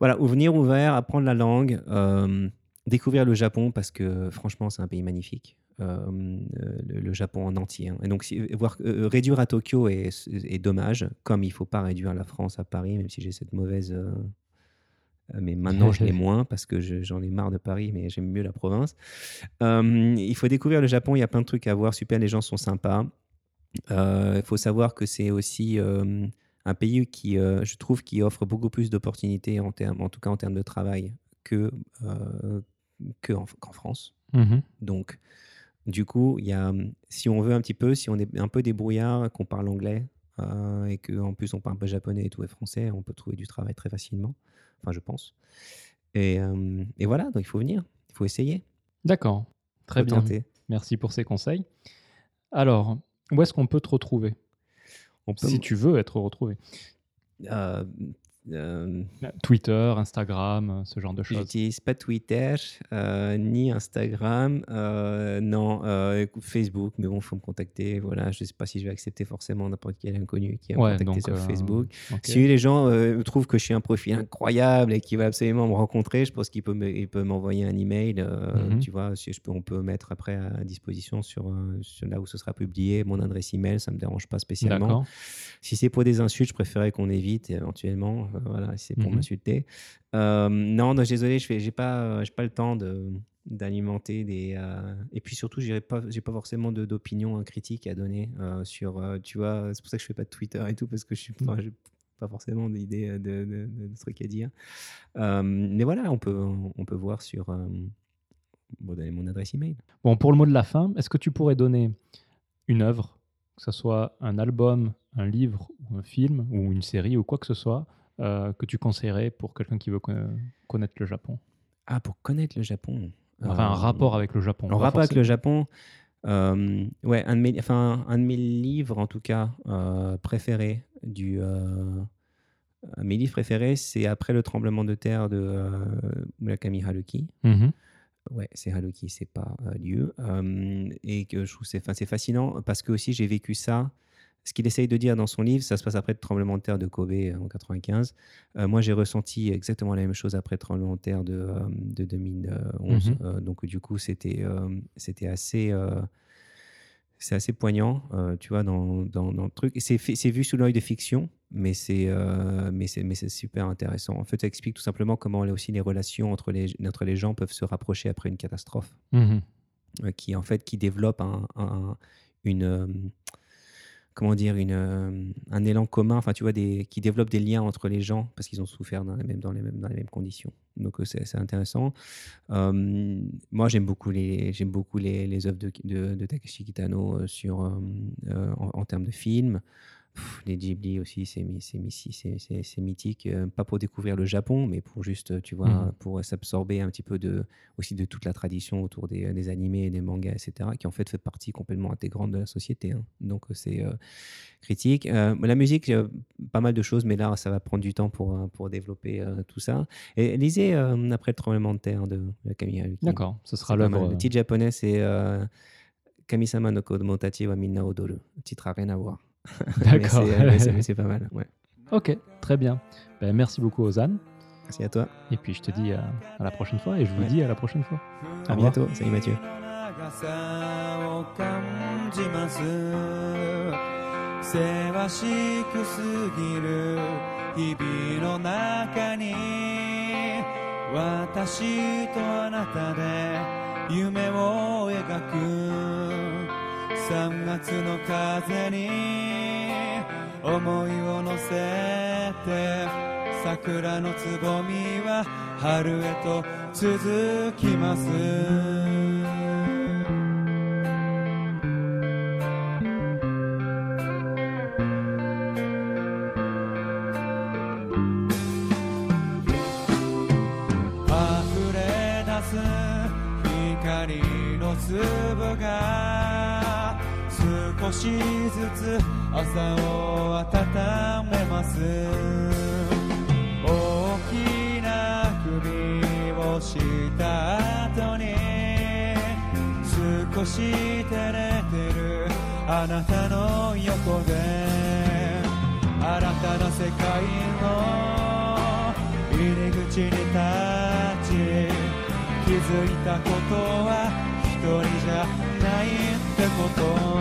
B: Voilà, venir ouvert, apprendre la langue, euh, découvrir le Japon parce que franchement, c'est un pays magnifique. Euh, euh, le, le Japon en entier. hein. Et donc, si- voir, euh, réduire à Tokyo est, est dommage, comme il ne faut pas réduire la France à Paris, même si j'ai cette mauvaise. mais maintenant, je l'ai moins parce que je- j'en ai marre de Paris, mais j'aime mieux la province. Il faut découvrir le Japon, il y a plein de trucs à voir, super, les gens sont sympas. Il faut savoir que c'est aussi un pays qui, euh, je trouve, qui offre beaucoup plus d'opportunités, en, termes, en tout cas en termes de travail, que, euh, que en- qu'en France.
A: Mhm.
B: Donc, du coup, il y a, si on veut un petit peu, si on est un peu débrouillard, qu'on parle anglais euh, et qu'en plus on parle un peu japonais et tout et français, on peut trouver du travail très facilement. Enfin, je pense. Et, euh, et voilà, donc il faut venir, il faut essayer,
A: D'accord. Très
B: faut
A: bien.
B: tenter.
A: Merci pour ces conseils. Alors, où est-ce qu'on peut te retrouver?
B: On peut
A: Si tu veux être retrouvé.
B: euh, Euh,
A: Twitter, Instagram, ce genre de choses.
B: J'utilise pas Twitter euh, ni Instagram, euh, non euh, Facebook, mais bon, il faut me contacter. Voilà, je sais pas si je vais accepter forcément n'importe quel inconnu qui va me
A: Ouais,
B: contacter
A: donc,
B: sur
A: euh,
B: Facebook.
A: ok.
B: Si les gens euh, trouvent que je suis un profil incroyable et qu'ils veulent absolument me rencontrer, je pense qu'ils peuvent m'envoyer un email. euh,
A: Mhm.
B: Tu vois, si je peux, on peut mettre après à disposition sur, euh, sur là où ce sera publié mon adresse email. Ça me dérange pas spécialement. Si c'est pour des insultes, je préférais qu'on évite éventuellement. Euh, voilà, c'est pour
A: Mhm.
B: m'insulter. Euh, non, non, désolé, je n'ai pas, euh, pas le temps de d'alimenter des euh, et puis surtout j'ai pas j'ai pas forcément d'opinion hein, critique à donner euh, sur euh, tu vois c'est pour ça que je fais pas de Twitter et tout parce que je suis pas pas forcément d'idées euh, de, de, de- de trucs à dire mais voilà on peut on peut voir sur bon, donner mon adresse email
A: Bon, pour le mot de la fin, est-ce que tu pourrais donner une œuvre, que ce soit un album, un livre, ou un film, ou une série, ou quoi que ce soit, euh, que tu conseillerais pour quelqu'un qui veut conna- connaître le Japon?
B: Ah pour connaître le Japon
A: Enfin, un
B: euh,
A: rapport avec le Japon. Pas
B: rapport avec le Japon, euh, ouais, un de, mes, enfin, un de mes livres, en tout cas, préférés, du, un mes livres préférés, c'est Après le tremblement de terre de euh, Murakami Haruki.
A: Mhm.
B: Ouais, c'est Haruki, c'est pas euh, Dieu. Euh, et que je trouve c'est fascinant parce que aussi j'ai vécu ça. Ce qu'il essaye de dire dans son livre, ça se passe après le tremblement de terre de Kobe euh, en 95. Euh, moi, j'ai ressenti exactement la même chose après le tremblement de terre de, euh, de 2011.
A: Mhm.
B: Euh, donc, du coup, c'était, euh, c'était assez, euh, c'est assez poignant, euh, tu vois, dans, dans, dans le truc. C'est, vu sous l'œil de fiction, mais c'est, euh, mais, c'est, super intéressant. En fait, ça explique tout simplement comment là aussi les relations entre les, entre les gens peuvent se rapprocher après une catastrophe
A: Mhm.
B: euh, qui en fait qui développe un, un- une euh, comment dire euh, un élan commun enfin qui développe des liens entre les gens parce qu'ils ont souffert dans les mêmes conditions. Donc euh, c'est intéressant. Euh, moi j'aime beaucoup les j'aime œuvres de, Takeshi Kitano sur en, en termes de films Pff, les Ghibli aussi, c'est mythique. euh, pas pour découvrir le Japon, mais pour juste, euh, tu vois,
A: Mhm.
B: pour s'absorber un petit peu de, aussi de toute la tradition autour des, des animés, des mangas, etc., qui en fait fait partie complètement intégrante de la société. hein. Donc euh, c'est euh, critique. Euh, la musique, euh, pas mal de choses, mais là, ça va prendre du temps pour, euh, pour développer euh, tout ça. Et lisez euh, après le tremblement de terre de, de Camille.
A: D'accord, ce sera l'œuvre.
B: Le titre japonais, c'est euh, Kamisama no kodomo tachi wa minna odoru. Le titre a rien à voir. Mais
A: D'accord.
B: c'est, euh, mais c'est- mais c'est pas mal. Ouais.
A: Ok, très bien. Ben, merci beaucoup, Ozan.
B: Merci à toi.
A: Et puis, je te dis à, à la prochaine fois. Et je vous
B: Ouais.
A: dis à la prochaine fois.
B: À
A: revoir.
B: bientôt. Salut Mathieu.
D: 長さを感じますせわしくすぎる日々の中に私とあなたで夢を描く 3月の風に思いを乗せて桜のつぼみは春へと続きます。ず朝を温めます。大きな首をした後に少し照れてるあなたの横で新たな世界の入り口に立ち気づいたことは一人じゃないってこと。